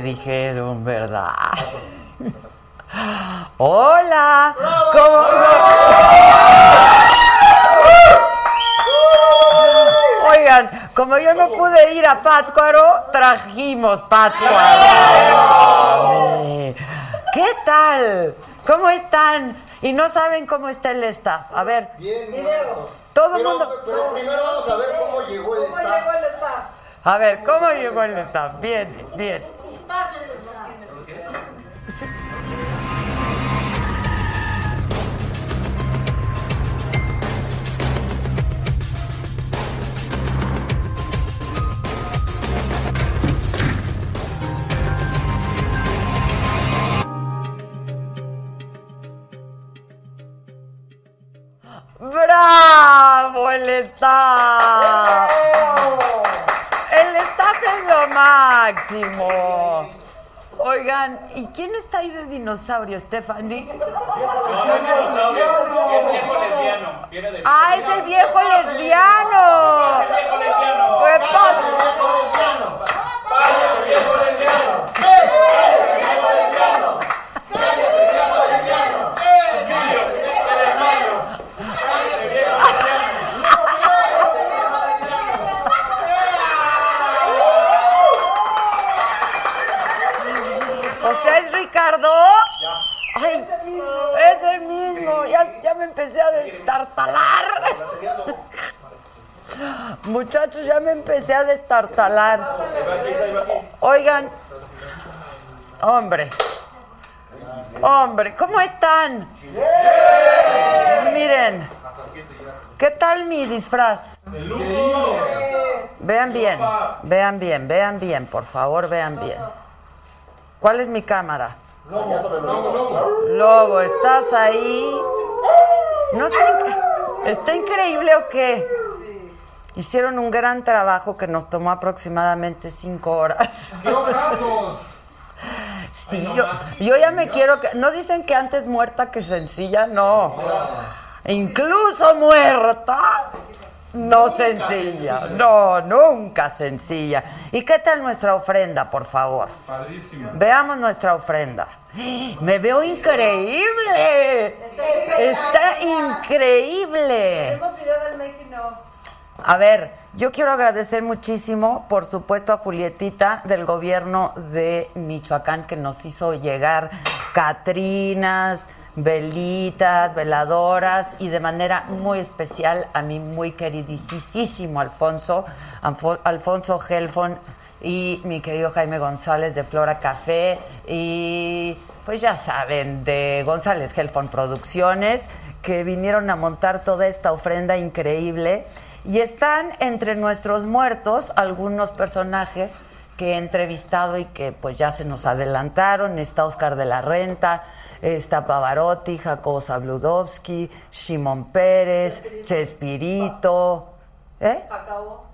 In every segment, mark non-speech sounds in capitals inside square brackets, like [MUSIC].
Dijeron, ¿verdad? [LAUGHS] Hola. ¿Cómo? Oigan, como yo no pude ir a Pátzcuaro, trajimos Pátzcuaro. ¿Qué tal? ¿Cómo están? Y no saben cómo está el staff. A ver. Bien, Todo el mundo. Pero primero vamos a ver cómo llegó el staff. A ver, ¿cómo llegó el staff? Bien, bien. ¡Bravo el staff! El staff es lo máximo. Oigan, ¿y quién está ahí de dinosaurio, Stephanie? No, no es dinosaurio, es viejo lesbiano. Viene de ¡Ah, es el viejo lesbiano! Es el viejo lesbiano. ¿Qué pasa? ¡Vaya, viejo lesbiano! O Ricardo. Ay, ese mismo. Ya, ya me empecé a destartalar. Muchachos, ya me empecé a destartalar. Oigan, hombre, hombre, ¿cómo están? Miren, ¿qué tal mi disfraz? Vean bien, vean bien, vean bien, por favor, vean bien. ¿Cuál es mi cámara? Lobo, ¿estás ahí? ¿No está, inc- ¿Está increíble o qué? Hicieron un gran trabajo que nos tomó aproximadamente cinco horas. [LAUGHS] Sí, yo, yo ya me quiero que... ¿No dicen que antes muerta que sencilla? No. Incluso muerta, no sencilla. No, nunca sencilla. ¿Y qué tal nuestra ofrenda, por favor? Padrísimo. Veamos nuestra ofrenda. [GASPS] Me veo increíble. Está increíble. A ver, Yo quiero agradecer muchísimo, por supuesto, a Julietita del gobierno de Michoacán que nos hizo llegar Catrinas, velitas, veladoras y de manera muy especial a mi muy queridísimo Alfonso, Alfonso Gelfon y mi querido Jaime González de Flora Café y pues ya saben, de González Gelfon Producciones que vinieron a montar toda esta ofrenda increíble y están entre nuestros muertos algunos personajes que he entrevistado y que pues ya se nos adelantaron. Está Oscar de la Renta, está Pavarotti, Jacobo Zabludovsky, Shimon Pérez, Chespirito. ¿Eh? Jacobo.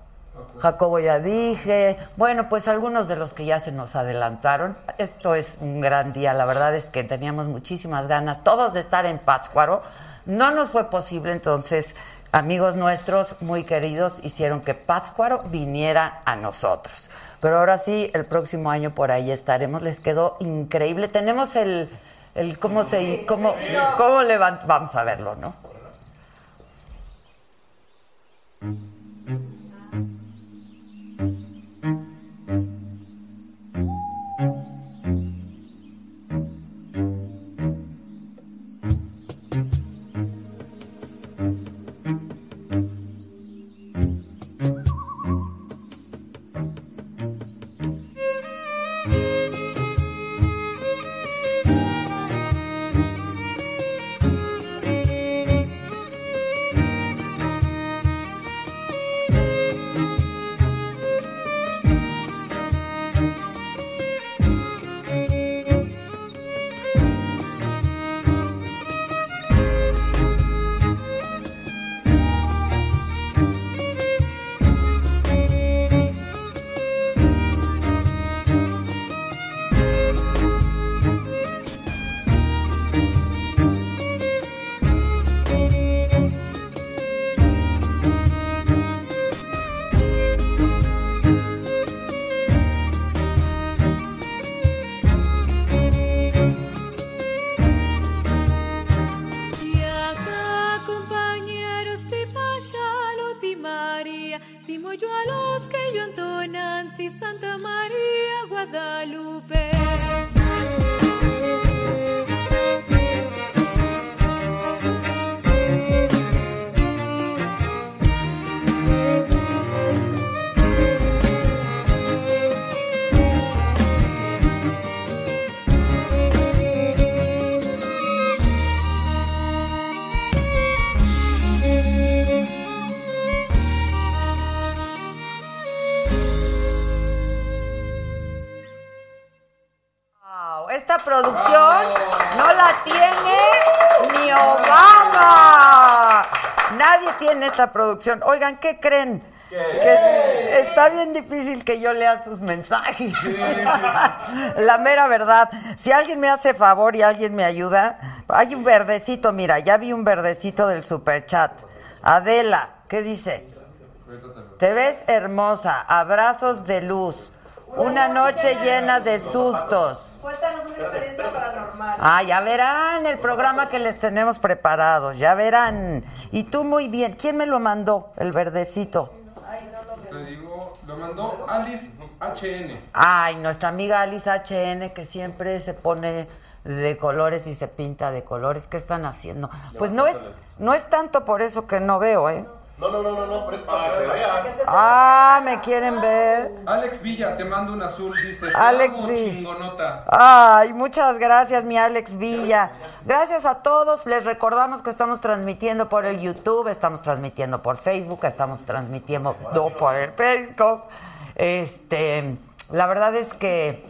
Jacobo ya dije. Bueno, pues algunos de los que ya se nos adelantaron. Esto es un gran día. La verdad es que teníamos muchísimas ganas todos de estar en Pátzcuaro. No nos fue posible, entonces amigos nuestros muy queridos hicieron que Pátzcuaro viniera a nosotros. Pero ahora sí, el próximo año por ahí estaremos. Les quedó increíble. Tenemos el, el cómo se, cómo, cómo levant, vamos a verlo, ¿no? Producción. Oigan, ¿qué creen? Que está bien difícil que yo lea sus mensajes. [LAUGHS] La mera verdad. Si alguien me hace favor y alguien me ayuda, hay un verdecito, mira, ya vi un verdecito del superchat. Adela, ¿qué dice? Te ves hermosa, abrazos de luz. Una noche llena de sustos. Experiencia paranormal. Ah, ya verán el programa que les tenemos preparado, ya verán. Y tú muy bien. ¿Quién me lo mandó, el verdecito? Ay, no lo Te digo, lo mandó Alice HN. Ay, nuestra amiga Alice HN que siempre se pone de colores y se pinta de colores. ¿Qué están haciendo? Pues no es, no es tanto por eso que no veo, ¿eh? No, no, no, no, no, pero es para que te veas. Ah, me quieren ver. Alex Villa, te mando un azul, dice. Alex Alex Villa. chingonota. Ay, muchas gracias, mi Alex Villa. Gracias a todos. Les recordamos que estamos transmitiendo por el YouTube, estamos transmitiendo por Facebook, estamos transmitiendo por el Periscope. Este, la verdad es que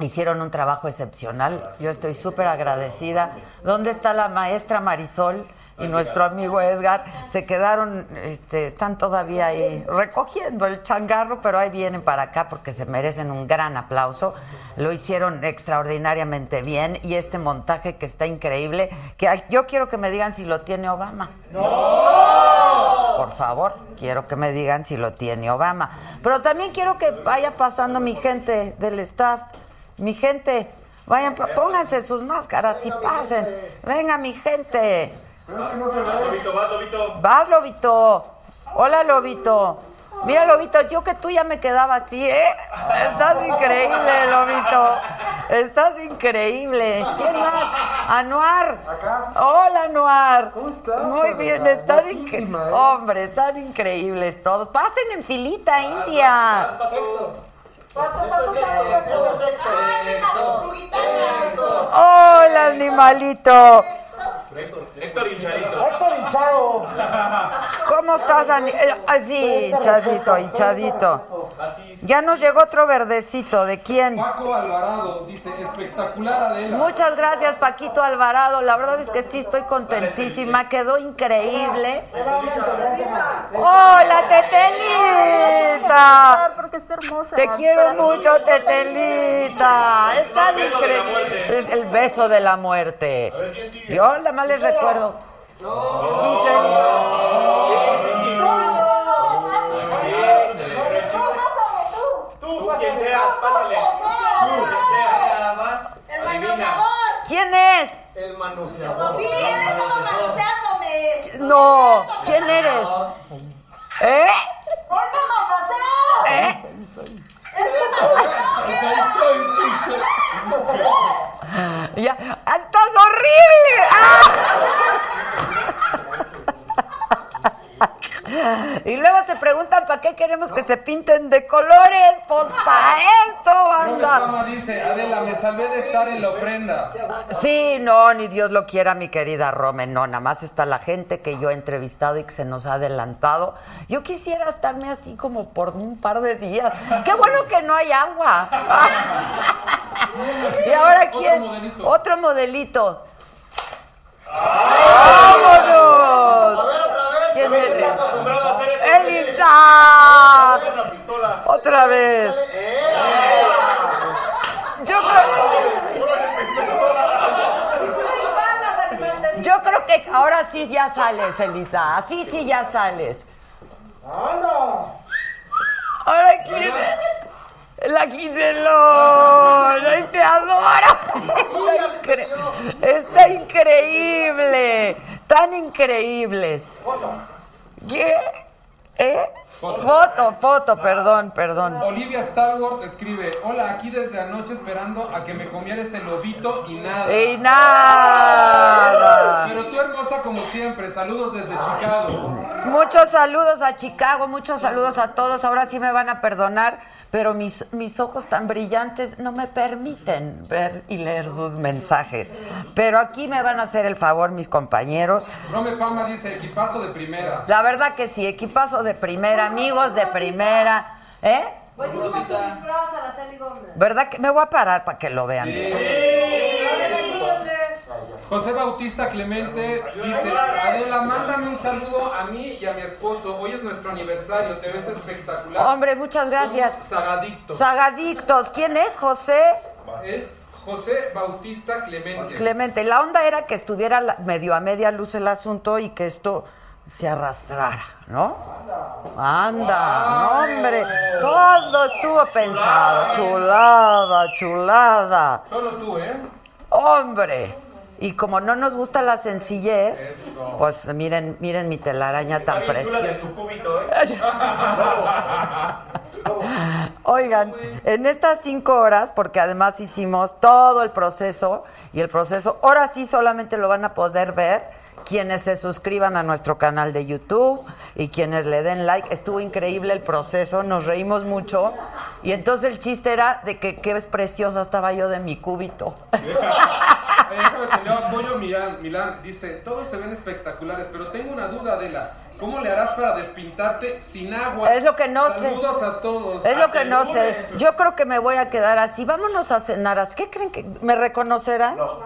hicieron un trabajo excepcional. Yo estoy súper agradecida. ¿Dónde está la maestra Marisol? Y nuestro amigo Edgar se quedaron, este, están todavía ahí recogiendo el changarro, pero ahí vienen para acá porque se merecen un gran aplauso. Lo hicieron extraordinariamente bien y este montaje que está increíble, que yo quiero que me digan si lo tiene Obama. Por favor, quiero que me digan si lo tiene Obama. Pero también quiero que vaya pasando mi gente del staff, mi gente. Vayan, pónganse sus máscaras y pasen. Venga, mi gente. Lobito, vas, Lobito. Vas, Lobito. Hola, Lobito. Mira, Lobito, yo que tú ya me quedaba así, ¿eh? Estás increíble, Lobito. Estás increíble. ¿Quién más? Anuar. Hola, Anuar. Muy bien, están increíbles. Hombre, están increíbles todos. Pasen en filita, India. Hola, animalito. Héctor hinchadito. ¿Cómo estás, Ani? eh, Así, hinchadito, hinchadito. Ya nos llegó otro verdecito. ¿De quién? Paco Alvarado dice, espectacular Adela. Muchas gracias, Paquito Alvarado. La verdad es que sí estoy contentísima. Quedó increíble. ¡Hola, Tetelita! Porque está hermosa. Te quiero mucho, Tetelita. Está increíble. Es el beso de la muerte. Yo nada más les recuerdo. ¿Quién es? El manoseador. ¡Sí, él estaba manoseándome! No. ¿Quién eres? ¿Eh? ¡Él me manoseó! ¿Eh? ¡Él me manoseó! Ya, ¡Estás horrible! ¡Ah! Y luego se preguntan para qué queremos que se pinten de colores. Pues para esto, banda. Gama dice, Adela, me salvé de estar en la ofrenda. Sí, no, ni Dios lo quiera, mi querida Rome. No, nada más está la gente que yo he entrevistado y que se nos ha adelantado. Yo quisiera estarme así como por un par de días. Qué bueno que no hay agua. [LAUGHS] y ahora Otro quién? modelito. Otro modelito. ¡Vámonos! ¡Elisa! Otra vez. Yo creo, yo creo que ahora sí ya sales, Elisa. Así sí ya sales. Ahora quién La Giselón. ¡Ay, te adoro! Está, incre- está increíble. Tan increíbles. ¿Qué? ¿Eh? Foto, foto, perdón, perdón. Olivia Stalwart escribe, hola, aquí desde anoche esperando a que me comiera ese lobito y nada. Y nada. Pero tú hermosa como siempre, saludos desde Chicago. Muchos saludos a Chicago, muchos saludos a todos. Ahora sí me van a perdonar, pero mis, mis ojos tan brillantes no me permiten ver y leer sus mensajes. Pero aquí me van a hacer el favor mis compañeros. Rome Pama dice, equipazo de primera. La verdad que sí, equipazo de primera, amigos de primera. ¿Eh? Buenísimo tu disfraz, Araceli Gómez. ¿Verdad que me voy a parar para que lo vean? José Bautista Clemente dice, Adela, mándame un saludo a mí y a mi esposo. Hoy es nuestro aniversario, te ves espectacular. Hombre, muchas gracias. Somos sagadictos. Sagadictos, ¿quién es José? Él, José Bautista Clemente. Clemente, la onda era que estuviera medio a media luz el asunto y que esto se arrastrara, ¿no? Anda, no, hombre, todo estuvo pensado, chulada, chulada, Solo tú, ¿eh? hombre. Y como no nos gusta la sencillez, pues miren, miren mi telaraña tan Está de preciosa. su cúbito, ¿eh? [LAUGHS] Oigan, en estas cinco horas, porque además hicimos todo el proceso, y el proceso, ahora sí solamente lo van a poder ver quienes se suscriban a nuestro canal de YouTube y quienes le den like. Estuvo increíble el proceso, nos reímos mucho. Y entonces el chiste era de que qué preciosa estaba yo de mi cúbito. [LAUGHS] Pollo Milán, Milán. Dice, todos se ven espectaculares, pero tengo una duda, Adela. ¿Cómo le harás para despintarte sin agua? Es lo que no sé. Saludos a todos. Es lo que no sé. Yo creo que me voy a quedar así. Vámonos a cenar. ¿Qué creen que me reconocerán? No.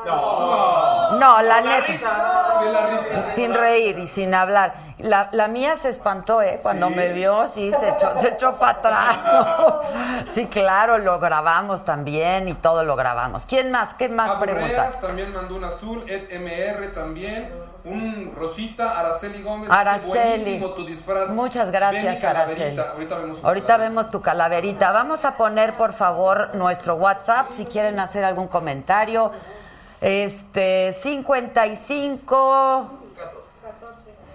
No, la La neta. risa. De la risa. Sin reír y sin hablar. La, la mía se espantó, ¿eh? Cuando me vio, sí, se echó, se echó para atrás. ¿no? [LAUGHS] Sí, claro, lo grabamos también y todo lo grabamos. ¿Quién más? ¿Qué más preguntas? También mandó un azul, Ed MR también, un Rosita, Araceli Gómez. Araceli. Buenísimo tu disfraz. Muchas gracias, calaverita". Araceli. Ahorita vemos tu calaverita. Vamos a poner, por favor, nuestro WhatsApp si quieren hacer algún comentario. Este, 55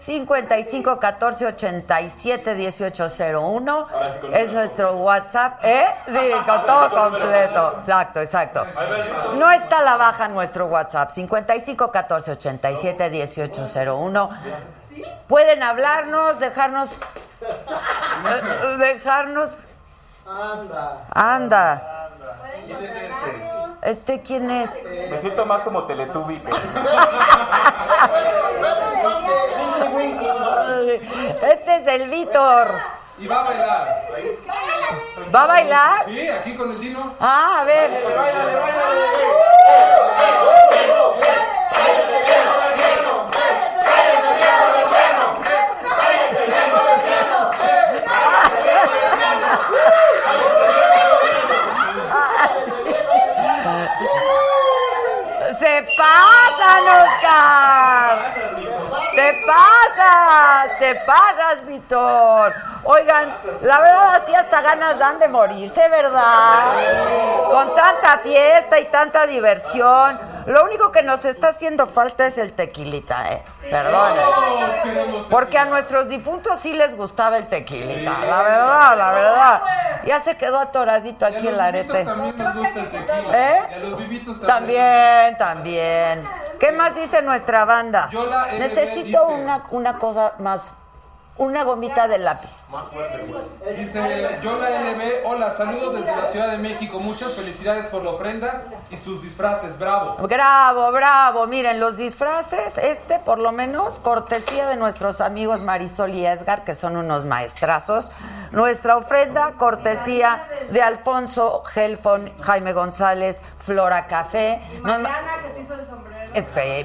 55 14 87 1801 es nuestro WhatsApp, ¿eh? Sí, con todo [LAUGHS] completo. Exacto, exacto. No está la baja nuestro WhatsApp, 55 14 87 1801. Pueden hablarnos, dejarnos eh, dejarnos Anda. anda. ¿Quién es este? ¿Este quién es? Me siento más como Teletubby. que- [LAUGHS] Este es el Víctor. Y va a bailar. ¿Va a bailar? Sí, aquí con el Dino. Ah, a ver. Se pasan, Oscar. Te pasas, te pasas, Víctor. Oigan, la verdad así hasta ganas dan de morirse, ¿verdad? Con tanta fiesta y tanta diversión. Lo único que nos está haciendo falta es el tequilita, ¿eh? Perdón. Porque a nuestros difuntos sí les gustaba el tequilita, la verdad, la verdad. Ya se quedó atoradito aquí el arete. ¿Eh? También. También. ¿Qué más dice nuestra banda? Necesito dice- una, una cosa más, una gomita de lápiz. Dice Yola LB, hola, saludos desde la Ciudad de México. Muchas felicidades por la ofrenda y sus disfraces. Bravo. Bravo, bravo. Miren, los disfraces, este por lo menos, cortesía de nuestros amigos Marisol y Edgar, que son unos maestrazos. Nuestra ofrenda, cortesía de Alfonso Gelfon, Jaime González, Flora Café. Ma- Mariana, que te hizo el sombrero.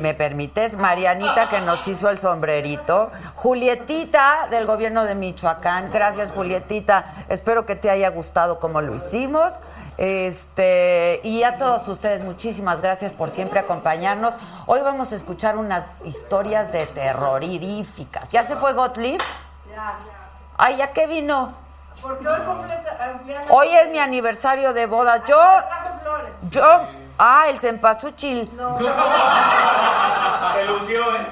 ¿Me permites? Marianita que nos hizo el sombrerito. Julietita del gobierno de Michoacán. Gracias, Julietita. Espero que te haya gustado como lo hicimos. Este, y a todos ustedes, muchísimas gracias por siempre acompañarnos. Hoy vamos a escuchar unas historias de terroríficas. ¿Ya se fue Gottlieb? Ya. Ay, ¿ya qué vino? Porque hoy cumples cumpleaños. Hoy es mi aniversario de boda. Yo, yo, ah, el cempasúchil. [LAUGHS] Se lució, ¿eh?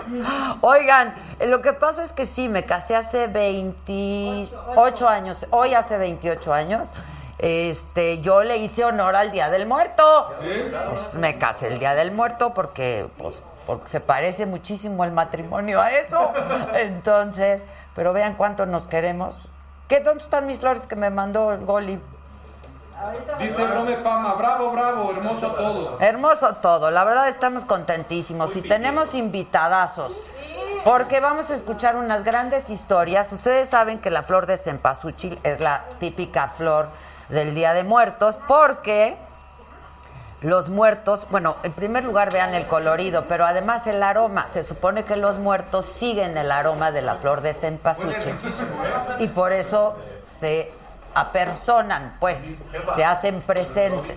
Oigan, lo que pasa es que sí, me casé hace 28 años, hoy hace 28 años. Este, yo le hice honor al Día del Muerto. Pues me casé el Día del Muerto porque, pues, porque se parece muchísimo el matrimonio a eso. [LAUGHS] Entonces, pero vean cuánto nos queremos. ¿Qué, ¿Dónde están mis flores que me mandó el Goli? Dice Rome Pama, bravo, bravo, hermoso todo. Hermoso todo, la verdad estamos contentísimos y tenemos invitadazos. Porque vamos a escuchar unas grandes historias. Ustedes saben que la flor de cempasúchil es la típica flor del Día de Muertos porque los muertos, bueno, en primer lugar vean el colorido, pero además el aroma. Se supone que los muertos siguen el aroma de la flor de cempasúchil. Y por eso se apersonan, pues, se hacen presentes.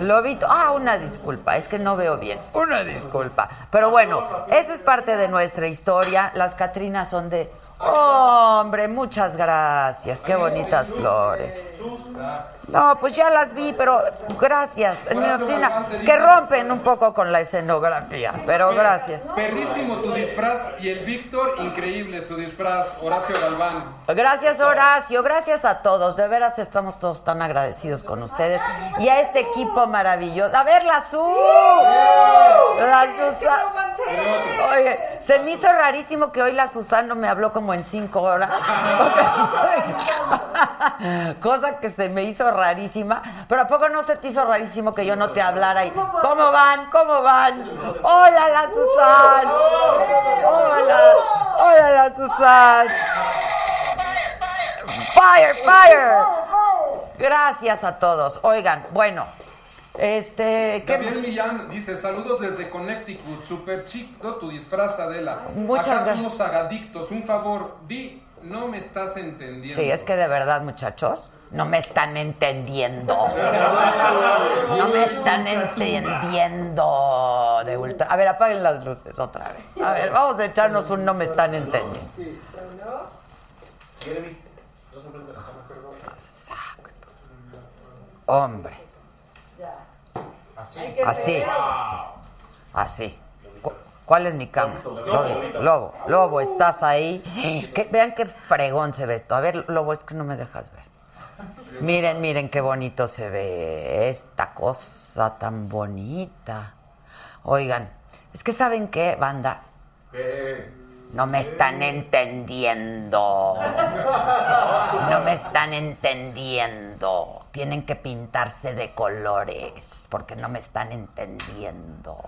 Lobito, ah, una disculpa, es que no veo bien. Una disculpa. Pero bueno, esa es parte de nuestra historia. Las Catrinas son de. hombre, muchas gracias. Qué bonitas flores. No, pues ya las vi, pero gracias. En mi oficina, que rompen un poco con la escenografía, pero gracias. Perrísimo tu disfraz y el Víctor, increíble su disfraz, Horacio Galván. Gracias Horacio, gracias a todos, de veras estamos todos tan agradecidos con ustedes y a este equipo maravilloso. A ver, la Su, la Susana. Oye, se me hizo rarísimo que hoy la Susana no me habló como en cinco horas. [LAUGHS] [LAUGHS] Cosa que se me hizo rarísima. Pero ¿a poco no se te hizo rarísimo que yo no te hablara? Y, ¿Cómo van? ¿Cómo van? Hola, la Susana. Hola, hola, la Susana. Fire, fire. Gracias a todos. Oigan, bueno, este, Gabriel ¿qué? Millán dice, saludos desde Connecticut, super chico tu disfraz, Adela. Muchas Acá gracias. somos agadictos, un favor, di, no me estás entendiendo. Sí, es que de verdad, muchachos, no me están entendiendo. No me están entendiendo de ultra. A ver, apaguen las luces otra vez. A ver, vamos a echarnos un no me están entendiendo. Exacto. Hombre. Así, así. Así. Cu- ¿Cuál es mi cama? Lobo, Lobo, Lobo, estás ahí. [GASPS] Vean qué fregón se ve esto. A ver, Lobo, es que no me dejas ver. [LAUGHS] Miren, miren qué bonito se ve esta cosa tan bonita. Oigan, es que saben qué, banda. No me están entendiendo. No me están entendiendo. Tienen que pintarse de colores porque no me están entendiendo.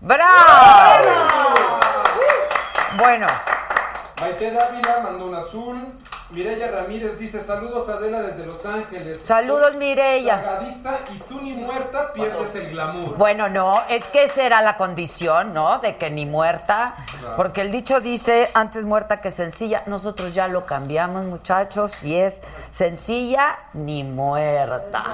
¡Bravo! Bueno, Maite Dávila mandó un azul. Mireya Ramírez dice saludos Adela desde Los Ángeles. Saludos, Mireya. Y tú ni muerta pierdes el glamour. bueno, no, es que esa era la condición, ¿no? De que ni muerta, porque el dicho dice antes muerta que sencilla. Nosotros ya lo cambiamos, muchachos, y es sencilla ni muerta.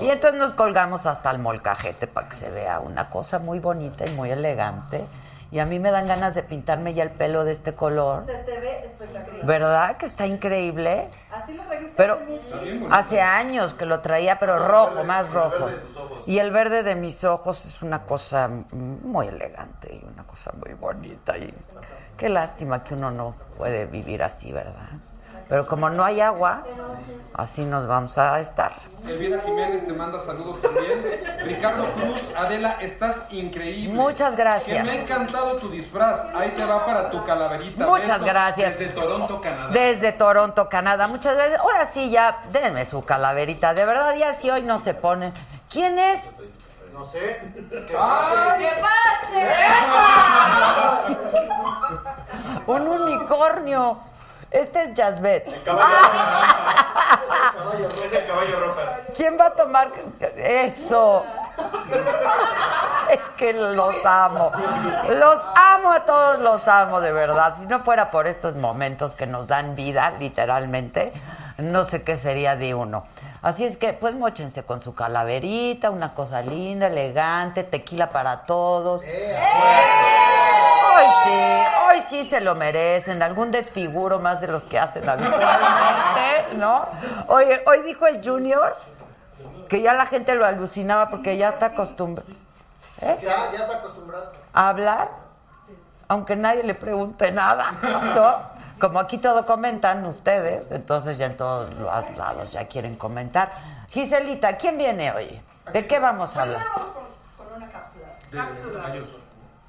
Y entonces nos colgamos hasta el molcajete para que se vea una cosa muy bonita y muy elegante. Y a mí me dan ganas de pintarme ya el pelo de este color. Se te ve espectacular. ¿Verdad? Que está increíble. Así lo trajiste Pero hace años que lo traía, pero rojo, más rojo. Y el verde de mis ojos es una cosa muy elegante y una cosa muy bonita. Y qué lástima que uno no puede vivir así, ¿verdad? Pero como no hay agua, así nos vamos a estar. Elvira Jiménez te manda saludos también. Ricardo Cruz, Adela, estás increíble. Muchas gracias. Que me ha encantado tu disfraz. Ahí te va para tu calaverita. Muchas Besos gracias. Desde Toronto, Canadá. Desde Toronto, Canadá. Muchas gracias. Ahora sí, ya, denme su calaverita. De verdad, ya si hoy no se ponen. ¿Quién es? No sé. ¡Que pase! [LAUGHS] Un unicornio. Este es Jasbet. [LAUGHS] Es el caballo rojas. ¿Quién va a tomar eso? Es que los amo. Los amo a todos, los amo de verdad. Si no fuera por estos momentos que nos dan vida, literalmente, no sé qué sería de uno. Así es que, pues, mochense con su calaverita, una cosa linda, elegante, tequila para todos. Hoy sí, hoy sí se lo merecen. Algún desfiguro más de los que hacen habitualmente, ¿no? Oye, hoy dijo el Junior que ya la gente lo alucinaba porque ya está acostumbrado ¿eh? Ya, ya está acostumbrado. a hablar, aunque nadie le pregunte nada, ¿no? Como aquí todo comentan ustedes, entonces ya en todos los lados ya quieren comentar. Giselita, ¿quién viene hoy? ¿De qué vamos a hablar? Vamos con, una cápsula. Galloso.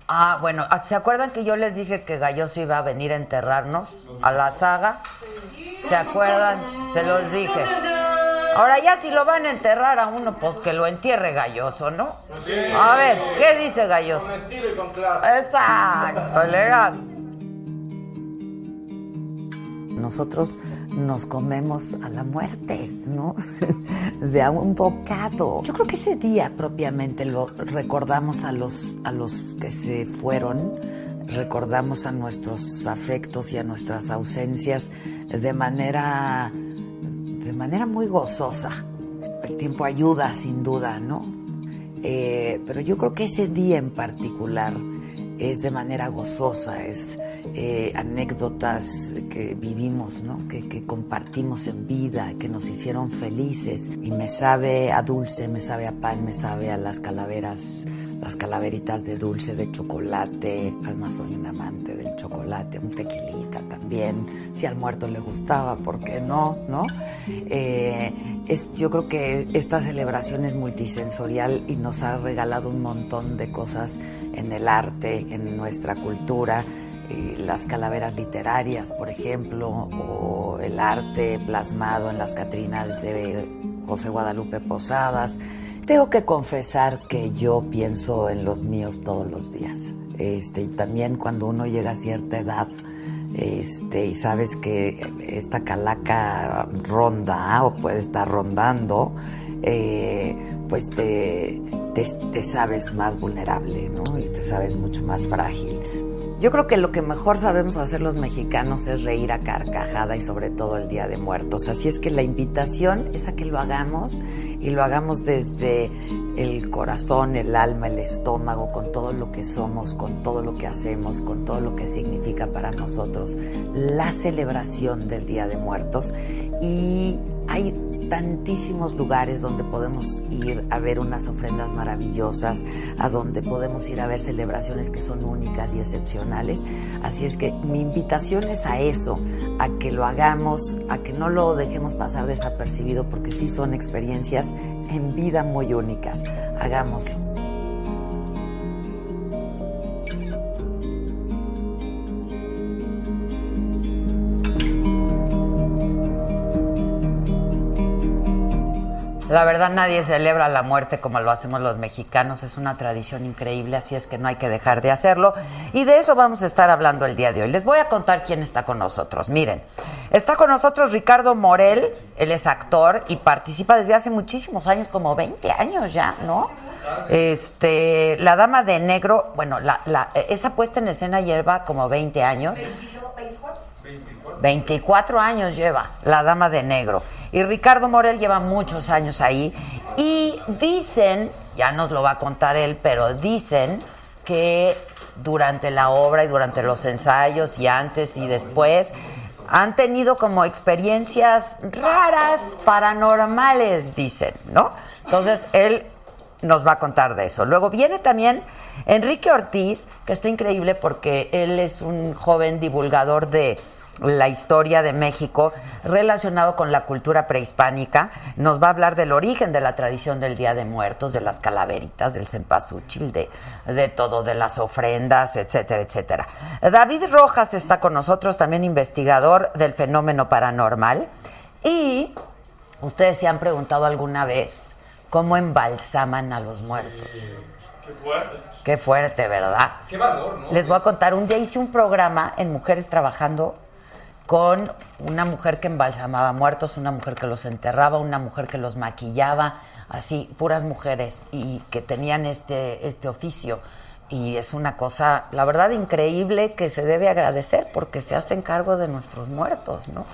Ah, bueno, ¿se acuerdan que yo les dije que Galloso iba a venir a enterrarnos a la saga? ¿Se acuerdan? Se los dije. Ahora ya si lo van a enterrar a uno, pues que lo entierre Galloso, ¿no? A ver, ¿qué dice Galloso? Con estilo y con clase. Exacto. Nosotros nos comemos a la muerte, ¿no? [LAUGHS] De a un bocado. Yo creo que ese día propiamente lo recordamos a los, a los que se fueron, recordamos a nuestros afectos y a nuestras ausencias de manera, de manera muy gozosa. El tiempo ayuda, sin duda, ¿no? Eh, pero yo creo que ese día en particular es de manera gozosa, es eh, anécdotas que vivimos, ¿no? Que, que compartimos en vida, que nos hicieron felices. Y me sabe a dulce, me sabe a pan, me sabe a las calaveras, las calaveritas de dulce, de chocolate. Además soy un amante del chocolate, un tequilita también. Si al muerto le gustaba, ¿por qué no? ¿No? Eh, es, yo creo que esta celebración es multisensorial y nos ha regalado un montón de cosas en el arte, en nuestra cultura, y las calaveras literarias, por ejemplo, o el arte plasmado en las Catrinas de José Guadalupe Posadas. Tengo que confesar que yo pienso en los míos todos los días. Este, y también cuando uno llega a cierta edad, este, y sabes que esta calaca ronda o puede estar rondando, eh, pues te, te, sabes más vulnerable, ¿no? Y te sabes mucho más frágil. Yo creo que lo que mejor sabemos hacer los mexicanos es reír a carcajada y sobre todo el Día de Muertos. Así es que la invitación es a que lo hagamos y lo hagamos desde el corazón, el alma, el estómago, con todo lo que somos, con todo lo que hacemos, con todo lo que significa para nosotros la celebración del Día de Muertos. Y hay tantísimos lugares donde podemos ir a ver unas ofrendas maravillosas, a donde podemos ir a ver celebraciones que son únicas y excepcionales. Así es que mi invitación es a eso, a que lo hagamos, a que no lo dejemos pasar desapercibido, porque sí son experiencias en vida muy únicas. Hagámoslo. La verdad nadie celebra la muerte como lo hacemos los mexicanos, es una tradición increíble, así es que no hay que dejar de hacerlo. Y de eso vamos a estar hablando el día de hoy. Les voy a contar quién está con nosotros. Miren, está con nosotros Ricardo Morel, él es actor y participa desde hace muchísimos años, como 20 años ya, ¿no? Este, La Dama de Negro, bueno, la, la- esa puesta en escena lleva como 20 años. 24 años lleva la Dama de Negro. Y Ricardo Morel lleva muchos años ahí. Y dicen, ya nos lo va a contar él, pero dicen que durante la obra y durante los ensayos y antes y después han tenido como experiencias raras, paranormales, dicen, ¿no? Entonces él nos va a contar de eso. Luego viene también Enrique Ortiz, que está increíble porque él es un joven divulgador de la historia de México relacionado con la cultura prehispánica. Nos va a hablar del origen de la tradición del Día de Muertos, de las calaveritas, del cempasúchil, de, de todo, de las ofrendas, etcétera, etcétera. David Rojas está con nosotros, también investigador del fenómeno paranormal. Y ustedes se han preguntado alguna vez cómo embalsaman a los muertos. Qué fuerte. Qué fuerte, ¿verdad? Qué valor, ¿no? Les voy a contar, un día hice un programa en Mujeres Trabajando con una mujer que embalsamaba muertos, una mujer que los enterraba, una mujer que los maquillaba, así, puras mujeres, y que tenían este, este oficio. Y es una cosa, la verdad, increíble que se debe agradecer porque se hacen cargo de nuestros muertos, ¿no?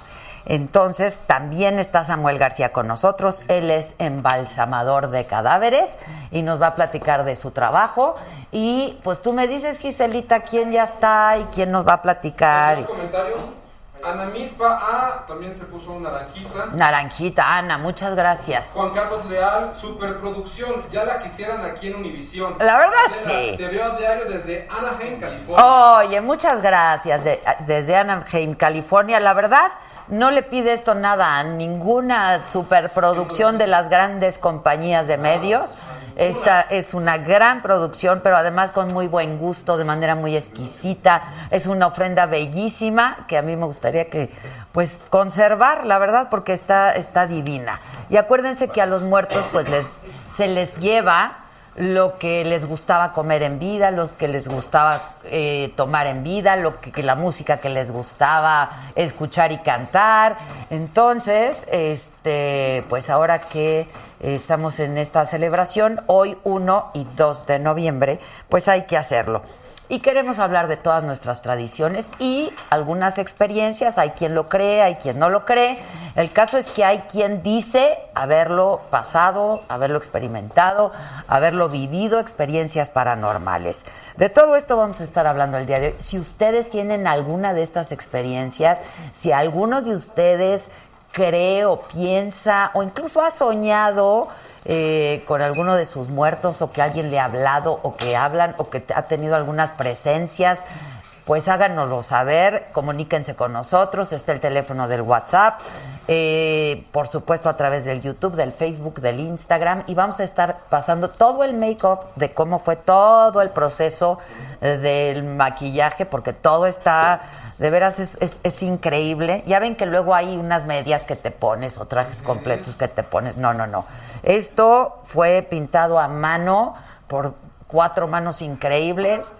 Entonces, también está Samuel García con nosotros. Él es embalsamador de cadáveres y nos va a platicar de su trabajo. Y pues tú me dices, Giselita, quién ya está y quién nos va a platicar. ¿Algunos comentarios? Ana Mispa A también se puso un naranjita. Naranjita, Ana, muchas gracias. Juan Carlos Leal, superproducción. Ya la quisieran aquí en Univisión. La verdad, sí. Te veo a diario desde Anaheim, California. Oye, muchas gracias de- desde Anaheim, California. La verdad, no le pide esto nada a ninguna superproducción de las grandes compañías de medios. Esta es una gran producción, pero además con muy buen gusto, de manera muy exquisita. Es una ofrenda bellísima que a mí me gustaría que, pues, conservar, la verdad, porque está, está divina. Y acuérdense que a los muertos, pues, les, se les lleva lo que les gustaba comer en vida, lo que les gustaba eh, tomar en vida, lo que, que la música que les gustaba escuchar y cantar. Entonces, este, pues ahora que estamos en esta celebración, hoy 1 y 2 de noviembre, pues hay que hacerlo. Y queremos hablar de todas nuestras tradiciones y algunas experiencias. Hay quien lo cree, hay quien no lo cree. El caso es que hay quien dice haberlo pasado, haberlo experimentado, haberlo vivido, experiencias paranormales. De todo esto vamos a estar hablando el día de hoy. Si ustedes tienen alguna de estas experiencias, si alguno de ustedes cree o piensa o incluso ha soñado eh, con alguno de sus muertos o que alguien le ha hablado o que hablan o que ha tenido algunas presencias, pues háganoslo saber, comuníquense con nosotros, está el teléfono del WhatsApp, eh, por supuesto a través del YouTube, del Facebook, del Instagram y vamos a estar pasando todo el make-up de cómo fue todo el proceso eh, del maquillaje porque todo está de veras es, es, es increíble. Ya ven que luego hay unas medias que te pones o trajes completos que te pones. No, no, no. Esto fue pintado a mano por cuatro manos increíbles.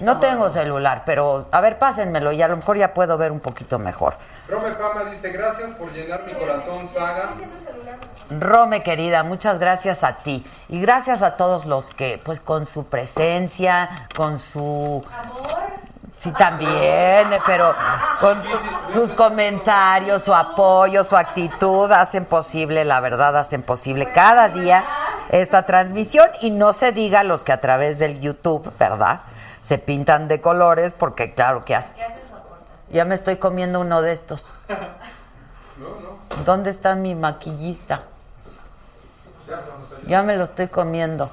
No tengo celular, pero a ver, pásenmelo y a lo mejor ya puedo ver un poquito mejor. Rome Pama dice, gracias por llenar mi corazón, Saga. Rome, querida, muchas gracias a ti. Y gracias a todos los que, pues, con su presencia, con su... Sí, también, pero con sus comentarios, su apoyo, su actitud, hacen posible, la verdad, hacen posible cada día esta transmisión. Y no se diga los que a través del YouTube, ¿verdad? Se pintan de colores, porque claro que hace... Ya me estoy comiendo uno de estos. [LAUGHS] ¿Dónde está mi maquillista? Ya me lo estoy comiendo.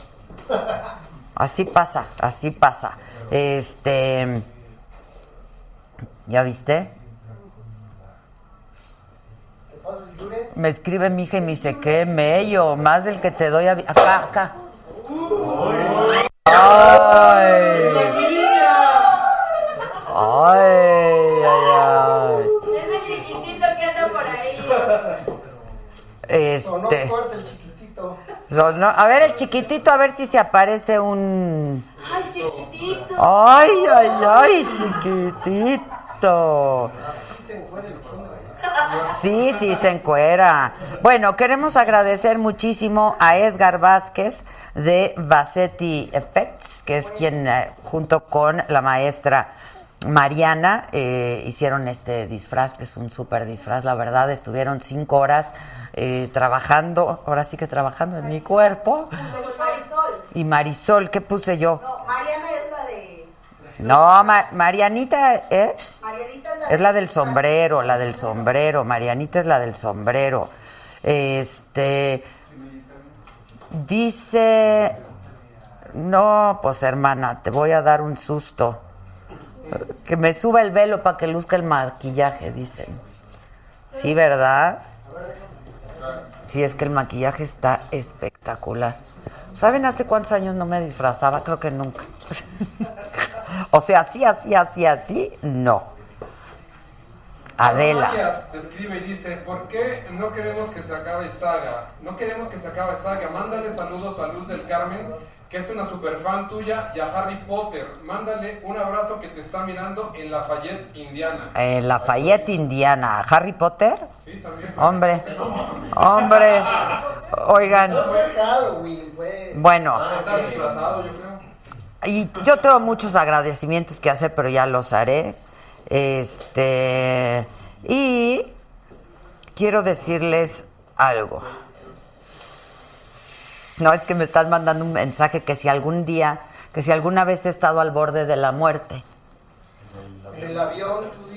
[LAUGHS] Así pasa, así pasa. Este. ¿Ya viste? Me escribe mi hija y me dice, qué mello, más del que te doy a... vi-". Acá, acá. Ay. Ay, ay, ay. Ese chiquitito que anda por ahí. Este. el chiquitito. A ver, el chiquitito, a ver si se aparece un. Ay, chiquitito. Ay, ay, ay, chiquitito. Sí, sí, se encuera. Bueno, queremos agradecer muchísimo a Edgar Vázquez de Vassetti Effects, que es quien, eh, junto con la maestra Mariana, eh, hicieron este disfraz, que es un súper disfraz, la verdad. Estuvieron cinco horas eh, trabajando, ahora sí que trabajando en mi cuerpo. Marisol. Y Marisol, ¿qué puse yo? No, Mariana es la de. No, Ma- Marianita es, Marianita es la del sombrero, la del sombrero. Marianita es la del sombrero. Este dice, no, pues hermana, te voy a dar un susto. Que me suba el velo para que luzca el maquillaje, dicen. Sí, ¿verdad? Sí, es que el maquillaje está espectacular. ¿Saben hace cuántos años no me disfrazaba? Creo que nunca. [LAUGHS] o sea, así, así, así, así, no. Adela. Arias te escribe y dice, ¿por qué no queremos que se acabe Saga? No queremos que se acabe Saga. Mándale saludos a Luz del Carmen, que es una super fan tuya, y a Harry Potter. Mándale un abrazo que te está mirando en Lafayette, Indiana. En Lafayette, Indiana. ¿Harry Potter? Sí, también. Hombre. Hombre. Oigan. Fue Halloween, fue. Bueno. Está disfrazado, yo creo. Y yo tengo muchos agradecimientos que hacer, pero ya los haré. Este. Y quiero decirles algo. No, es que me estás mandando un mensaje que si algún día, que si alguna vez he estado al borde de la muerte. En el avión, tú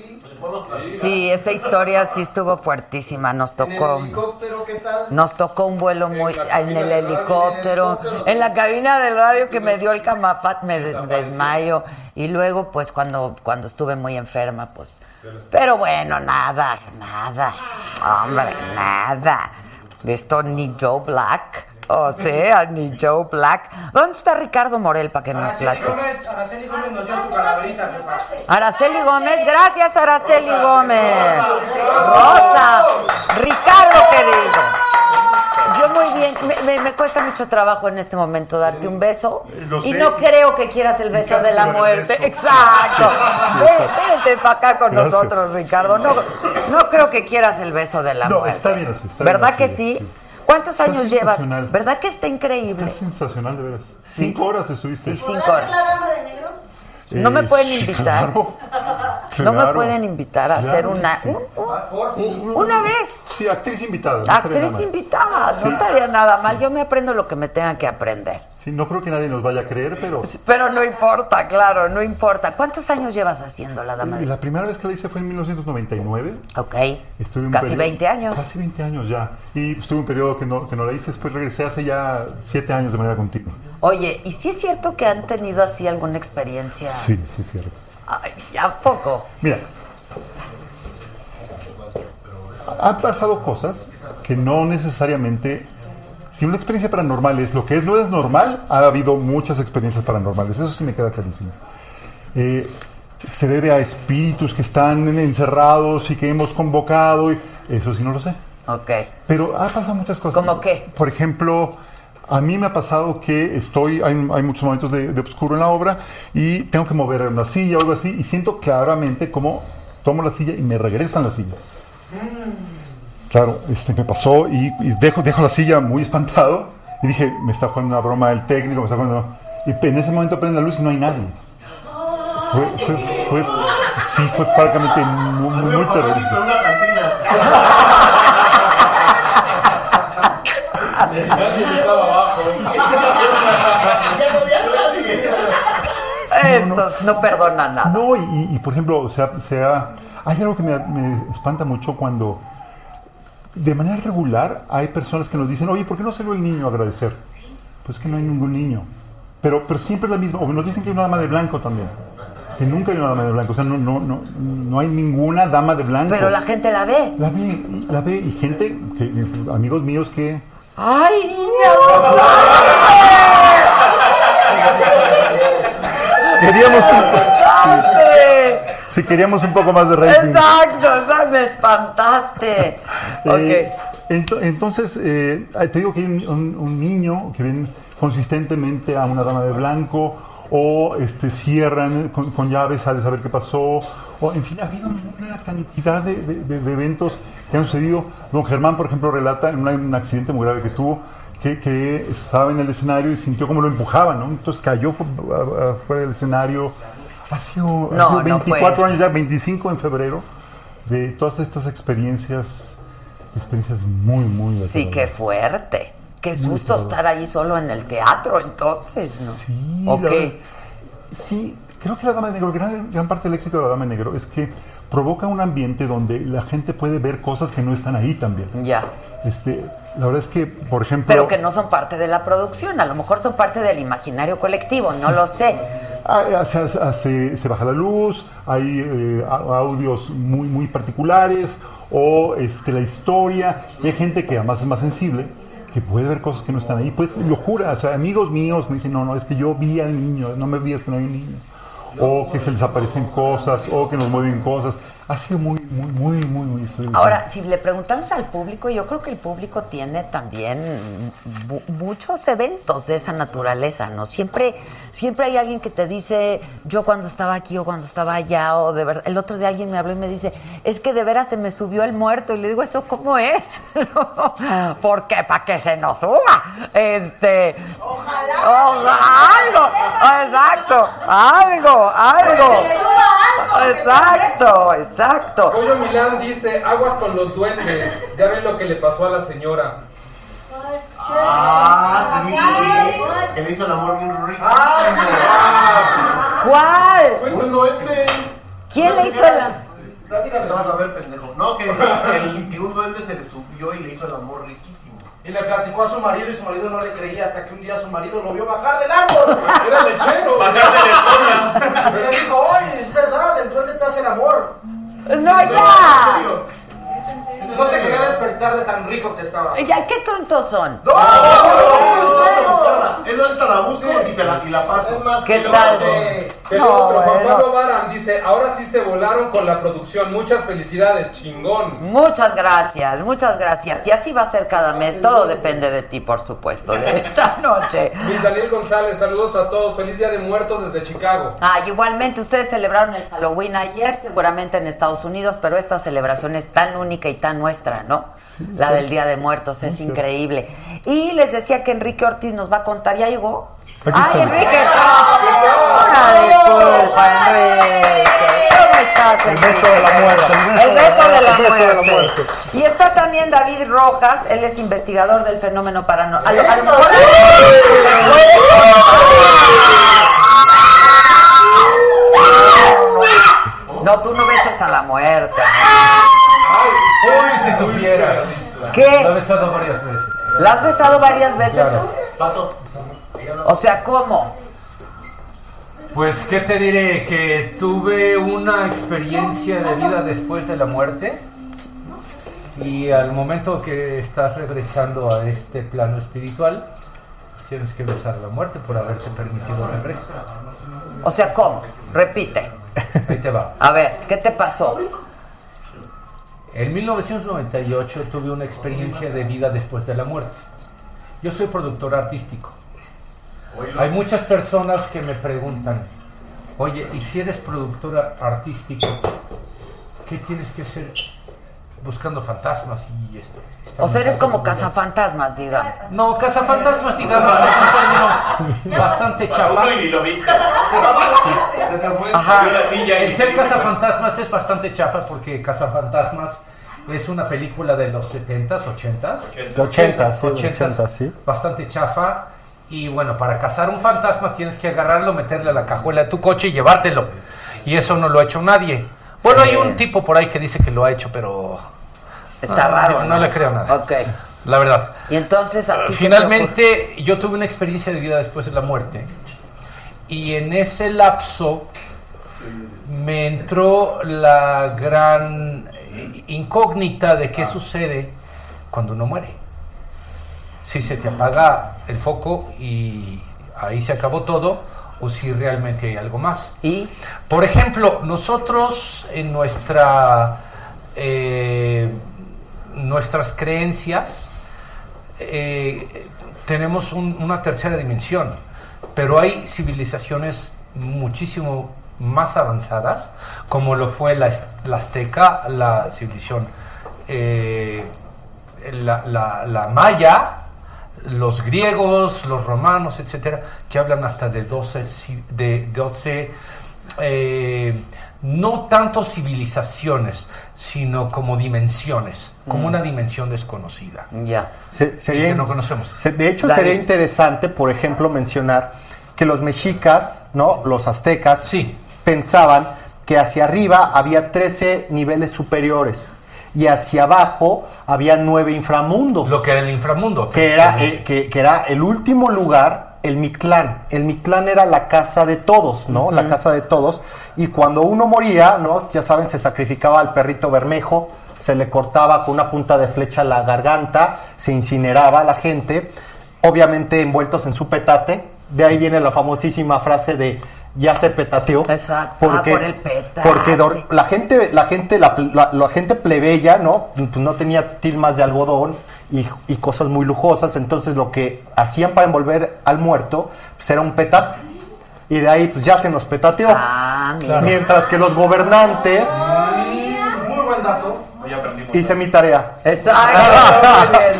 sí. Esa historia sí estuvo fuertísima. Nos En el tocó. helicóptero, ¿qué tal? Nos tocó un vuelo muy en en el helicóptero. en la cabina del radio que me dio el camafat, me des- desmayo y luego pues cuando cuando estuve muy enferma pues pero bueno, nada, nada. Hombre, nada. Esto ni Joe Black, o sea, ni Joe Black. ¿Dónde está Ricardo Morel para que nos Araceli platique? Gómez, Araceli Gómez nos dio su calaverita. Araceli Gómez, gracias Araceli Gómez. Rosa, Ricardo querido. Yo muy bien, me, me- me cuesta mucho trabajo en este momento darte un beso Lo y sé. no creo que quieras el beso casi de la lo muerte. agradezco. Exacto. Ven. Vente para acá con Gracias. nosotros, Ricardo. No, no creo que quieras el beso de la No, muerte. está bien así, está bien ¿Verdad así, que sí? sí. ¿Cuántos Está años llevas? sensacional. ¿Verdad que está increíble? Está sensacional, de veras. Cinco horas estuviste. Y cinco ¿Podrás ser horas. la dama de negro? ¿No me pueden invitar? claro. No me pueden invitar a Claro hacer una, sí. un- un- Vas, Forfis. una vez. Sí, actriz invitada. no estaría Actriz nada mal. invitada, no estaría nada mal. Yo me aprendo lo que me tenga que aprender. Sí, no creo que nadie nos vaya a creer, pero Pero no importa, claro, no importa. ¿Cuántos años llevas haciendo la dama? la primera vez que la hice fue en 1999. Ok. Estuve un Casi periodo- 20 años. Casi 20 años ya. Y estuve un periodo que no, que no la hice. Después regresé hace ya 7 años de manera continua. Oye, ¿y si es cierto que han tenido así alguna experiencia? Sí, sí, es cierto. Ay, ¿A poco? Mira, han pasado cosas que no necesariamente. Si una experiencia paranormal es lo que es, no es normal, ha habido muchas experiencias paranormales. Eso sí me queda clarísimo. Eh, se debe a espíritus que están encerrados y que hemos convocado. Y eso sí no lo sé. Ok. Pero ha pasado muchas cosas. ¿Cómo qué? Por ejemplo, a mí me ha pasado que estoy, hay, hay muchos momentos de, de oscuro en la obra y tengo que mover una silla o algo así y siento claramente cómo tomo la silla y me regresan la silla. Claro, este me pasó y, y dejo, dejo la silla muy espantado y dije, me está jugando una broma el técnico, me está jugando... Y en ese momento prende la luz y no hay nadie. Fue, fue, fue, sí, fue francamente muy, muy, muy [LAUGHS] estaba abajo. Ya no había nadie. Estos no perdonan nada. No, y, y, por ejemplo, o sea, sea, hay algo que me, me espanta mucho cuando de manera regular hay personas que nos dicen, oye, ¿por qué no salió el niño a agradecer? Pues que no hay ningún niño. Pero, pero siempre es la misma. O nos dicen que hay una dama de blanco también. Que nunca hay una dama de blanco. O sea, no, no, no, no hay ninguna dama de blanco. Pero la gente la ve. La ve, la ve. Y gente, que, amigos míos que... ¡Ay, Queríamos un, sí, sí, queríamos un poco más de rating. Exacto, exacto, me espantaste. Eh, ento- entonces, eh, te digo que hay un, un- un niño que ven consistentemente a una dama de blanco o este, cierran con, con llaves, sale a saber qué pasó. O, en fin, ha habido una cantidad de, de- eventos que han sucedido. Don Germán, por ejemplo, relata en un accidente muy grave que tuvo, que, que estaba en el escenario y sintió como lo empujaban, ¿no? Entonces cayó fuera del escenario. Ha sido, ha No, sido no 24 puede años ya, 25 en febrero, de todas estas experiencias, experiencias muy, muy Sí, qué fuerte. Qué susto estar ahí solo en el teatro, entonces, ¿no? Sí, ¿O la qué? verdad- Sí, creo que la Dama de Negro, gran, gran parte del éxito de la Dama de Negro es que provoca un ambiente donde la gente puede ver cosas que no están ahí también. Ya. Este, la verdad es que, por ejemplo... Pero que no son parte de la producción, a lo mejor son parte del imaginario colectivo, no lo sé. Ah, Se, se- se baja la luz, hay eh, audios muy, muy particulares, o este, la historia, y hay gente que además es más sensible, que puede ver cosas que no están ahí, pues lo jura, o sea, amigos míos me dicen, no, no, es que yo vi al niño, no me digas que no hay un niño, o que se les aparecen cosas, o que nos mueven cosas, ha sido muy, muy, muy, muy, muy. Ahora, si le preguntamos al público, yo creo que el público tiene también mu- muchos eventos de esa naturaleza, ¿no? Siempre, siempre hay alguien que te dice, yo cuando estaba aquí o cuando estaba allá, o de verdad. El otro día alguien me habló y me dice, es que de veras se me subió el muerto. Y le digo, ¿eso cómo es? [LAUGHS] ¿Por qué? Para que se nos suba. Este. Ojalá. algo. Exacto. Algo, algo. Que se le suba algo, se Exacto, exacto. Pollo Milán dice, aguas con los duendes. Ya ven lo que le pasó a la señora. Ah, sí, sí. Que le hizo el amor bien rico. ¿Cuál? Cuando este. ¿Quién le hizo la.? Platícame, te vas a ver, pendejo. No, que, el, que un duende se le subió y le hizo el amor riquísimo. Y le platicó a su marido y su marido no le creía hasta que un día su marido lo vio bajar del árbol. Era lechero. Bajar de la esposa. Y le dijo, oye, es verdad, el duende te hace el amor. ¡No, ya! No se quería despertar de tan rico que estaba. Ya, qué tontos son. ¡No! Él no la busco y, te la, y la paso. Es más, ¿Qué tal? No, otro, Juan bueno. Pablo Baran dice, ahora sí se volaron con la producción. Muchas felicidades, chingón. Muchas gracias, muchas gracias. Y así va a ser cada mes. Todo depende de ti, por supuesto, de esta noche. Luis Daniel González, saludos a todos. Feliz Día de Muertos desde Chicago. Ah, igualmente ustedes celebraron el Halloween ayer, seguramente en Estados Unidos, pero esta celebración es tan única y tan nuestra, ¿no? La del Día de Muertos, es increíble. Y les decía que Enrique Ortiz nos va a contar, ¿ya llegó? Aquí ¡Ay, está. Enrique! Una disculpa, Enrique. ¿Cómo estás, El Enrique? beso de la muerte. El beso de la El beso de la muerte. Y está también David Rojas, él es investigador del fenómeno paranormal. A lo- a lo mejor- No, tú no beses a la muerte. Uy, si supieras. ¿Qué? La he besado varias veces. ¿La has besado varias veces? Claro. Pato. O sea, ¿cómo? Pues, ¿qué te diré? Que tuve una experiencia de vida después de la muerte. Y al momento que estás regresando a este plano espiritual, tienes que besar a la muerte por haberte permitido el regreso. O sea, ¿cómo? Repite. Ahí te va. A ver, ¿qué te pasó? En 1998 tuve una experiencia de vida después de la muerte. Yo soy productor artístico. Hay muchas personas que me preguntan, oye, ¿y si eres productor artístico, qué tienes que hacer buscando fantasmas y esto? O sea, eres como cazafantasmas, diga. No, cazafantasmas, digamos, que es un término bastante chafa. Uno y ni lo viste. Ajá. El ser cazafantasmas es bastante chafa porque cazafantasmas es una película de los 70s, 80s. 80, sí, 80s, 80, sí. Bastante chafa. Y bueno, para cazar un fantasma tienes que agarrarlo, meterle a la cajuela de tu coche y llevártelo. Y eso no lo ha hecho nadie. Bueno, hay un tipo por ahí que dice que lo ha hecho, pero Está Ah, raro. no le creo nada. Ok. La verdad. Y entonces, ¿a ti qué te Finalmente, yo tuve una experiencia de vida después de la muerte. Y en ese lapso me entró la gran eh, incógnita de qué sucede cuando uno muere. Si se te apaga el foco y ahí se acabó todo, o si realmente hay algo más. ¿Y? Por ejemplo, nosotros en nuestra eh, nuestras creencias eh, tenemos un- una tercera dimensión, pero hay civilizaciones muchísimo más avanzadas, como lo fue la, az- la azteca, la civilización, eh, la, la- la maya, los griegos, los romanos, etcétera, que hablan hasta de 12, ci- de 12 eh, no tanto civilizaciones, sino como dimensiones, como Mm. una dimensión desconocida. Ya. Se- sería, que no conocemos. se- de hecho, Dale. sería interesante, por ejemplo, mencionar que los mexicas, ¿no? Los aztecas, pensaban que hacia arriba había 13 niveles superiores y hacia abajo había nueve inframundos. Lo que era el inframundo. que era, eh, que, que era el último lugar, el Mictlán. El Mictlán era la casa de todos, ¿no? La casa de todos. Y cuando uno moría, ¿no? Ya saben, se sacrificaba al perrito bermejo, se le cortaba con una punta de flecha la garganta, se incineraba a la gente, obviamente envueltos en su petate. De ahí viene la famosísima frase de ya se petateó. Exacto. Porque, ah, por el petate. porque la gente, la gente, la, la- la gente plebeya, ¿no? Pues no tenía tilmas de algodón y, y cosas muy lujosas. Entonces lo que hacían para envolver al muerto, pues era un petate. Y de ahí pues ya se nos petateó. mira. Mientras que los gobernantes Muy buen dato. hice mi tarea. [LAUGHS]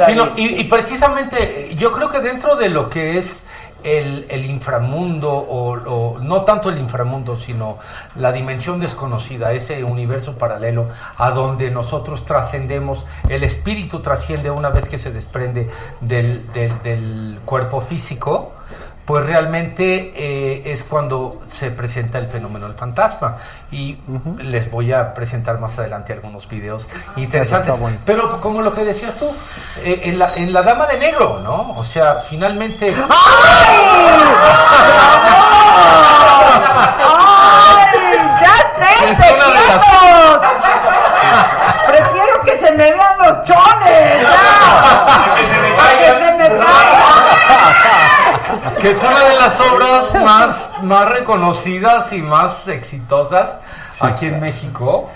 Sí, no, y, y precisamente yo creo que dentro de lo que es el, el inframundo, o, no tanto el inframundo, sino la dimensión desconocida, ese universo paralelo a donde nosotros trascendemos, el espíritu trasciende una vez que se desprende del, del- del cuerpo físico, pues realmente eh, es cuando se presenta el fenómeno del fantasma. Y les voy a presentar más adelante algunos videos interesantes. está bueno. Pero como lo que decías tú, eh, en, la, en la Dama de Negro, ¿no? O sea, finalmente... ¡Ay! ¡Ya que es una de las obras más, más reconocidas y más exitosas aquí en México.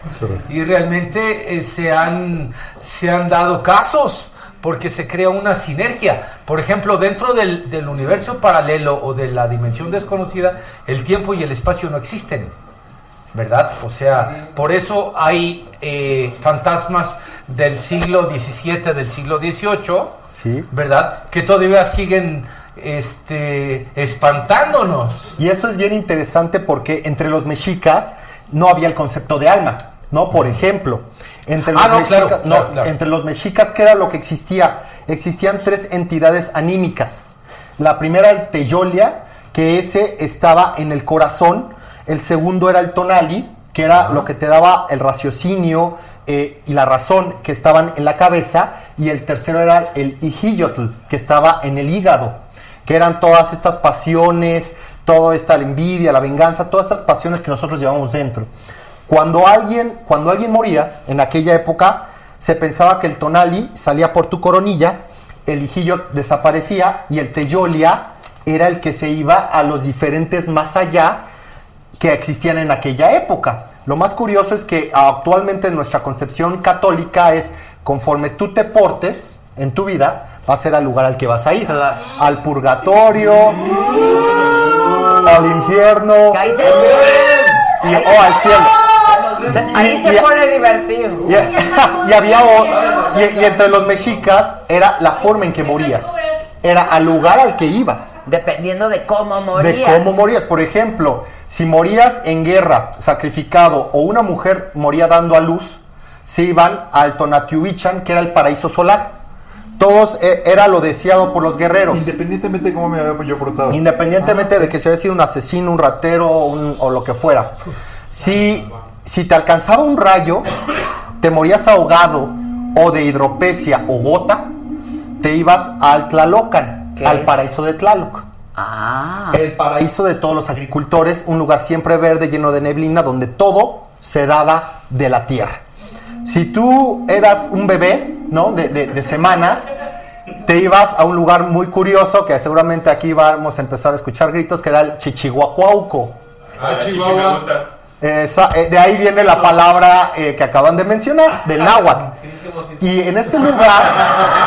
Y realmente eh, se, han, se han dado casos porque se crea una sinergia. Por ejemplo, dentro del, del universo paralelo o de la dimensión desconocida, el tiempo y el espacio no existen. ¿Verdad? O sea, por eso hay eh, fantasmas del siglo XVII, del siglo XVIII, Sí. ¿verdad? Que todavía siguen este, espantándonos. Y eso es bien interesante porque entre los mexicas no había el concepto de alma, ¿no? Por ejemplo, entre los, Ah, no, mexicas, claro, no, claro, claro. entre los mexicas, ¿qué era lo que existía? Existían tres entidades anímicas. La primera, el Teyolia, que ese estaba en el corazón. El segundo era el Tonali, que era lo que te daba el raciocinio eh, y la razón, que estaban en la cabeza. Y el tercero era el Ijillotl, que estaba en el hígado que eran todas estas pasiones, toda esta envidia, la venganza, todas estas pasiones que nosotros llevamos dentro. Cuando alguien, cuando alguien moría, en aquella época, se pensaba que el tonali salía por tu coronilla, el hijillo desaparecía y el teyolia era el que se iba a los diferentes más allá que existían en aquella época. Lo más curioso es que actualmente nuestra concepción católica es conforme tú te portes en tu vida, va a ser al lugar al que vas a ir. Al purgatorio, al infierno y, o al cielo. ahí se pone divertido. y, [LAUGHS] había y, y entre los mexicas era la forma en que morías. Era al lugar al que ibas. Dependiendo de cómo morías. De cómo morías. Por ejemplo, si morías en guerra, sacrificado, o una mujer moría dando a luz, se iban al Tonatiuhichan, que era el paraíso solar. Todos eh, era lo deseado por los guerreros. Independientemente de cómo me había yo portado. Independientemente de que se había sido un asesino, un ratero un- o lo que fuera. Si, si te alcanzaba un rayo, te morías ahogado o de hidropesia o gota, te ibas al Tlalocan, ¿Qué al es? paraíso de Tlaloc. Ah. El paraíso de todos los agricultores, un lugar siempre verde, lleno de neblina, donde todo se daba de la tierra. Si tú eras un bebé, ¿no? De, de- de semanas, te ibas a un lugar muy curioso, que seguramente aquí vamos a empezar a escuchar gritos, que era el Chichihuacuauco. Ah, Chihuahua. Esa- eh, de ahí viene la palabra eh, que acaban de mencionar, del náhuatl. Y en este lugar,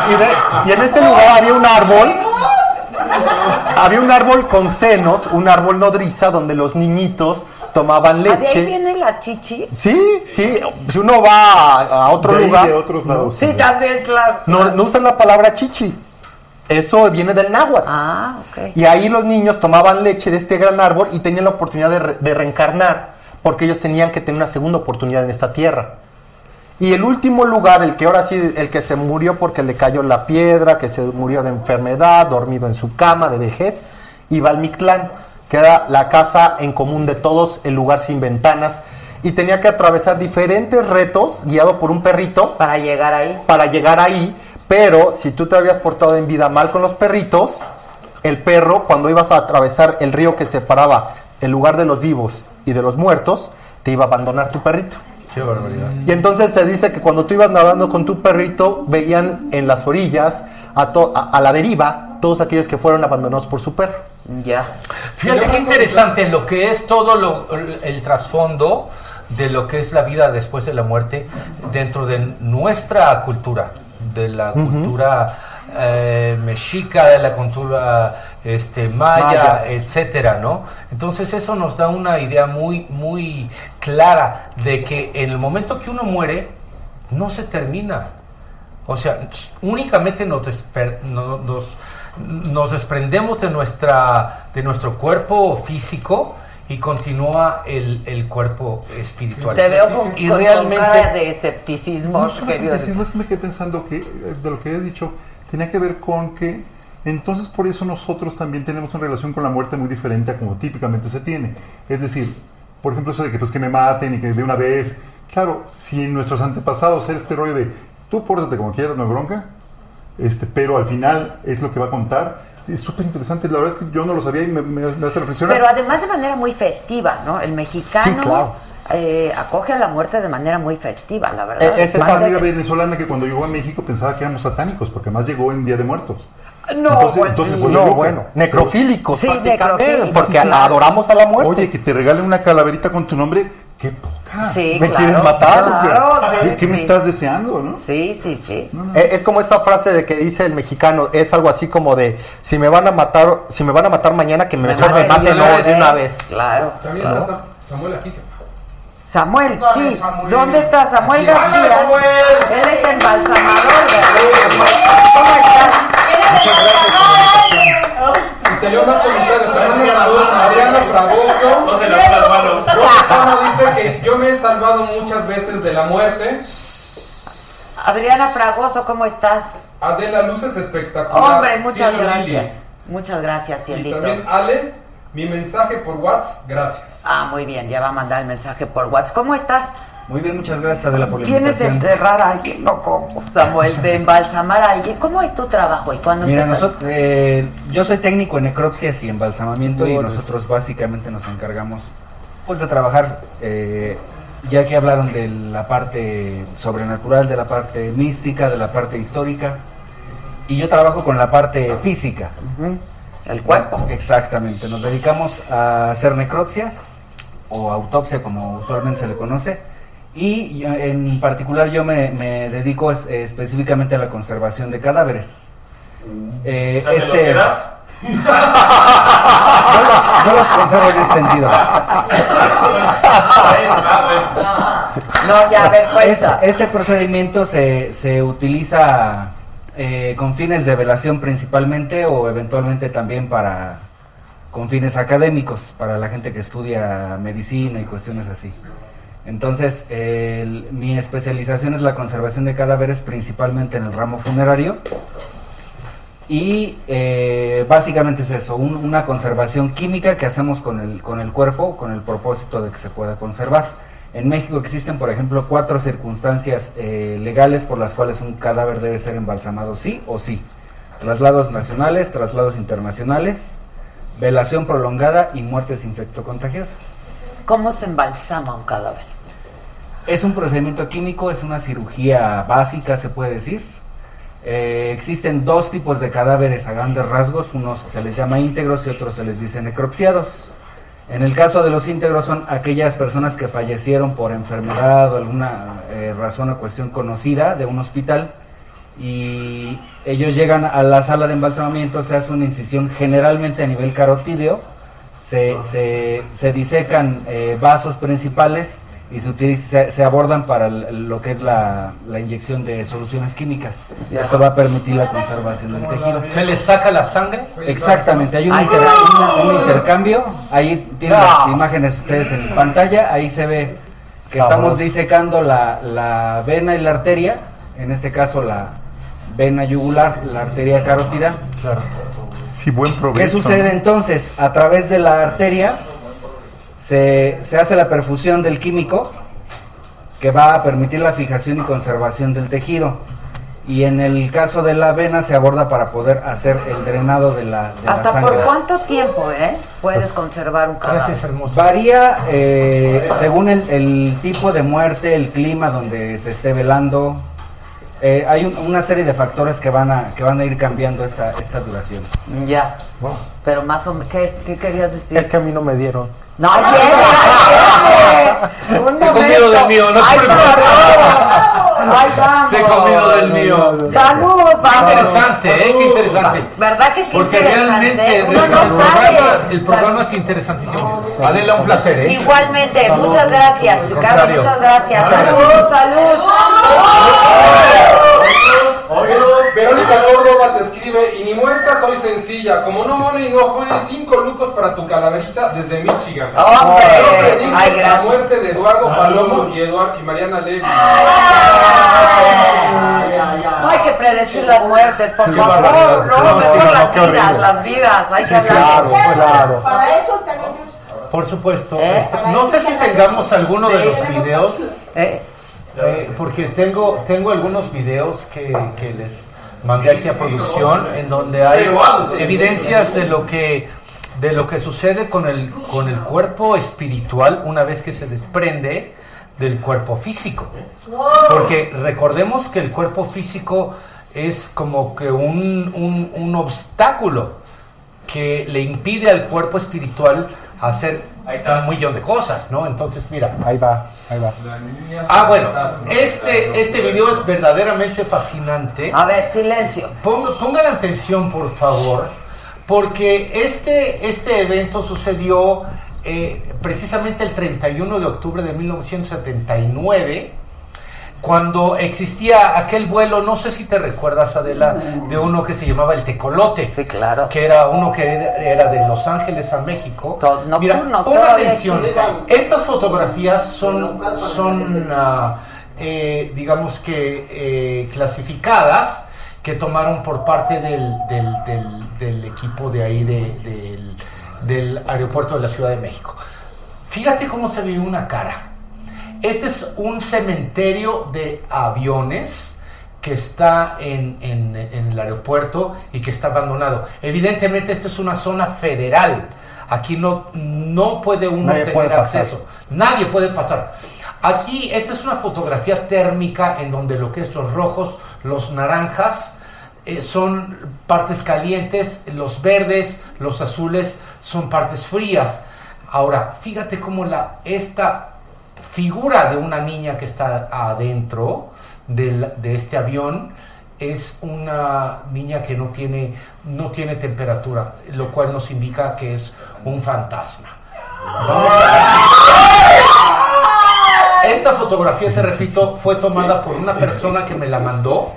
y, de- y en este lugar había un árbol, había un árbol con senos, un árbol nodriza donde los niñitos tomaban Ah, ¿De ahí leche. viene la chichi? Sí, sí, si uno va a, a otro De lugar, de otros lados. Sí, también, claro. no, no usan la palabra chichi. Eso viene del náhuatl. Ah, ok. Y ahí los niños tomaban leche de este gran árbol y tenían la oportunidad de, re- de reencarnar, porque ellos tenían que tener una segunda oportunidad en esta tierra. Y el último lugar, el que ahora sí, el que se murió porque le cayó la piedra, que se murió de enfermedad, dormido en su cama, de vejez, iba al Mictlán, que era la casa en común de todos, el lugar sin ventanas, y tenía que atravesar diferentes retos, guiado por un perrito, Para llegar ahí. para llegar ahí, pero si tú te habías portado en vida mal con los perritos, el perro, cuando ibas a atravesar el río que separaba el lugar de los vivos y de los muertos, te iba a abandonar tu perrito. Qué barbaridad. Y entonces se dice que cuando tú ibas nadando con tu perrito, veían en las orillas, a, to- a, a la deriva, todos aquellos que fueron abandonados por su perro. Ya. Fíjate qué interesante lo que es todo lo, el trasfondo de lo que es la vida después de la muerte dentro de nuestra cultura, de la cultura eh, mexica, de la cultura este, maya, Maya. etcétera, ¿no? Entonces eso nos da una idea muy, muy clara de que en el momento que uno muere, no se termina. O sea, únicamente nos, desper- no- nos, nos desprendemos de, nuestra, de nuestro cuerpo físico y continúa el, el cuerpo espiritual. Te veo con, y con- con realmente cara de escepticismo. No, escepticismo, es que me quedé pensando que de lo que he dicho tenía que ver con que entonces por eso nosotros también tenemos una relación con la muerte muy diferente a como típicamente se tiene. Es decir, por ejemplo, eso de que pues que me maten y que de una vez. Claro, si en nuestros antepasados era este rollo de tú pórtate como quieras, no hay bronca, este, pero al final es lo que va a contar. Es súper interesante, la verdad es que yo no lo sabía y me, me- me hace reflexionar. Pero además de manera muy festiva, ¿no? El mexicano Sí, claro. eh, acoge a la muerte de manera muy festiva, la verdad. Eh, ese Esa es amiga venezolana que cuando llegó a México pensaba que éramos satánicos, porque además llegó en Día de Muertos. No, pues sí. volvió No, bueno, necrofílicos Sí, prácticamente, necrofílicos, porque claro. adoramos a la muerte. Oye, que te regalen una calaverita con tu nombre, qué poca. Sí, ¿Me claro, quieres matar? O sea, claro, sí, ¿qué, me estás deseando, no? Sí, sí, sí. Eh, es como esa frase de que dice el mexicano, es algo así como de si me van a matar, si me van a matar mañana que mejor me maten de una vez. Claro. También claro. está Samuel aquí. Samuel, ¿Dónde sí. Samuel? ¿Dónde está Samuel. García? ¡Ándale, Samuel! Él es embalsamador, ¿verdad? ¿Cómo estás? Y te leo más comentarios. Te mando saludos a Adriana Fragoso. No se las manos. Dice que yo me he salvado muchas veces de la muerte. Adriana Fragoso, ¿cómo estás? Adela Luces espectacular. Hombre, muchas Cielo Lili. gracias. Muchas gracias, Y Cielito. también Ale, mi mensaje por WhatsApp, gracias. Ah, muy bien, ya va a mandar el mensaje por WhatsApp. ¿Cómo estás? Muy bien, muchas gracias Adela por la ¿Vienes de invitación. enterrar a alguien? No, ¿cómo? Samuel, de embalsamar a alguien. ¿Cómo es tu trabajo y cuándo Mira, nosotros, eh, yo soy técnico en necropsias y embalsamamiento y nosotros básicamente nos encargamos pues de trabajar, eh, ya que hablaron de la parte sobrenatural, de la parte mística, de la parte histórica, y yo trabajo con la parte física. El cuerpo. Exactamente, nos dedicamos a hacer necropsias o autopsia como usualmente se le conoce y en particular yo me, me dedico es- eh, específicamente a la conservación de cadáveres. Eh, O sea, ¿te los este, quedas? [LAUGHS] no, los, no los conservo en ese sentido. No, ya, a ver, Es- cuenta. este procedimiento se, se utiliza eh, con fines de velación principalmente o eventualmente también para con fines académicos, para la gente que estudia medicina y cuestiones así. Entonces, el- mi especialización es la conservación de cadáveres principalmente en el ramo funerario. Y eh, básicamente es eso, un- una conservación química que hacemos con el, con el cuerpo con el propósito de que se pueda conservar. En México existen, por ejemplo, cuatro circunstancias eh, legales por las cuales un cadáver debe ser embalsamado sí o sí. Traslados nacionales, traslados internacionales, velación prolongada y muertes infectocontagiosas. ¿Cómo se embalsama un cadáver? Es un procedimiento químico, es una cirugía básica, se puede decir. Eh, existen dos tipos de cadáveres a grandes rasgos, unos se les llama íntegros y otros se les dice necropsiados. En el caso de los íntegros son aquellas personas que fallecieron por enfermedad o alguna eh, razón o cuestión conocida de un hospital y ellos llegan a la sala de embalsamamiento, se hace una incisión generalmente a nivel carotídeo, se, se, se disecan eh, vasos principales y se, utiliza- se, se abordan para el- lo que es la, la inyección de soluciones químicas. Ya. Esto va a permitir la conservación del tejido. ¿Se le saca la sangre? Exactamente, hay un, Ay, inter- no. un- un intercambio, ahí tienen No. las imágenes ustedes en pantalla, ahí se ve que estamos disecando la, la vena y la arteria, en este caso la vena yugular, la arteria carótida. Sí, buen ¿Qué provecho. sucede entonces? A través de la arteria se, se hace la perfusión del químico que va a permitir la fijación y conservación del tejido. Y en el caso de la vena se aborda para poder hacer el drenado de la, de la ¿Hasta sangre. por cuánto tiempo, eh? Puedes conservar un cadáver. Varía eh, según el, el tipo de muerte, el clima donde se esté velando. Eh, hay un- una serie de factores que van a, que van a ir cambiando esta, esta duración. Ya. Pero más o menos, ¿qué, qué querías decir? Es que a mí no me dieron. No, viene. Un Te he comido del mío, no te preocupes. Te he comido del mío. Salud, vamos. Interesante, ¿eh? Qué interesante. ¿Verdad que sí? Porque realmente el, programa, el programa es interesantísimo. Adela, un placer, ¿eh? Igualmente, muchas gracias, Ricardo, muchas gracias. Gracias. Salud, Verónica Córdoba te escribe, y ni muerta soy sencilla, como no mone y no joven, cinco lucos para tu calaverita desde Michigan. ¡Hombre! Yo Ay, la muerte de Eduardo Palomo y, Eduardo, y Mariana Levy. No hay que predecir las muertes, por favor. No, No, mejor sí, no, las vidas, horrible. las vidas. Hay que Sí, hablar. claro, claro. Para eso tenemos. Por supuesto. ¿Eh? Este, no sé si tengamos alguno de los videos. ¿Eh? Eh, porque tengo, tengo algunos videos que, que les mandé aquí a producción en donde hay evidencias de lo que de lo que sucede con el con el cuerpo espiritual una vez que se desprende del cuerpo físico. Porque recordemos que el cuerpo físico es como que un, un, un obstáculo que le impide al cuerpo espiritual hacer un millón de cosas, ¿no? Entonces, mira, ahí va, ahí va. Ah, bueno, este, este video es verdaderamente fascinante. A ver, silencio. pongan atención, por favor, porque este, este evento sucedió eh, precisamente el 31 de octubre de 1979 cuando existía aquel vuelo, no sé si te recuerdas, Adela, de uno que se llamaba el Tecolote. Sí, claro. Que era uno que era de Los Ángeles a México. Mira, nocturno, pon atención. Estas fotografías son, son ah, eh, digamos que, eh, clasificadas que tomaron por parte del, del- del- del equipo de ahí de- del, del aeropuerto de la Ciudad de México. Fíjate cómo se ve una cara. Este es un cementerio de aviones que está en, en- en el aeropuerto y que está abandonado. Evidentemente, esta es una zona federal. Aquí no, no puede uno Nadie tener puede acceso. Nadie puede pasar. Aquí, esta es una fotografía térmica en donde lo que es los rojos, los naranjas, eh, son partes calientes, los verdes, los azules son partes frías. Ahora, fíjate cómo la, esta figura de una niña que está adentro del- de este avión es una niña que no tiene, no tiene temperatura, lo cual nos indica que es un fantasma. Esta fotografía, te repito, fue tomada por una persona que me la mandó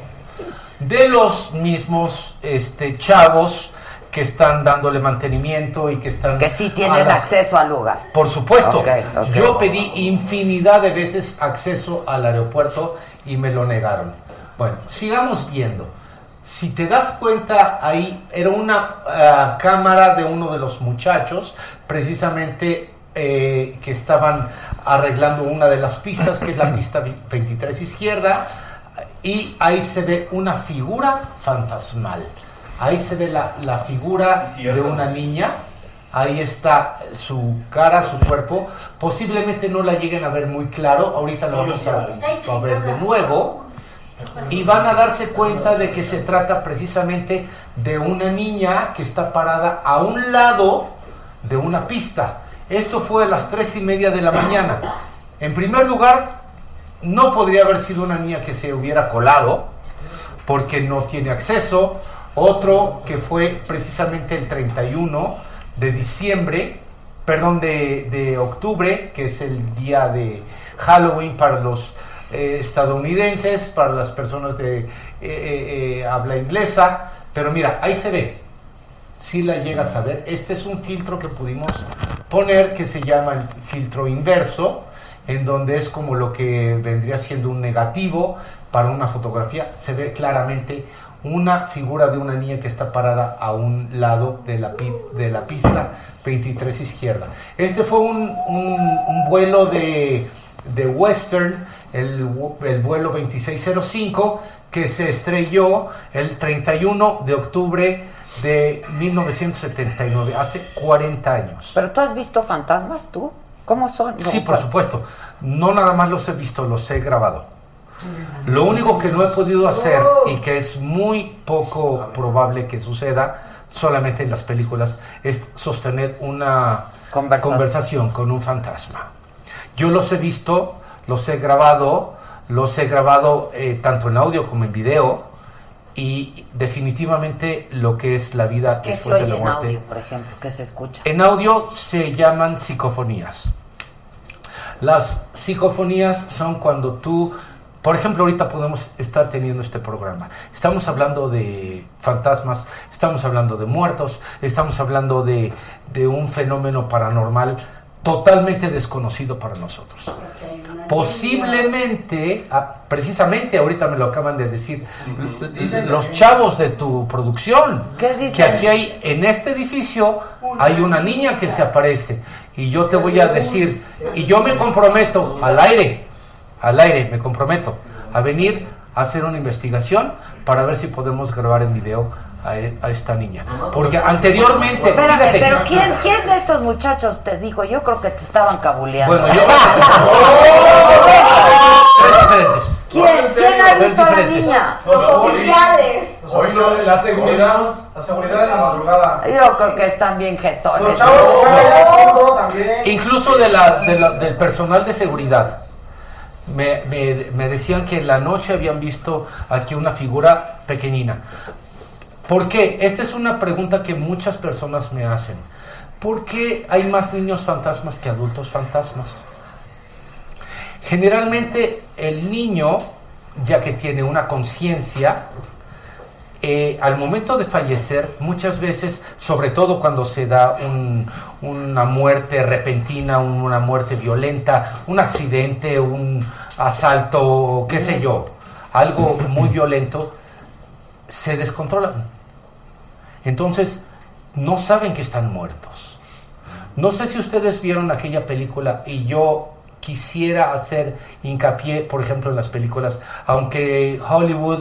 de los mismos este, chavos que están dándole mantenimiento y que están... Que sí tienen las- acceso al lugar. por supuesto. Yo pedí infinidad de veces acceso al aeropuerto y me lo negaron. Bueno, sigamos viendo. Si te das cuenta, ahí era una ah, cámara de uno de los muchachos, precisamente eh, que estaban arreglando una de las pistas, que es la [COUGHS] pista 23 izquierda, y ahí se ve una figura fantasmal. Ahí se ve la, la figura de una niña. Ahí está su cara, su cuerpo. Posiblemente no la lleguen a ver muy claro. Ahorita lo vamos a, a ver de nuevo. Y van a darse cuenta de que se trata precisamente de una niña que está parada a un lado de una pista. Esto fue a las tres y media de la mañana. En primer lugar, no podría haber sido una niña que se hubiera colado, porque no tiene acceso. Otro que fue precisamente el 31 de diciembre, perdón, de, octubre, que es el día de Halloween para los eh, estadounidenses, para las personas de eh, eh, habla inglesa. Pero mira, ahí se ve, si la llegas a ver. Este es un filtro que pudimos poner que se llama el filtro inverso, en donde es como lo que vendría siendo un negativo para una fotografía. Se ve claramente una figura de una niña que está parada a un lado de la, de la pista 23 izquierda. Este fue un, un- un vuelo de, de Western, el, el vuelo 2605, que se estrelló el 31 de octubre de 1979, hace 40 años. ¿Pero tú has visto fantasmas tú? ¿Cómo son? Sí, por supuesto. No nada más los he visto, los he grabado. Lo único que no he podido hacer y que es muy poco probable que suceda solamente en las películas es sostener una conversación, con un fantasma. Yo los he visto, los he grabado, los he grabado eh, tanto en audio como en video y definitivamente lo que es la vida ¿Qué después de la en muerte. audio, por ejemplo? ¿Qué se escucha? En audio se llaman psicofonías. Las psicofonías son cuando tú, por ejemplo, ahorita podemos estar teniendo este programa. Estamos hablando de fantasmas, estamos hablando de muertos, estamos hablando de, de un fenómeno paranormal totalmente desconocido para nosotros. Posiblemente, ah, precisamente ahorita me lo acaban de decir, los chavos de tu producción, dicen? que aquí hay, en este edificio, hay una niña que se aparece. Y yo te voy a decir, y yo me comprometo al aire, al aire, me comprometo a venir a hacer una investigación para ver si podemos grabar en video a, e- a esta niña. Porque anteriormente, Espérame, fíjate, pero ¿quién, ¿quién de estos muchachos te dijo? Yo creo que te estaban cabuleando. Bueno, yo- [LAUGHS] [LAUGHS] ¿Quién? ¿Quién ha visto a la diferentes. niña? Los oficiales. Hoy no, la seguridad. La seguridad de la madrugada. Yo creo que están bien jetones. Los chavos también. Incluso de la, de la- del personal de seguridad. Me, me- decían que en la noche habían visto aquí una figura pequeñina. ¿Por qué? Esta es una pregunta que muchas personas me hacen. ¿Por qué hay más niños fantasmas que adultos fantasmas? Generalmente el niño, ya que tiene una conciencia, eh, al momento de fallecer, muchas veces, sobre todo cuando se da un- una muerte repentina, un- una muerte violenta, un accidente, un asalto, qué sé yo, algo muy violento, se descontrolan. Entonces, no saben que están muertos. No sé si ustedes vieron aquella película y yo quisiera hacer hincapié, por ejemplo, en las películas, aunque Hollywood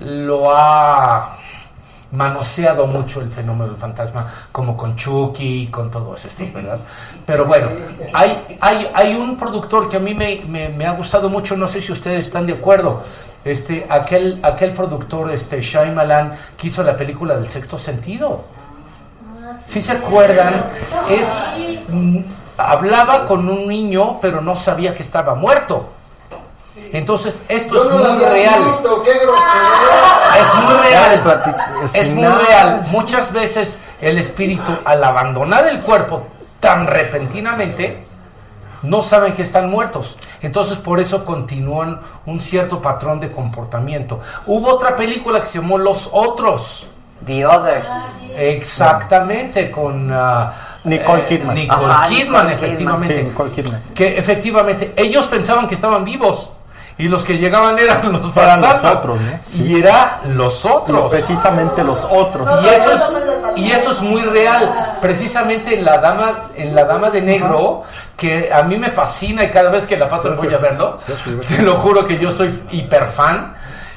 lo ha manoseado mucho el fenómeno del fantasma, como con Chucky, con todo eso, ¿verdad? Pero bueno, hay, hay, hay un productor que a mí me, me- ha gustado mucho, no sé si ustedes están de acuerdo, este, aquel, aquel productor, este, Shyamalan, que hizo la película del sexto sentido. Si se acuerdan, es mm, hablaba con un niño, pero no sabía que estaba muerto. Entonces, esto Yo es no muy real. visto, qué grosería. Es muy real. Es muy real. Muchas veces el espíritu, al abandonar el cuerpo tan repentinamente, no saben que están muertos. Entonces por eso continúan un cierto patrón de comportamiento. Hubo otra película que se llamó Los Otros. The Others. Exactamente, con ah, Nicole eh, Kidman. Nicole Ajá, Kidman, Nicole efectivamente. Sí, Nicole Kidman. Que efectivamente, ellos pensaban que estaban vivos. Y los que llegaban eran los Eran los otros, ¿no? Y era los Los- otros. precisamente los otros. Y eso, es, y eso es muy real. precisamente en la dama, en la dama de negro, que a mí me fascina y cada vez que la paso voy a verlo. Te lo juro que yo soy hiper fan.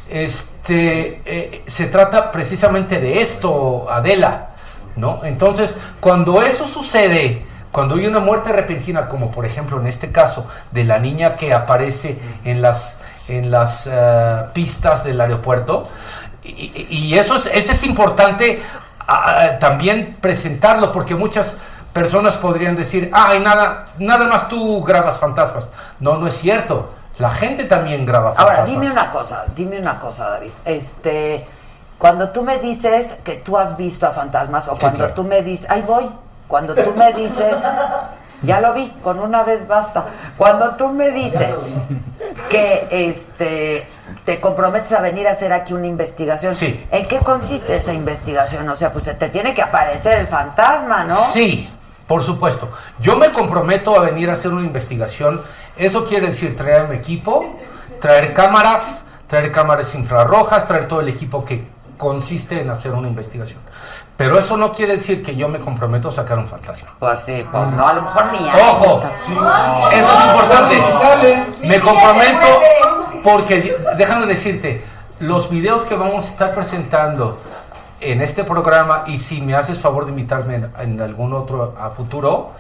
Este, eh, se trata precisamente de esto, Adela, ¿no? Entonces, cuando eso sucede, cuando hay una muerte repentina, como por ejemplo en este caso de la niña que aparece en las en las eh, pistas del aeropuerto, y, y eso es, eso es importante ah, también presentarlo, porque muchas personas podrían decir, ay, nada, nada más tú grabas fantasmas. No, no es cierto. La gente también graba fantasmas. Ahora, dime una cosa, dime una cosa, David. Este, cuando tú me dices que tú has visto a fantasmas o Sí, cuando claro. tú me dices, ahí voy, cuando tú me dices, ya lo vi, con una vez basta. Cuando tú me dices que este te comprometes a venir a hacer aquí una investigación, Sí. ¿en qué consiste esa investigación? O sea, pues se te tiene que aparecer el fantasma, ¿no? Sí, por supuesto. Yo me comprometo a venir a hacer una investigación. Eso quiere decir traer mi equipo, traer cámaras, traer cámaras infrarrojas, traer todo el equipo que consiste en hacer una investigación. Pero eso no quiere decir que yo me comprometo a sacar un fantasma. Pues sí, pues no, a lo mejor ni hay. Ojo, eso es importante. Me comprometo porque déjame decirte, los videos que vamos a estar presentando en este programa y si me haces favor de invitarme en, en algún otro a futuro,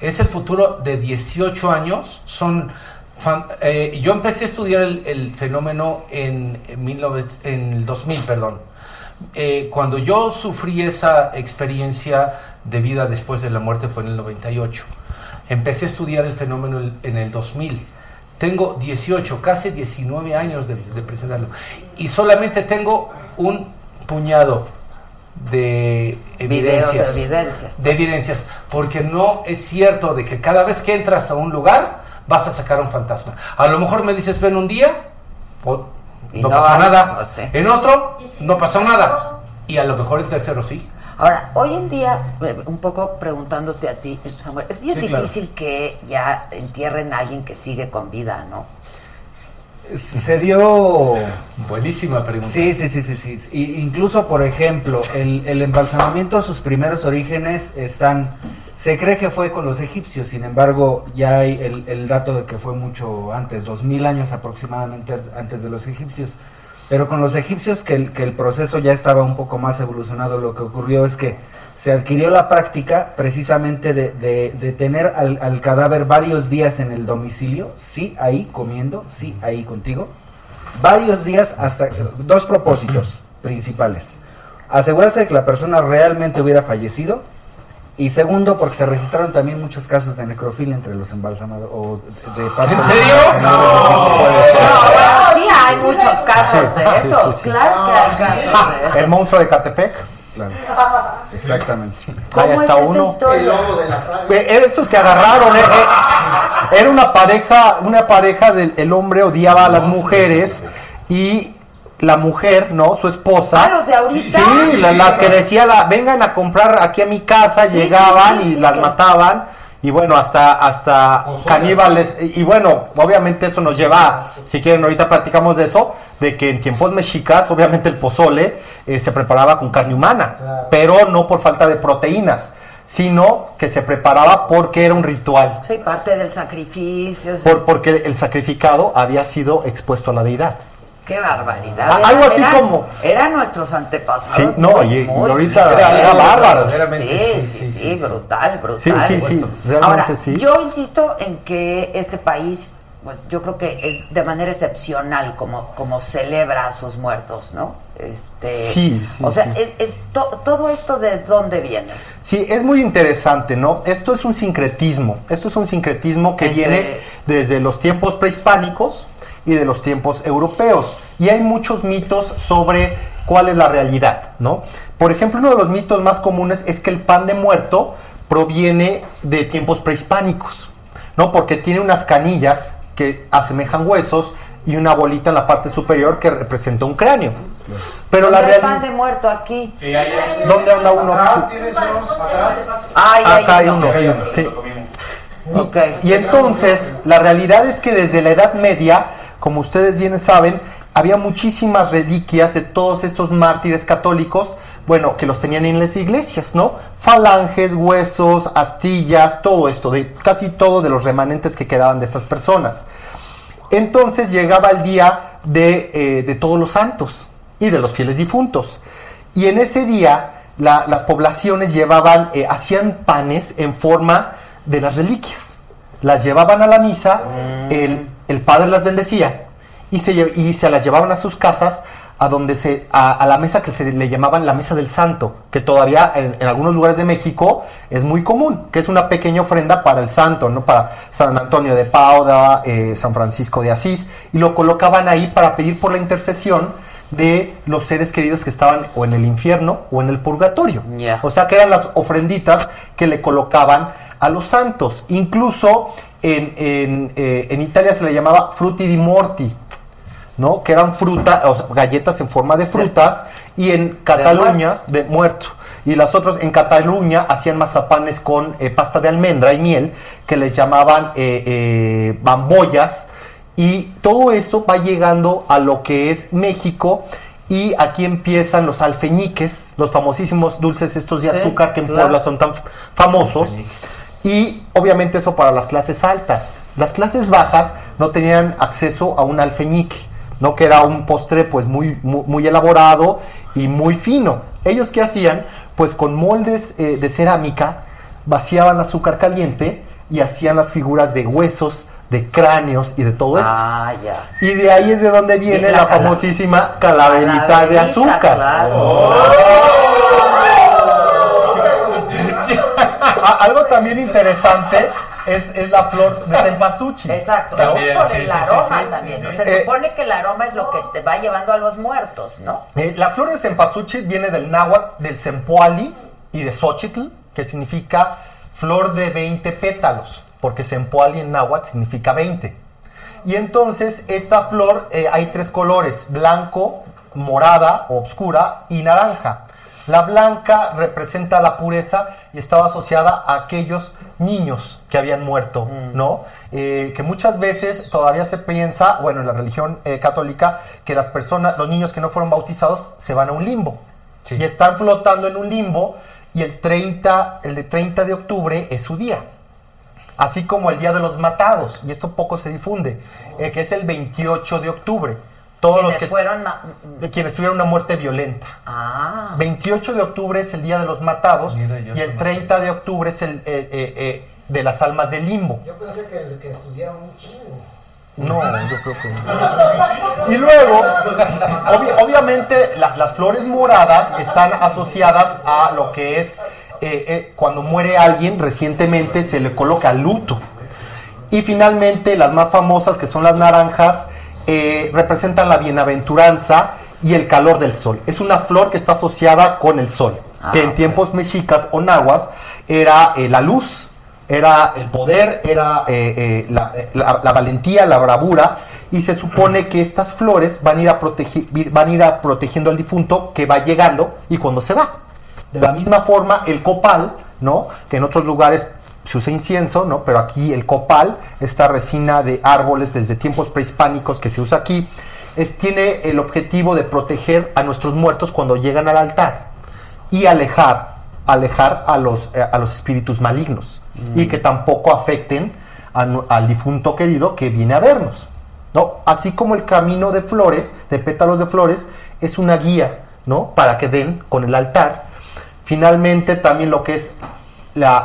es el futuro de 18 años. Son fan- eh, yo empecé a estudiar el, el fenómeno en, en 19 en el 2000, perdón. Eh, cuando yo sufrí esa experiencia de vida después de la muerte fue en el 98. Empecé a estudiar el fenómeno en el 2000. Tengo 18, casi 19 años de, de presentarlo. Y solamente tengo un puñado de Videos evidencias. de evidencias. de evidencias. Porque no es cierto de que cada vez que entras a un lugar vas a sacar un fantasma. A lo mejor me dices ven un día, o Y no, no pasa hay, nada. En otro, no pasa nada. Y a lo mejor el tercero sí. Ahora, hoy en día, eh, un poco preguntándote a ti, Samuel, es bien Sí, claro. difícil que ya entierren a alguien que sigue con vida, ¿no? Se dio... Buenísima pregunta. Sí, sí, sí, sí, sí. I- incluso, por ejemplo, el, el embalsamamiento, sus primeros orígenes están... Se cree que fue con los egipcios, sin embargo, ya hay el, dato de que fue mucho antes, dos mil años aproximadamente antes de los egipcios. Pero con los egipcios que el, proceso ya estaba un poco más evolucionado, lo que ocurrió es que se adquirió la práctica precisamente de, de- de tener al, al cadáver varios días en el domicilio, sí, ahí comiendo, sí, ahí contigo, varios días hasta dos propósitos principales. Asegurarse de que la persona realmente hubiera fallecido y segundo porque se registraron también muchos casos de necrofilia entre los embalsamados o de parte ¿En de- serio? Sí, hay muchos casos de esos, claro que hay casos de esos. El monstruo de Catepec. Claro. [LAUGHS] Exactamente. ¿Cómo Ahí es está esa uno. historia? Eh, Era estos que agarraron. eh, eh, era una pareja, una pareja del el hombre odiaba a las mujeres y la mujer, ¿no? Su esposa. Ah, los de ahorita. Sí, la- las que decía la, vengan a comprar aquí a mi casa, Sí, llegaban sí, sí, y sí, las que- mataban. Y bueno, hasta, hasta caníbales. Y, y bueno, obviamente eso nos lleva, si quieren ahorita platicamos de eso, de que en tiempos mexicas, obviamente el pozole eh, se preparaba con carne humana, pero no por falta de proteínas, sino que se preparaba porque era un ritual, Sí, parte del sacrificio. por, porque el sacrificado había sido expuesto a la deidad. Qué barbaridad. Ah, algo así como- Eran nuestros antepasados. Sí, no, y- ahorita Era- era bárbaro. Sí, sí, sí, brutal, brutal. Sí, sí, sí, realmente Ahora, sí. yo insisto en que este país, pues yo creo que es de manera excepcional como, como celebra a sus muertos, ¿no? Este, Sí, sí, O sea, sí. es, es to- todo esto de dónde viene. Sí, es muy interesante, ¿no? Esto es un sincretismo. Esto es un sincretismo que Entre- viene desde los tiempos prehispánicos y de los tiempos europeos. Y hay muchos mitos sobre cuál es la realidad, ¿no? Por ejemplo, uno de los mitos más comunes es que el pan de muerto proviene de tiempos prehispánicos, ¿no? Porque tiene unas canillas que asemejan huesos y una bolita en la parte superior que representa un cráneo. Pero la ¿Dónde hay pan realidad... de muerto aquí? ¿Dónde anda uno? Atrás tienes uno, atrás. Ay, Acá hay no. uno. Sí. Y entonces, la realidad es que desde la Edad Media, como ustedes bien saben, había muchísimas reliquias de todos estos mártires católicos bueno, que los tenían en las iglesias, ¿no? Falanges, huesos, astillas, todo esto, de casi todo de los remanentes que quedaban de estas personas. Entonces llegaba el día de, eh, de todos los santos y de los fieles difuntos. Y en ese día la- las poblaciones llevaban, eh, hacían panes en forma de las reliquias. Las llevaban a la misa, el, el padre las bendecía y se, y se las llevaban a sus casas a donde se a, a la mesa que se le llamaban la mesa del santo que todavía en, en algunos lugares de México es muy común que es una pequeña ofrenda para el santo no para San Antonio de Pauda eh, San Francisco de Asís y lo colocaban ahí para pedir por la intercesión de los seres queridos que estaban o en el infierno o en el purgatorio. O sea que eran las ofrenditas que le colocaban a los santos. Incluso en, en, eh, en Italia se le llamaba frutti di morti ¿no? Que eran fruta, o sea, galletas en forma de frutas, y en Cataluña, de muerto. Y las otras en Cataluña hacían mazapanes con eh, pasta de almendra y miel, que les llamaban eh, eh, bamboyas. Y todo eso va llegando a lo que es México. Y aquí empiezan los alfeñiques, los famosísimos dulces estos de Sí, azúcar que en claro. Puebla son tan famosos. Y obviamente eso para las clases altas. Las clases bajas no tenían acceso a un alfeñique, ¿no? Que era un postre pues muy, muy, muy elaborado y muy fino. Ellos qué hacían? Pues con moldes eh, de cerámica vaciaban azúcar caliente y hacían las figuras de huesos, de cráneos y de todo esto. Ah, ya. Y de ahí es de donde viene la, famosísima calaverita de azúcar. claro. Ah, Algo también interesante es, es la flor de cempasúchil. Exacto, También, es por el sí, sí, aroma sí. también. Eh, Se supone que el aroma es lo que te va llevando a los muertos, ¿no? Eh, la flor de cempasúchil viene del náhuatl, del sempoali y de xochitl, que significa flor de 20 pétalos, porque sempoali en náhuatl significa 20. Y entonces esta flor eh, hay tres colores, blanco, morada o oscura y naranja. La blanca representa la pureza y estaba asociada a aquellos niños que habían muerto, ¿no? Eh, que muchas veces todavía se piensa, bueno, en la religión eh, católica, que las personas, los niños que no fueron bautizados, se van a un limbo. Y están flotando en un limbo y el 30, el de 30 de octubre es su día así como el Día de los Matados, y esto poco se difunde, eh, que es el 28 de octubre. Todos los Quienes que fueron de quienes tuvieron una muerte violenta. Ah. 28 de octubre es el Día de los Matados Mira, y el 30 de octubre es el eh, eh, eh, de las almas del limbo. Yo pensé que el que estudiaba un chingo. No, yo creo que [LAUGHS] Y luego, obvi- obviamente, la- las flores moradas están asociadas a lo que es eh, eh, cuando muere alguien recientemente se le coloca luto. Y finalmente, las más famosas, que son las naranjas, eh, representan la bienaventuranza y el calor del sol. Es una flor que está asociada con el sol, que en tiempos mexicas o nahuas era eh, la luz, era el poder, era eh, la, la- la valentía, la bravura, y se supone que estas flores van a, ir a van a ir a protegiendo al difunto que va llegando y cuando se va. De la misma forma, el copal, ¿no? Que en otros lugares se usa incienso, ¿no? Pero aquí el copal, esta resina de árboles desde tiempos prehispánicos que se usa aquí, es, tiene el objetivo de proteger a nuestros muertos cuando llegan al altar y alejar, alejar a los, eh, a los espíritus malignos y que tampoco afecten a al difunto querido que viene a vernos. ¿no? Así como el camino de flores, de pétalos de flores, es una guía, ¿no? Para que den con el altar. Finalmente, también lo que es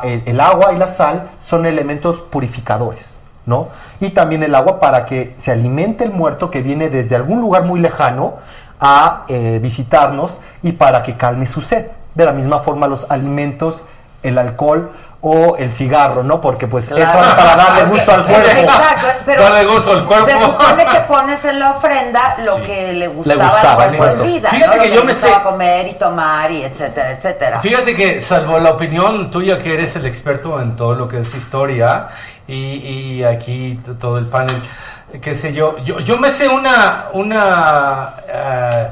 el agua y la sal son elementos purificadores, ¿no? Y también el agua para que se alimente el muerto que viene desde algún lugar muy lejano a eh, visitarnos y para que calme su sed. De la misma forma, los alimentos, el alcohol o el cigarro, ¿no? Porque pues eso es para darle gusto al cuerpo. [LAUGHS] Exacto, pero Darle gusto al cuerpo. se supone que pones en la ofrenda lo que le gustaba, gustaba al cuerpo en vida, Fíjate ¿no? que Lo yo le me sé- comer y tomar y etcétera, etcétera. Fíjate que, salvo la opinión tuya, que eres el experto en todo lo que es historia, y, y aquí todo el panel, qué sé yo, yo, yo me sé una, una eh,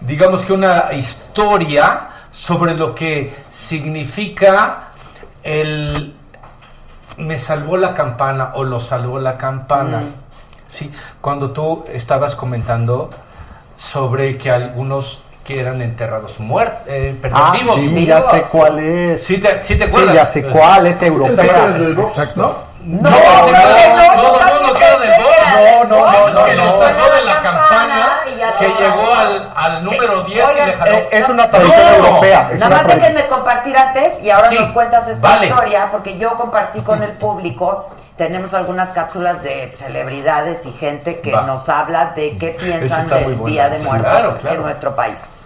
digamos que una historia sobre lo que significa el me salvó la campana o lo salvó la campana. Sí, cuando tú estabas comentando sobre que algunos que eran enterrados muertos, eh, perdón, Ah, vivos. sí, ya sé cuál es. Sí te, sí te Sí, ya sé cuál, es europea. Exacto. No, No, ese no, no, no, no, no, no, que era del box. No, no, no, Es no, que no. lo sacó de la campana, y ya que llegó al, al número 10 Oigan, y le jaló. Eh, es una tradición No. europea. es Nada más tradición. déjenme compartir antes y ahora Sí, nos cuentas esta vale. historia, porque yo compartí con el público. Tenemos algunas cápsulas de celebridades y gente que Va. nos habla de qué piensan del bueno. Día de Muertos claro, claro. en nuestro país.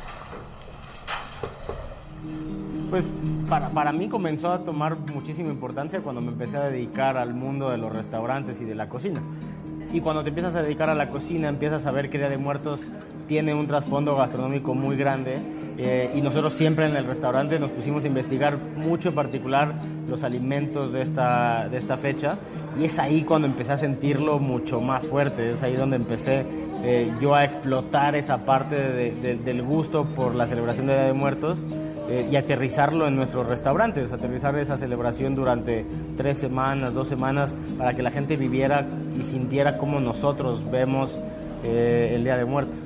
Pues para, para mí comenzó a tomar muchísima importancia cuando me empecé a dedicar al mundo de los restaurantes y de la cocina. Y cuando te empiezas a dedicar a la cocina, empiezas a ver que Día de Muertos tiene un trasfondo gastronómico muy grande. eh, y nosotros siempre en el restaurante nos pusimos a investigar mucho en particular los alimentos de esta, de esta fecha. Y es ahí cuando empecé a sentirlo mucho más fuerte. Es ahí donde empecé eh, yo a explotar esa parte de- de- del gusto por la celebración de Día de Muertos eh, y aterrizarlo en nuestros restaurantes, aterrizar esa celebración durante tres semanas, dos semanas, para que la gente viviera y sintiera como nosotros vemos eh, el Día de Muertos.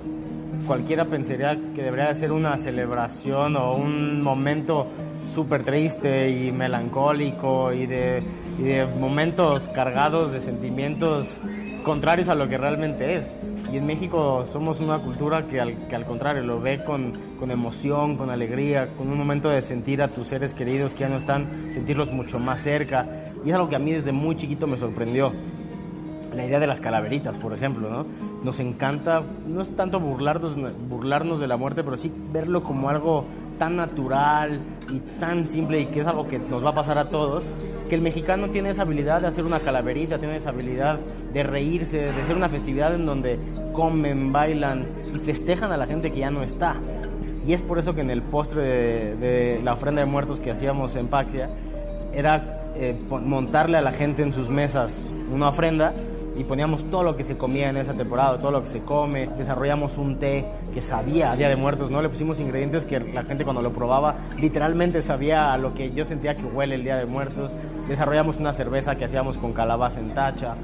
Cualquiera pensaría que debería de ser una celebración o un momento súper triste y melancólico y de, y de momentos cargados de sentimientos contrarios a lo que realmente es. Y en México somos una cultura que al, que al contrario lo ve con, con emoción, con alegría, con un momento de sentir a tus seres queridos que ya no están, sentirlos mucho más cerca. Y es algo que a mí desde muy chiquito me sorprendió. La idea de las calaveritas, por ejemplo, ¿no? Nos encanta, no es tanto burlarnos, burlarnos de la muerte, pero sí verlo como algo tan natural y tan simple y que es algo que nos va a pasar a todos, que el mexicano tiene esa habilidad de hacer una calaverita, tiene esa habilidad de reírse, de ser una festividad en donde comen, bailan y festejan a la gente que ya no está. Y es por eso que en el postre de, la ofrenda de muertos que hacíamos en Paxia, era eh, montarle a la gente en sus mesas una ofrenda y poníamos todo lo que se comía en esa temporada, todo lo que se come, desarrollamos un té que sabía a Día de Muertos, ¿no? Le pusimos ingredientes que la gente cuando lo probaba literalmente sabía a lo que yo sentía que huele el Día de Muertos, desarrollamos una cerveza que hacíamos con calabaza en tacha,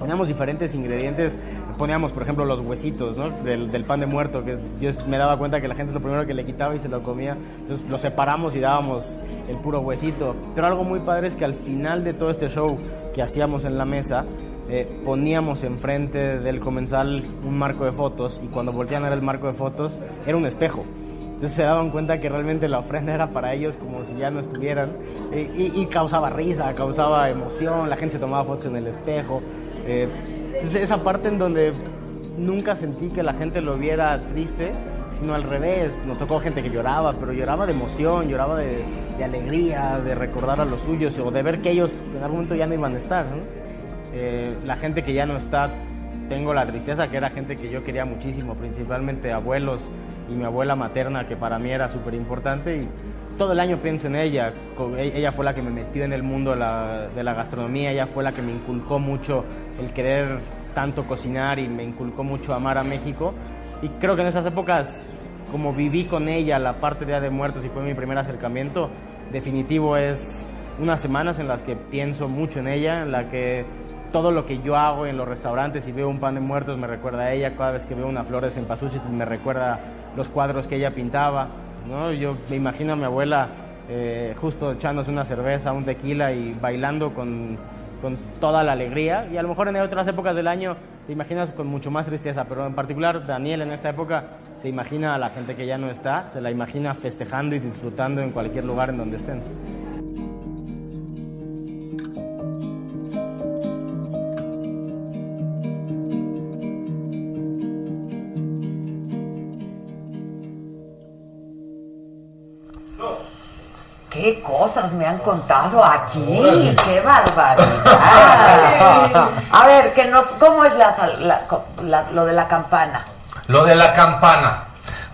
poníamos diferentes ingredientes, poníamos por ejemplo los huesitos ¿no? del, del pan de muerto, que yo me daba cuenta que la gente es lo primero que le quitaba y se lo comía, entonces lo separamos y dábamos el puro huesito. Pero algo muy padre es que al final de todo este show que hacíamos en la mesa, eh, poníamos enfrente del comensal un marco de fotos y cuando volteaban a ver el marco de fotos era un espejo. Entonces se daban cuenta que realmente la ofrenda era para ellos como si ya no estuvieran eh, y, y causaba risa, causaba emoción, la gente se tomaba fotos en el espejo. Eh, esa parte en donde nunca sentí que la gente lo viera triste, sino al revés. Nos tocó gente que lloraba, pero lloraba de emoción, lloraba de, de alegría, de recordar a los suyos o de ver que ellos en algún momento ya no iban a estar. ¿no? Eh, la gente que ya no está, tengo la tristeza que era gente que yo quería muchísimo, principalmente abuelos y mi abuela materna, que para mí era súper importante. Y todo el año pienso en ella. E- Ella fue la que me metió en el mundo de la, de la gastronomía, ella fue la que me inculcó mucho el querer tanto cocinar y me inculcó mucho amar a México. Y creo que en esas épocas, como viví con ella la parte de Día de Muertos y fue mi primer acercamiento, definitivo es unas semanas en las que pienso mucho en ella, en la que todo lo que yo hago en los restaurantes y veo un pan de muertos me recuerda a ella, cada vez que veo una flor de cempasúchil me recuerda los cuadros que ella pintaba, ¿no? Yo me imagino a mi abuela eh, justo echándose una cerveza, un tequila y bailando con, con toda la alegría y a lo mejor en otras épocas del año te imaginas con mucho más tristeza, pero en particular Daniel en esta época se imagina a la gente que ya no está, se la imagina festejando y disfrutando en cualquier lugar en donde estén. ¿Qué cosas me han contado aquí? ¡Qué barbaridad! [LAUGHS] A ver, que nos, ¿cómo es la, sal- la- la- lo de la campana? Lo de la campana.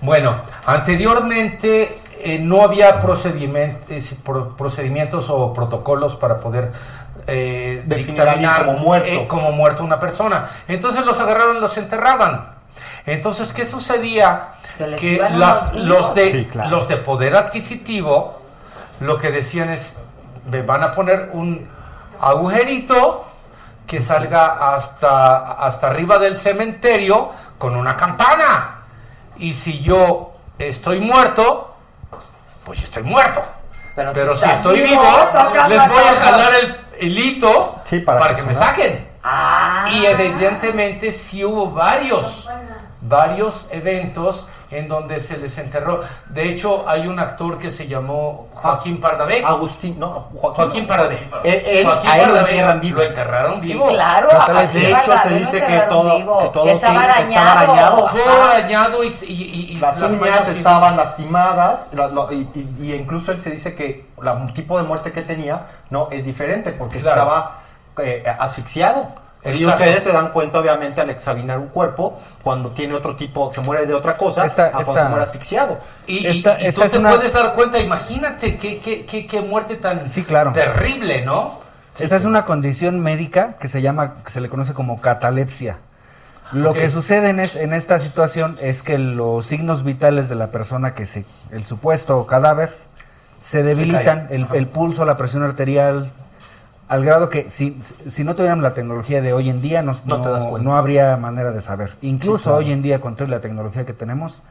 Bueno, anteriormente eh, no había procedimientos, pro- procedimientos o protocolos para poder eh, Definir a alguien como muerto. eh, como muerto una persona. Entonces los agarraron y los enterraban. Entonces, ¿qué sucedía? Se les Que iban las- los, de, Sí, claro. los de poder adquisitivo lo que decían es, me van a poner un agujerito que salga hasta, hasta arriba del cementerio con una campana. Y si yo estoy muerto, pues estoy muerto. Pero, Pero si estoy vivo, les voy a jalar el hilito para para, que que me saquen. Ah. Y evidentemente sí hubo varios, varios eventos en donde se les enterró. De hecho, hay un actor que se llamó Joaquín Pardavé. Agustín, no, Joaquín. Joaquín Pardavé. Él- él- Joaquín a él lo Pardavé vivo. Lo enterraron Sí, vivo. claro. Catalepsia. De hecho, se dice lo que todo- vivo, que todo que estaba sí, estaba arañado. arañado. Todo arañado y, y- y- Las las uñas estaban lastimadas la- lo- y, y- y incluso él se dice que el tipo de muerte que tenía no es diferente porque Claro. estaba eh, asfixiado. Y Exacto. ustedes se dan cuenta, obviamente, al examinar un cuerpo, cuando tiene otro tipo, se muere de otra cosa, Esta- a cuando esta- se muere asfixiado. Y, y- Esta- y esta tú te una- puedes dar cuenta, imagínate qué, qué, qué, qué muerte tan Sí, claro. terrible, ¿no? Esta es una condición médica que se llama, que se le conoce como catalepsia. Lo que sucede en, es- en esta situación es que los signos vitales de la persona que se, el supuesto cadáver, se debilitan, el pulso, la presión arterial, al grado que si, si no tuviéramos la tecnología de hoy en día, No no, te das cuenta. no habría manera de saber. Incluso Sí, claro. hoy en día, con toda la tecnología que tenemos,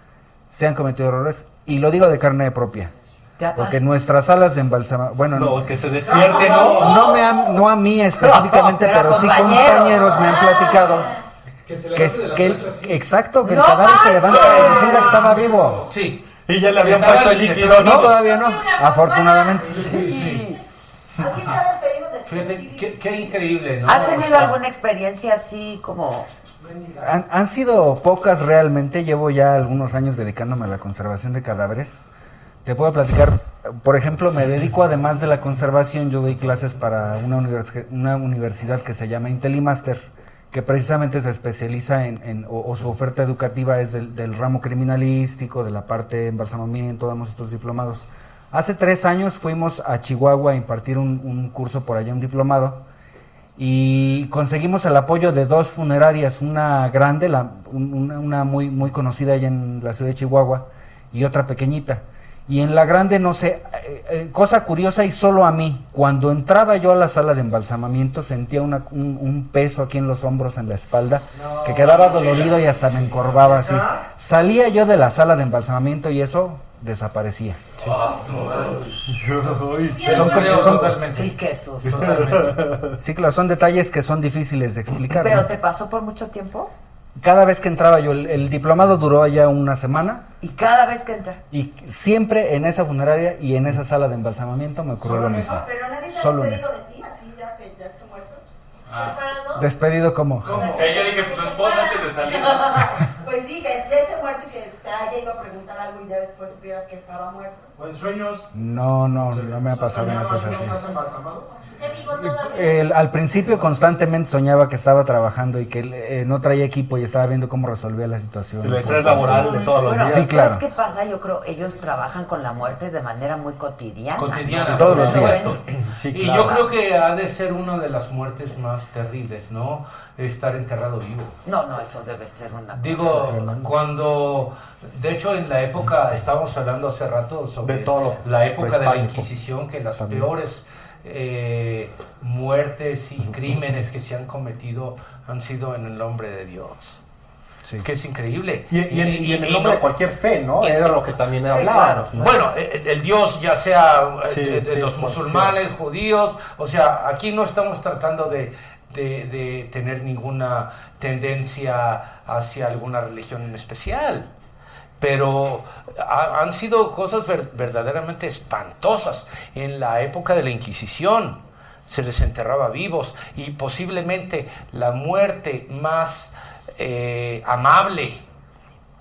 se han cometido errores, y lo digo de carne propia. ¿Te ha Porque nuestras salas de embalsamación, bueno, No, que se despierte, ¿no? no, me han- no a mí específicamente, Pero pero sí compañeros. compañeros me han platicado Que se que, que el- exacto, que el ¡No cadáver se levanta y resulta que estaba vivo. Sí. Y ya le habían puesto el líquido, No, ¿no? todavía no, afortunadamente. Despedido de Fíjate, qué, qué increíble, ¿no? ¿Has tenido alguna experiencia así como Han, han sido pocas realmente, llevo ya algunos años dedicándome a la conservación de cadáveres. Te puedo platicar, por ejemplo, me dedico además de la conservación, yo doy clases para una, univers- una universidad que se llama Intelimaster, que precisamente se especializa en, en- o, o su oferta educativa es del, del ramo criminalístico, de la parte de embalsamamiento, damos estos diplomados. Hace tres años fuimos a Chihuahua a impartir un, un curso por allá, un diplomado, y conseguimos el apoyo de dos funerarias, una grande, la, un- una, una muy, muy conocida allá en la ciudad de Chihuahua, y otra pequeñita. Y en la grande, no sé, eh, eh, cosa curiosa y solo a mí, cuando entraba yo a la sala de embalsamamiento sentía una- un, un peso aquí en los hombros, en la espalda, que quedaba dolorido y hasta me encorvaba así. Salía yo de la sala de embalsamamiento y eso desaparecía. Son, creo, son- totalmente. sí que eso? [LAUGHS] Totalmente. Sí, claro, son detalles que son difíciles de explicar. ¿no? ¿Pero te pasó por mucho tiempo? Cada vez que entraba yo, el, el diplomado duró ya una semana Y cada vez que entra. y siempre en esa funeraria y en esa sala de embalsamamiento me ocurrió lo mismo. Pero nadie se ha Solo despedido de ti, así ya que ya está muerto. Despedido como... Sí, yo dije, pues esposa antes de salir. [LAUGHS] Pues sí, que ya esté muerto y que te haya ido a preguntar algo y ya después supieras que estaba muerto. O en sueños. No, no, no me ha pasado una cosa así. El- al principio constantemente soñaba que estaba trabajando y que eh, no traía equipo y estaba viendo cómo resolvía la situación. El estrés laboral de todos los Bueno, días. Sí, claro. ¿sabes qué pasa? Yo creo ellos trabajan con la muerte de manera muy cotidiana. cotidiana. Todos los días. [CLEARS THROAT] y yo creo que ha de ser una de las muertes más terribles, ¿no? Estar enterrado vivo. No, no, eso debe ser una Digo, cosa. cuando, de hecho en la época, estábamos hablando hace rato sobre De todo. la época de la. Inquisición, que las También. peores eh, muertes y crímenes que se han cometido han sido en el nombre de Dios. Sí. Que es increíble. Y, y en, y en el nombre no- de cualquier fe, ¿no? Era lo que también hablábamos. Bueno, eh, el Dios ya sea eh, Sí, de, de sí, los musulmanes, judíos, o sea, aquí no estamos tratando de, de- de tener ninguna tendencia hacia alguna religión en especial, pero ha- han sido cosas ver- verdaderamente espantosas. En la época de la Inquisición se les enterraba vivos y posiblemente la muerte más eh, amable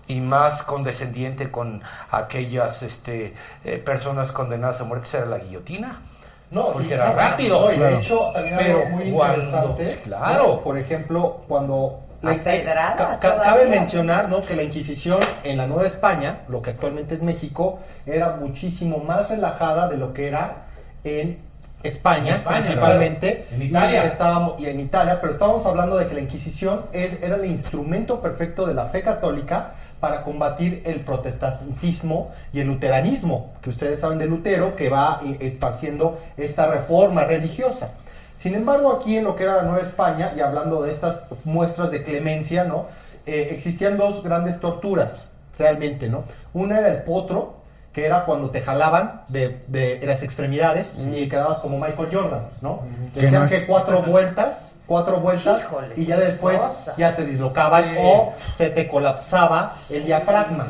y más condescendiente con aquellas este, eh, personas condenadas a muerte era la guillotina. No, porque y- era rápido. no, y de hecho, también Pero algo muy cuando- interesante. claro. ¿no? Por ejemplo, cuando. A pedradas ca- ca- todavía. cabe mencionar ¿no? que la Inquisición en la Nueva España, lo que actualmente es México, era muchísimo más relajada de lo que era en España, En España, principalmente. claro. En Italia. Y, estábamos, y en Italia, pero estábamos hablando de que la Inquisición es, era el instrumento perfecto de la fe católica para combatir el protestantismo y el luteranismo, que ustedes saben de Lutero, que va eh, esparciendo esta reforma religiosa. Sin embargo, aquí en lo que era la Nueva España, y hablando de estas muestras de clemencia, ¿no? Eh, existían dos grandes torturas. realmente, ¿no? Una era el potro, que era cuando te jalaban de, de las extremidades y quedabas como Michael Jordan, ¿no? ¿Qué Decían que cuatro vueltas, cuatro vueltas, Híjole, y ya después ya te dislocaban o se te colapsaba el diafragma.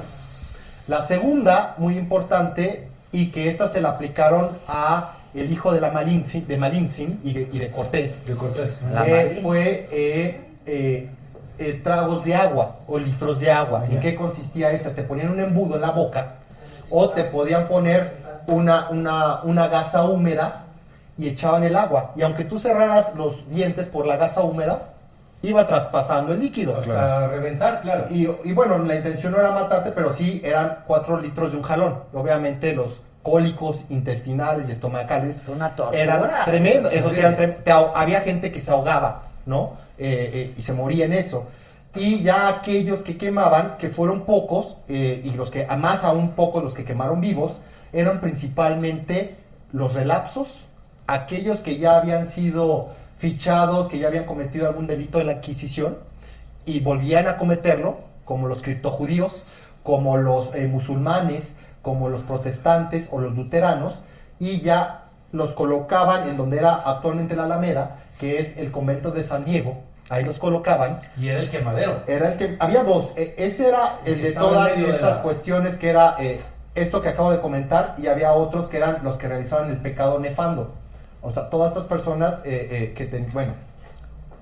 La segunda, muy importante, y que esta se la aplicaron a el hijo de la Malintzin, de Malintzin y de, y de Cortés. De Cortés. Eh, fue eh, eh, eh, tragos de agua o litros de agua. ¿En qué consistía esa? Te ponían un embudo en la boca o te podían poner una, una, una gasa húmeda y echaban el agua. Y aunque tú cerraras los dientes por la gasa húmeda, iba traspasando el líquido. A reventar, claro. Y, y bueno, la intención no era matarte, pero sí eran cuatro litros de un jalón. Obviamente los cólicos intestinales y estomacales tortura. eran tremendos. Sí. Esos eran trem- te ahog- había gente que se ahogaba, ¿no? Eh, eh, y se moría en eso. Y ya aquellos que quemaban, que fueron pocos, eh, y los que, más aún pocos los que quemaron vivos, eran principalmente los relapsos, aquellos que ya habían sido fichados, que ya habían cometido algún delito de la Inquisición, y volvían a cometerlo, como los criptojudíos, como los eh, musulmanes, como los protestantes o los luteranos, y ya los colocaban en donde era actualmente la Alameda, que es el convento de San Diego, ahí los colocaban. Y era el quemadero. Era el que había dos, e- ese era el de todas de estas la- cuestiones que era eh, esto que acabo de comentar y había otros que eran los que realizaban el pecado nefando. O sea, todas estas personas eh, eh, que, ten- bueno,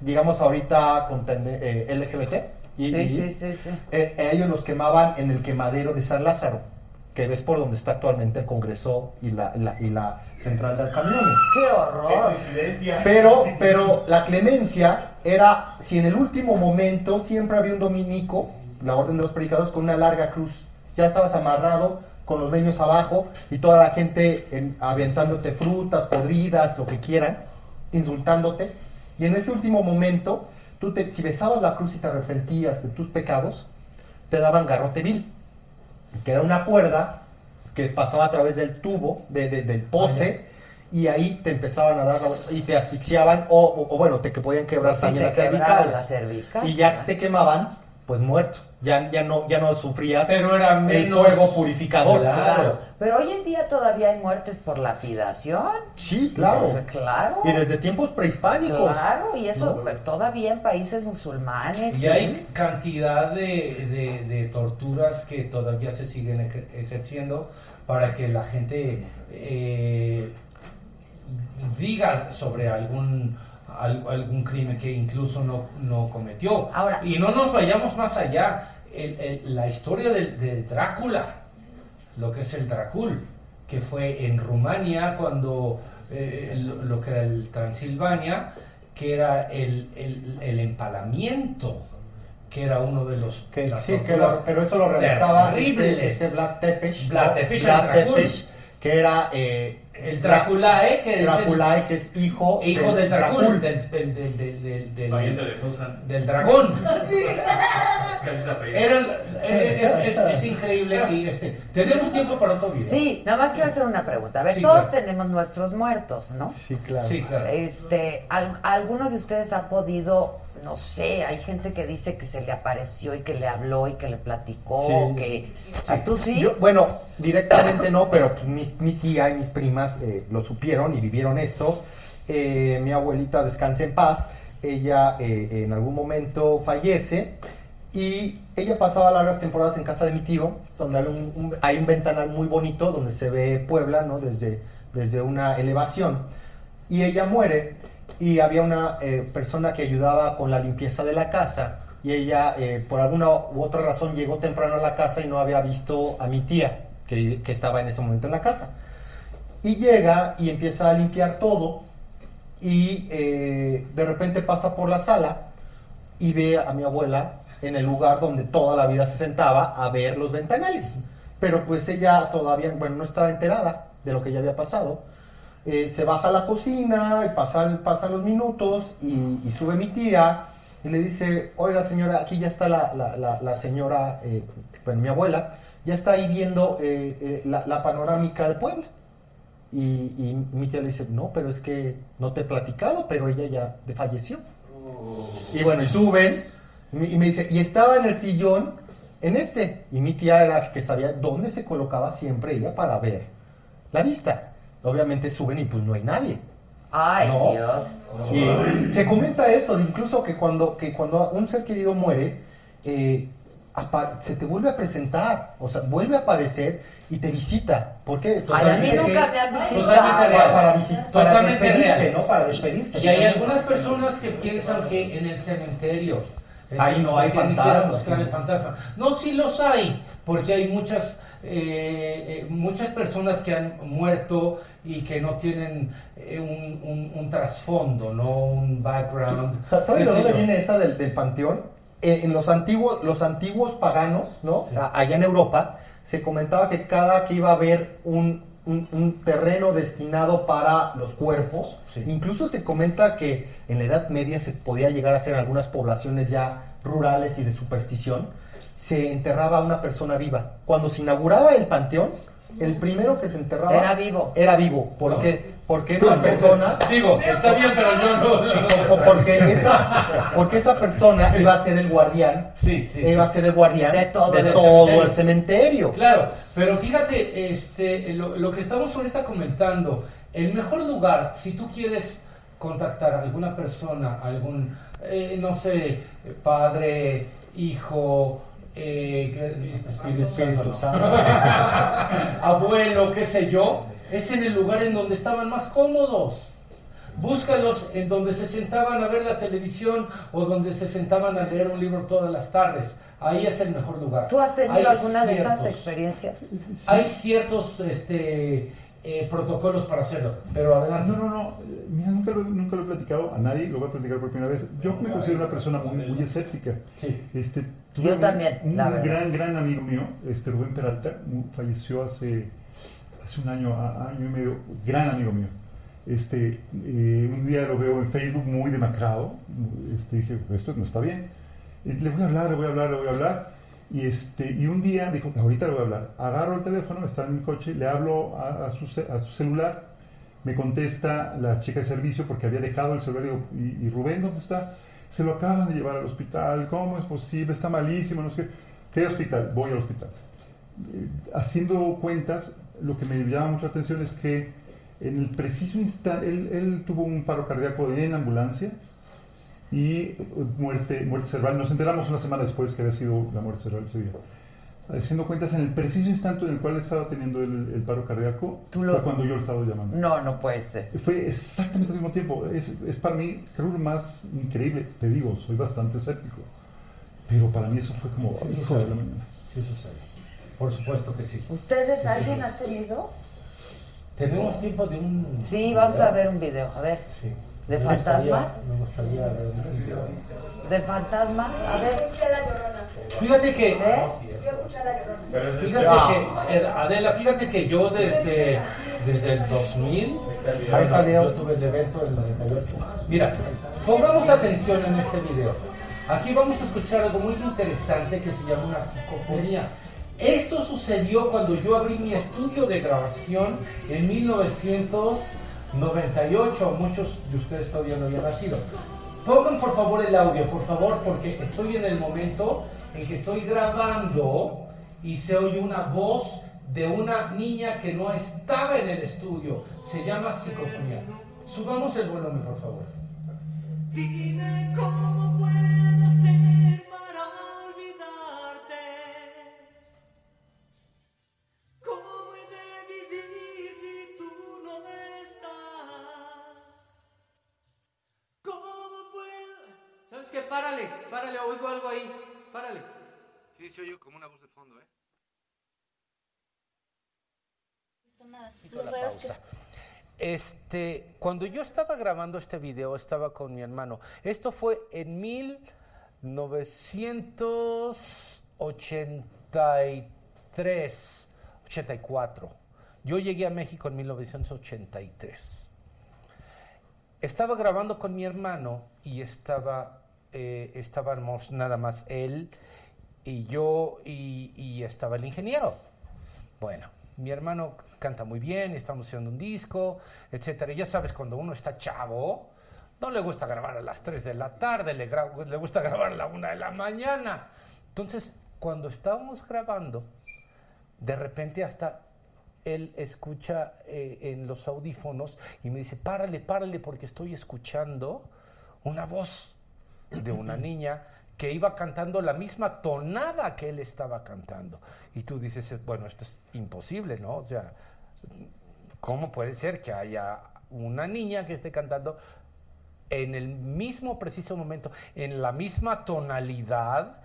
digamos ahorita con LGBT, y, Sí, y- sí, sí, sí. ellos los quemaban en el quemadero de San Lázaro, que ves por donde está actualmente el Congreso y la, la- y la central de camiones. ¡Qué horror! Pero, pero la clemencia era si en el último momento siempre había un dominico, la orden de los predicadores, con una larga cruz. Ya estabas amarrado con los leños abajo y toda la gente en- avientándote frutas, podridas, lo que quieran, insultándote. Y en ese último momento, tú te, si besabas la cruz y te arrepentías de tus pecados, te daban garrote vil, que era una cuerda que pasaba a través del tubo, de- de- del poste, y ahí te empezaban a dar la- y te asfixiaban, o, o- o bueno, te que podían quebrar Pues también te las cervicales. Y ya te quemaban, pues muerto. Ya, ya, no, ya no sufrías Pero era el menos- fuego purificador. Claro. Pero hoy en día todavía hay muertes por lapidación. Sí, claro. Pues, claro. Y desde tiempos prehispánicos. Claro, y eso No. todavía en países musulmanes. Y sí. hay cantidad de, de- de torturas que todavía se siguen ejer- ejerciendo para que la gente eh, diga sobre algún al- algún crimen que incluso no, no cometió. Ahora- y no nos vayamos más allá. El- el- la historia de, de Drácula, lo que es el Dracul, que fue en Rumania cuando eh, lo, lo que era el Transilvania, que era el, el- empalamiento, que era uno de los Que, las sí, que lo- pero eso lo realizaba terribles. este, este Vlad Tepes. Vlad ¿no? Tepes Vlad el Dracul. Tepes, que era eh, El Draculae, que es el- Draculae, que es hijo, hijo del Dracul, Dracul. del, del, del, del, del- del- Pariente de Susan. del dragón. [LAUGHS] Casi se apellida. Era el- eh, es, es- es increíble y este, tenemos tiempo para otro video. Sí, nada más quiero hacer una pregunta. A ver, Sí, todos claro. tenemos nuestros muertos, ¿no? Sí, claro. Sí, claro. Este, ¿al- ¿alguno de ustedes ha podido, no sé, hay gente que dice que se le apareció y que le habló y que le platicó, Sí. que... ¿A ¿Tú sí? Yo, bueno, directamente no, pero pues, mi, mi tía y mis primas eh, lo supieron y vivieron esto. Eh, mi abuelita descansa en paz. Ella eh, en algún momento fallece y ella pasaba largas temporadas en casa de mi tío, donde hay un, un- hay un ventanal muy bonito donde se ve Puebla, ¿no? Desde, desde una elevación. Y ella muere y había una eh, persona que ayudaba con la limpieza de la casa y ella eh, por alguna u otra razón llegó temprano a la casa y no había visto a mi tía que, que estaba en ese momento en la casa. Y llega y empieza a limpiar todo y eh, de repente pasa por la sala y ve a mi abuela en el lugar donde toda la vida se sentaba a ver los ventanales. Pero pues ella todavía, bueno, no estaba enterada de lo que ya había pasado. Eh, se baja a la cocina, y pasan, los minutos y, sube mi tía y le dice, oiga señora, aquí ya está la, la- la- señora, eh, bueno, mi abuela, ya está ahí viendo eh, eh, la, panorámica de Puebla. Y, y mi tía le dice, no, pero es que no te he platicado, pero ella ya falleció. Y bueno, y suben, y me dice, y estaba en el sillón en este. Y mi tía era la que sabía dónde se colocaba siempre ella para ver la vista. Obviamente suben y pues no hay nadie. Ay, No. Dios. Y se comenta eso, incluso que cuando, que cuando un ser querido muere, eh, se te vuelve a presentar, o sea, vuelve a aparecer y te visita. ¿Por qué? Ay, a mí nunca que- me han visitado. Totalmente real. Para, para Totalmente despedirse, real. ¿no? Para despedirse. Y hay algunas personas que piensan que en el cementerio Ahí no hay fantasmas, buscar sí. el fantasma. No, sí los hay, porque hay muchas eh, eh, muchas personas que han muerto y que no tienen eh, un, un- un trasfondo, no un background. Sa- ¿Sabes de dónde viene esa del, del panteón? En los antiguos, los antiguos paganos, ¿no? Allá en Europa, se comentaba que cada que iba a haber un, un- un terreno destinado para los cuerpos, incluso se comenta que en la Edad Media se podía llegar a en algunas poblaciones ya rurales y de superstición, se enterraba a una persona viva. Cuando se inauguraba el panteón, el primero que se enterraba Era vivo. Era vivo. ¿Por qué? Porque esa persona Digo, está bien, pero yo no. [LAUGHS] porque esa, porque esa persona iba a ser el guardián, iba a ser el guardián de todo, el cementerio. Claro, pero fíjate, este, lo, lo que estamos ahorita comentando, el mejor lugar, si tú quieres contactar a alguna persona, algún, eh, no sé, padre, hijo, eh, Espíritu Santo, [LAUGHS] abuelo, qué sé yo, es en el lugar en donde estaban más cómodos. Búscalos en donde se sentaban a ver la televisión o donde se sentaban a leer un libro todas las tardes. Ahí es el mejor lugar. ¿Tú has tenido Hay alguna de esas experiencias? Hay ciertos este, eh, protocolos para hacerlo, pero adelante. No, no, no. Mira, nunca lo, nunca lo he platicado a nadie, lo voy a platicar por primera vez. Yo me considero una persona muy, muy escéptica. Este, tuve Yo un- también, Un la verdad. gran, gran amigo mío, este Rubén Peralta, falleció hace, hace un año, año y medio. Gran amigo mío. Este, eh, un día lo veo en Facebook muy demacrado. Este, dije, esto no está bien. Le voy a hablar, le voy a hablar, le voy a hablar. Y, este, y un día dijo, ahorita le voy a hablar. Agarro el teléfono, está en mi coche, le hablo a, su, a su celular. Me contesta la chica de servicio porque había dejado el celular. Digo, ¿y, y Rubén dónde está? Se lo acaban de llevar al hospital. ¿Cómo es posible? Está malísimo. No sé qué. ¿Qué hospital? Voy al hospital. Eh, haciendo cuentas, lo que me llama mucho la atención es que en el preciso instante, él, él tuvo un paro cardíaco en ambulancia y eh, muerte, muerte cerebral. Nos enteramos una semana después que había sido la muerte cerebral ese día. Haciendo cuentas, en el preciso instante en el cual estaba teniendo el, el paro cardíaco, lo- fue cuando yo lo estaba llamando. No, no puede ser. Fue exactamente al mismo tiempo. Es, es para mí, creo, lo más increíble. Te digo, soy bastante escéptico. Pero para mí eso fue como, Sí, hijo de sucede. la mañana. Sí, sucede. Por supuesto que sí. ¿Ustedes alguien ha tenido? Tenemos tiempo de un... Sí, vamos a ver un video, a ver. Sí. ¿De Me gustaría- fantasmas? Me gustaría ver un video. ¿De fantasmas? A ver. Fíjate que... Yo escuché la llorona. Fíjate que, eh, Adela, fíjate que yo desde, desde el 2000, Ahí salió. yo tuve el evento del 98. Mira, pongamos atención en este video. Aquí vamos a escuchar algo muy interesante que se llama una psicofonía. Esto sucedió cuando yo abrí mi estudio de grabación en 1998. Muchos de ustedes todavía no habían nacido. Pongan por favor el audio, por favor, porque estoy en el momento en que estoy grabando y se oye una voz de una niña que no estaba en el estudio. Se llama psicofonía. Subamos el volumen, por favor. Párale. Sí, se oye como una voz de fondo, ¿eh? Quito la pausa. Este, cuando yo estaba grabando este video, estaba con mi hermano. Esto fue en 1983, 84. Yo llegué a México en 1983. Estaba grabando con mi hermano y estaba, eh, estábamos nada más él y yo y, y estaba el ingeniero. Bueno, mi hermano canta muy bien, estamos haciendo un disco, etcétera. Y ya sabes, cuando uno está chavo, no le gusta grabar a las 3 de la tarde, le, le gusta [LAUGHS] grabar a la 1 de la mañana. Entonces, cuando estábamos grabando, de repente hasta él escucha eh, en los audífonos y me dice, párale, párale, porque estoy escuchando una voz de una niña que iba cantando la misma tonada que él estaba cantando. Y tú dices, bueno, esto es imposible, ¿no? O sea, ¿cómo puede ser que haya una niña que esté cantando en el mismo preciso momento, en la misma tonalidad,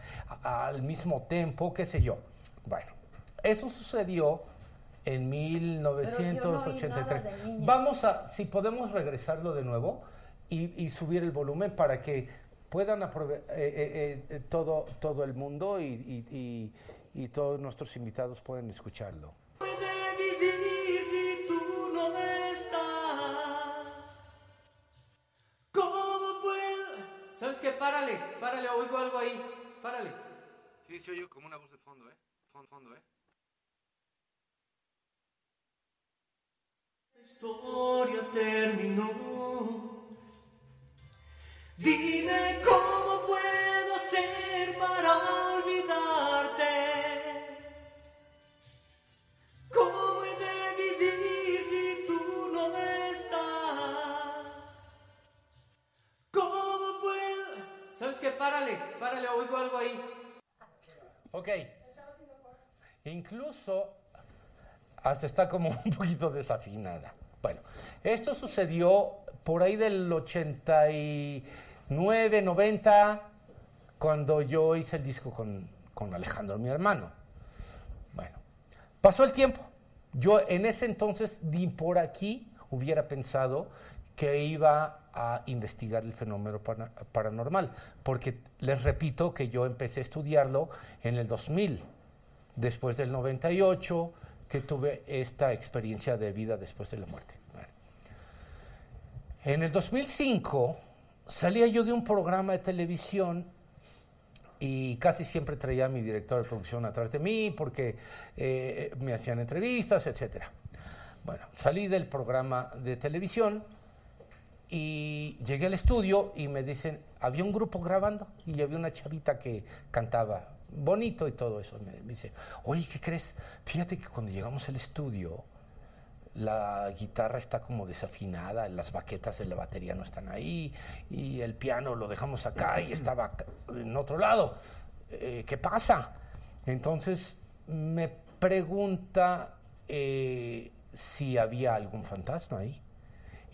al mismo tempo, qué sé yo? Bueno, eso sucedió en 1983. Pero yo no oí nada de niña. Vamos a, si podemos regresarlo de nuevo y, y subir el volumen para que puedan aprovechar todo, todo el mundo y, y- y- y todos nuestros invitados pueden escucharlo. puede vivir si tú no estás? ¿Cómo puedo? ¿Sabes qué? Párale, párale, oigo algo ahí. Párale. Sí, se oye como una voz de fondo, ¿eh? Fondo, fondo, ¿eh? La historia terminó. Dime cómo puedo hacer para olvidarte. ¿Cómo he de vivir si tú no estás? ¿Cómo puedo? ¿Sabes qué? Párale, párale, oigo algo ahí. Ok. Incluso hasta está como [LAUGHS] un poquito desafinada. Bueno, esto sucedió por ahí del 89, 90, cuando yo hice el disco con, con Alejandro, mi hermano. Bueno, pasó el tiempo. Yo en ese entonces ni por aquí hubiera pensado que iba a investigar el fenómeno paranormal, porque les repito que yo empecé a estudiarlo en el 2000, después del 98, que tuve esta experiencia de vida después de la muerte. En el 2005 salía yo de un programa de televisión y casi siempre traía a mi director de producción atrás de mí porque eh, me hacían entrevistas, etcétera. Bueno, salí del programa de televisión y llegué al estudio y me dicen, había un grupo grabando y había una chavita que cantaba bonito y todo eso. Me dice, oye, ¿qué crees? Fíjate que cuando llegamos al estudio, la guitarra está como desafinada, las baquetas de la batería no están ahí y el piano lo dejamos acá y estaba en otro lado. Eh, ¿Qué pasa? Entonces me pregunta eh, si había algún fantasma ahí.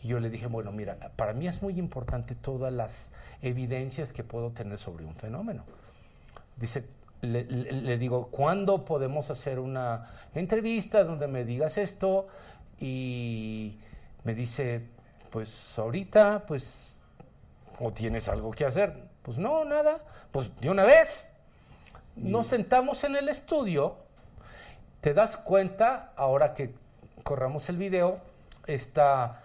Y yo le dije, bueno, mira, para mí es muy importante todas las evidencias que puedo tener sobre un fenómeno. Dice, le, le- le digo, ¿cuándo podemos hacer una entrevista donde me digas esto? Y me dice, pues ahorita, pues, ¿o tienes algo que hacer? Pues no, nada, pues de una vez. Nos sentamos en el estudio, te das cuenta, ahora que corramos el video, está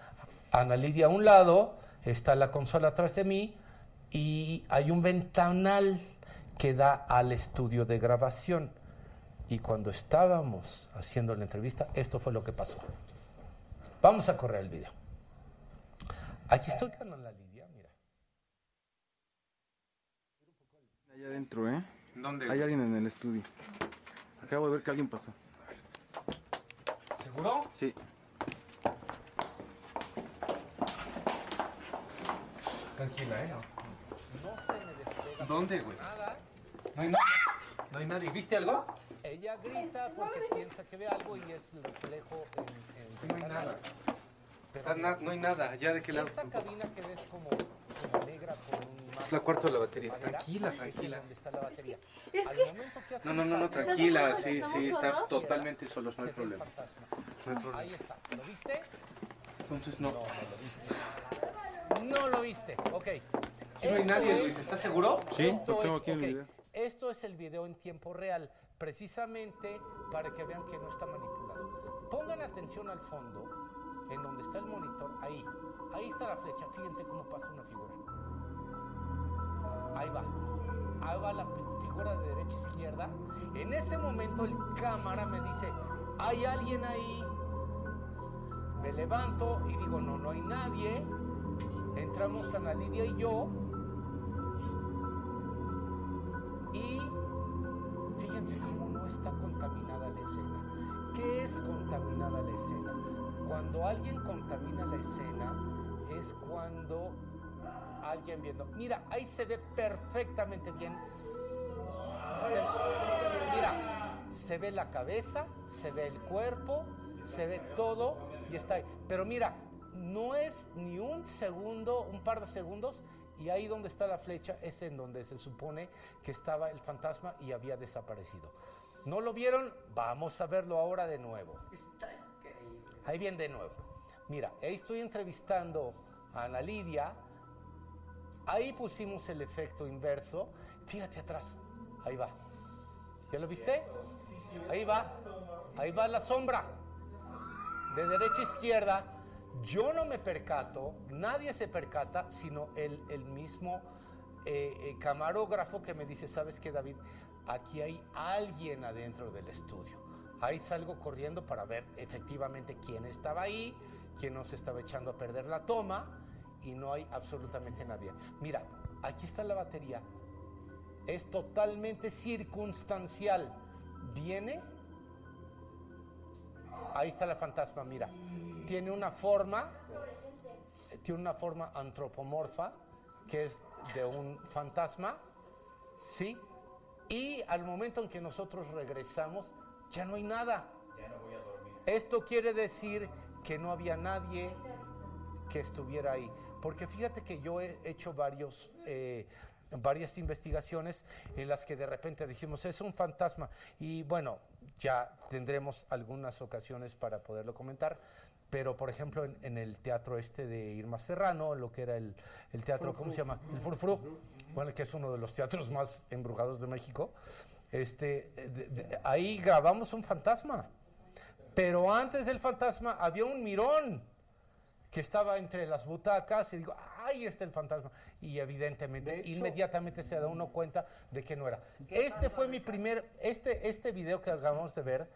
Ana Lidia a un lado, está la consola atrás de mí y hay un ventanal que da al estudio de grabación. Y cuando estábamos haciendo la entrevista, esto fue lo que pasó. Vamos a correr el video. Aquí estoy con Ana Lidia, mira. Allá adentro, ¿eh? ¿Dónde? Hay alguien en el estudio. Acabo de ver que alguien pasó. ¿Seguro? Sí. Tranquila, ¿eh? No se me despega. ¿Dónde, güey? Nada. No hay, na- no hay nadie. ¿Viste algo? Ella grita porque piensa que ve algo y es el reflejo en, en No hay nada. Está na- no hay nada. ¿Ya de qué lado? Esa cabina que ves como, como negra con un Es la cuarto de la batería. madera, Tranquila, es tranquila. donde está la batería. Es que- momento que hace No, no, no, no, tranquila. Sí, ¿estamos sí, estás solos? totalmente solos, no hay problema. No hay problema. Ahí está. ¿Lo viste? Entonces no. No, no lo viste. No lo viste. Ok. No hay nadie, es- Luis. ¿Estás seguro? Sí, lo tengo es- aquí en el video. Esto es el video en tiempo real, precisamente para que vean que no está manipulado. Pongan atención al fondo, en donde está el monitor, ahí. Ahí está la flecha, fíjense cómo pasa una figura. Ahí va. Ahí va la figura de derecha a izquierda. En ese momento el cámara me dice, hay alguien ahí. Me levanto y digo, no, no hay nadie. Entramos Ana Lidia y yo. Y fíjense contaminada la escena. ¿Qué es contaminada la escena? Cuando alguien contamina la escena es cuando alguien viendo. Mira, ahí se ve perfectamente bien. Se- mira, se ve la cabeza, se ve el cuerpo, se ve todo y está ahí. Pero mira, no es ni un segundo, un par de segundos, y ahí donde está la flecha es en donde se supone que estaba el fantasma y había desaparecido. ¿No lo vieron? Vamos a verlo ahora de nuevo. Ahí viene de nuevo. Mira, ahí estoy entrevistando a Ana Lidia. Ahí pusimos el efecto inverso. Fíjate atrás. Ahí va. ¿Ya lo viste? Ahí va. Ahí va la sombra. De derecha a izquierda. Yo no me percato, nadie se percata, sino el, el mismo eh, eh, camarógrafo que me dice, ¿sabes qué, David? Aquí hay alguien adentro del estudio. Ahí salgo corriendo para ver efectivamente quién estaba ahí, quién nos estaba echando a perder la toma y no hay absolutamente nadie. Mira, aquí está la batería. Es totalmente circunstancial. Viene, ahí está la fantasma, mira. Tiene una forma, tiene una forma antropomorfa, que es de un fantasma, ¿sí? Y al momento en que nosotros regresamos, ya no hay nada. Esto quiere decir que no había nadie que estuviera ahí. Porque fíjate que yo he hecho varios, eh, varias investigaciones en las que de repente dijimos, es un fantasma. Y bueno, ya tendremos algunas ocasiones para poderlo comentar. Pero, por ejemplo, en, en el teatro este de Irma Serrano, lo que era el, el teatro, ¿cómo se llama? El Furfru, bueno, que es uno de los teatros más embrujados de México. Este, de- de- ahí grabamos un fantasma. Pero antes del fantasma había un mirón que estaba entre las butacas y digo, ahí está el fantasma. Y evidentemente, inmediatamente se da uno cuenta de que no era. Este fue mi primer, este, este video que acabamos de ver,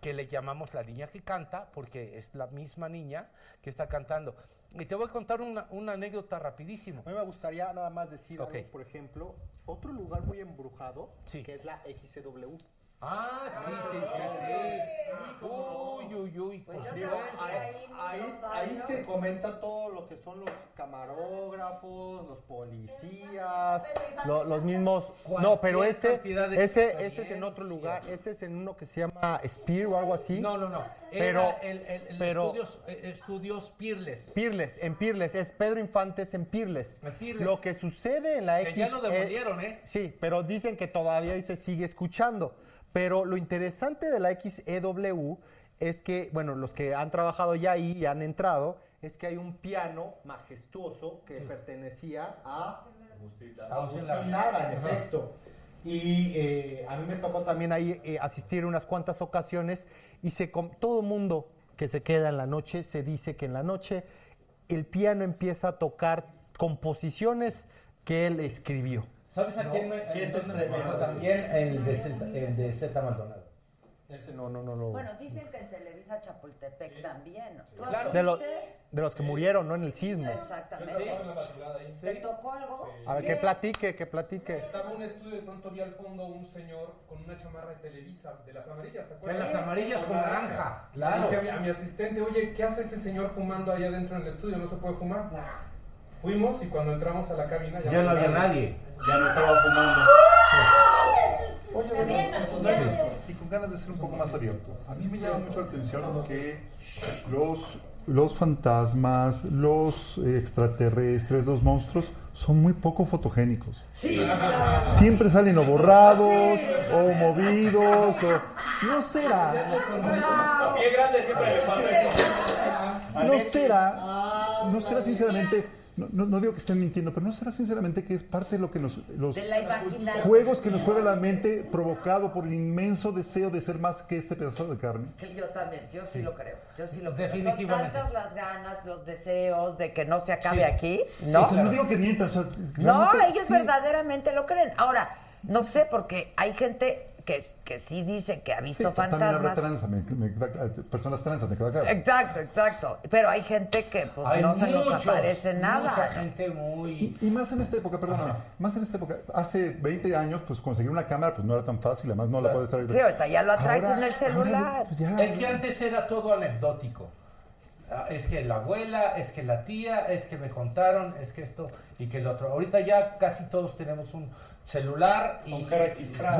que le llamamos La Niña que Canta, porque es la misma niña que está cantando. Y te voy a contar una, una anécdota rapidísimo. A mí me gustaría nada más decir algo, por ejemplo, otro lugar muy embrujado, que es la XCW. Ah, sí, sí, sí, sí. Uy, uy, uy. Pues por digo, ahí, ahí- ahí se comenta todo lo que son los camarógrafos, los policías, lo- los mismos. No, pero ese, ese, ese es en otro lugar. Ese es en uno que se llama Spear o algo así. No, no, no. Pero, el, el- el pero estudios, eh, estudios Pirles. Pirles, en Pirles, es Pedro Infantes en Pirles. En Pirles. Lo que sucede en la Que X. ya lo demolieron, ¿eh? Sí, pero dicen que todavía ahí se sigue escuchando. Pero lo interesante de la XEW es que, bueno, los que han trabajado ya ahí y han entrado, es que hay un piano majestuoso que pertenecía a a Agustín Lara, en Ajá. efecto. Y eh, a mí me tocó también ahí eh, asistir unas cuantas ocasiones y se com- todo mundo que se queda en la noche se dice que en la noche el piano empieza a tocar composiciones que él escribió. ¿Sabes a ¿No? quién me, Que en ese es tremendo también? El de Z, el de Z Maldonado. Ese no, no, no lo... Bueno, dicen que en Televisa Chapultepec también. ¿Tú Claro. de, los, viste? de los que murieron, ¿no? En el sismo. Exactamente. ¿Te tocó algo? A ver, que platique, que platique. Estaba un estudio y de pronto vi al fondo un señor con una chamarra de Televisa, de las amarillas, ¿te De acuerdas? las amarillas con naranja, Y claro. dije a mi, a mi asistente, oye, ¿qué hace ese señor fumando ahí adentro en el estudio? ¿No se puede fumar? Fuimos y cuando entramos a la cabina Ya no había nadie. Ya no estaba fumando. Oye, y con ganas de ser un poco más abierto. A mí me llama mucho la atención que los, los fantasmas, los extraterrestres, los monstruos son muy poco fotogénicos. Sí. Siempre salen o borrados, o movidos, o... No será. A pie grande siempre le pasa eso. No será, no será sinceramente, no, no- no digo que estén mintiendo, pero no será sinceramente que es parte de lo que nos, los De la imaginación. juegos que nos juega la mente provocado por el inmenso deseo de ser más que este pedazo de carne. Que Yo también, yo sí, lo creo. Yo sí lo creo. Definitivamente. Son tantas las ganas, los deseos de que no se acabe Sí. aquí, Sí, ¿no? o sea, no digo que mientan, o sea, No, ellos sí. verdaderamente lo creen. Ahora, no sé, porque hay gente que, que sí dice que ha Sí, visto también habrá fantasmas. tranza, me- me queda- personas transas, me queda claro. Exacto, exacto. Pero hay gente que pues Hay no se nos aparece nada. mucha gente muy... Y, y más en esta época, perdóname, más en esta época, hace 20 años, pues conseguir una cámara pues no era tan fácil, además no la puedes estar... Sí, ahorita ya lo traes Ahora- en el celular. pues ya- Es que antes era todo anecdótico. Ah, Es que la abuela, es que la tía, es que me contaron, es que esto y que el otro. Ahorita ya casi todos tenemos un celular y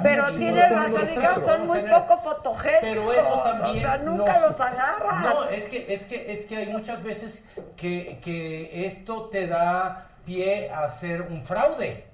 Pero Sí, tienes no, razón, no, hija, no, son muy poco fotogénicos. Pero eso también. O sea, nunca nos- los agarras. No, es que, es que, es que hay muchas veces que, que esto te da pie a hacer un fraude.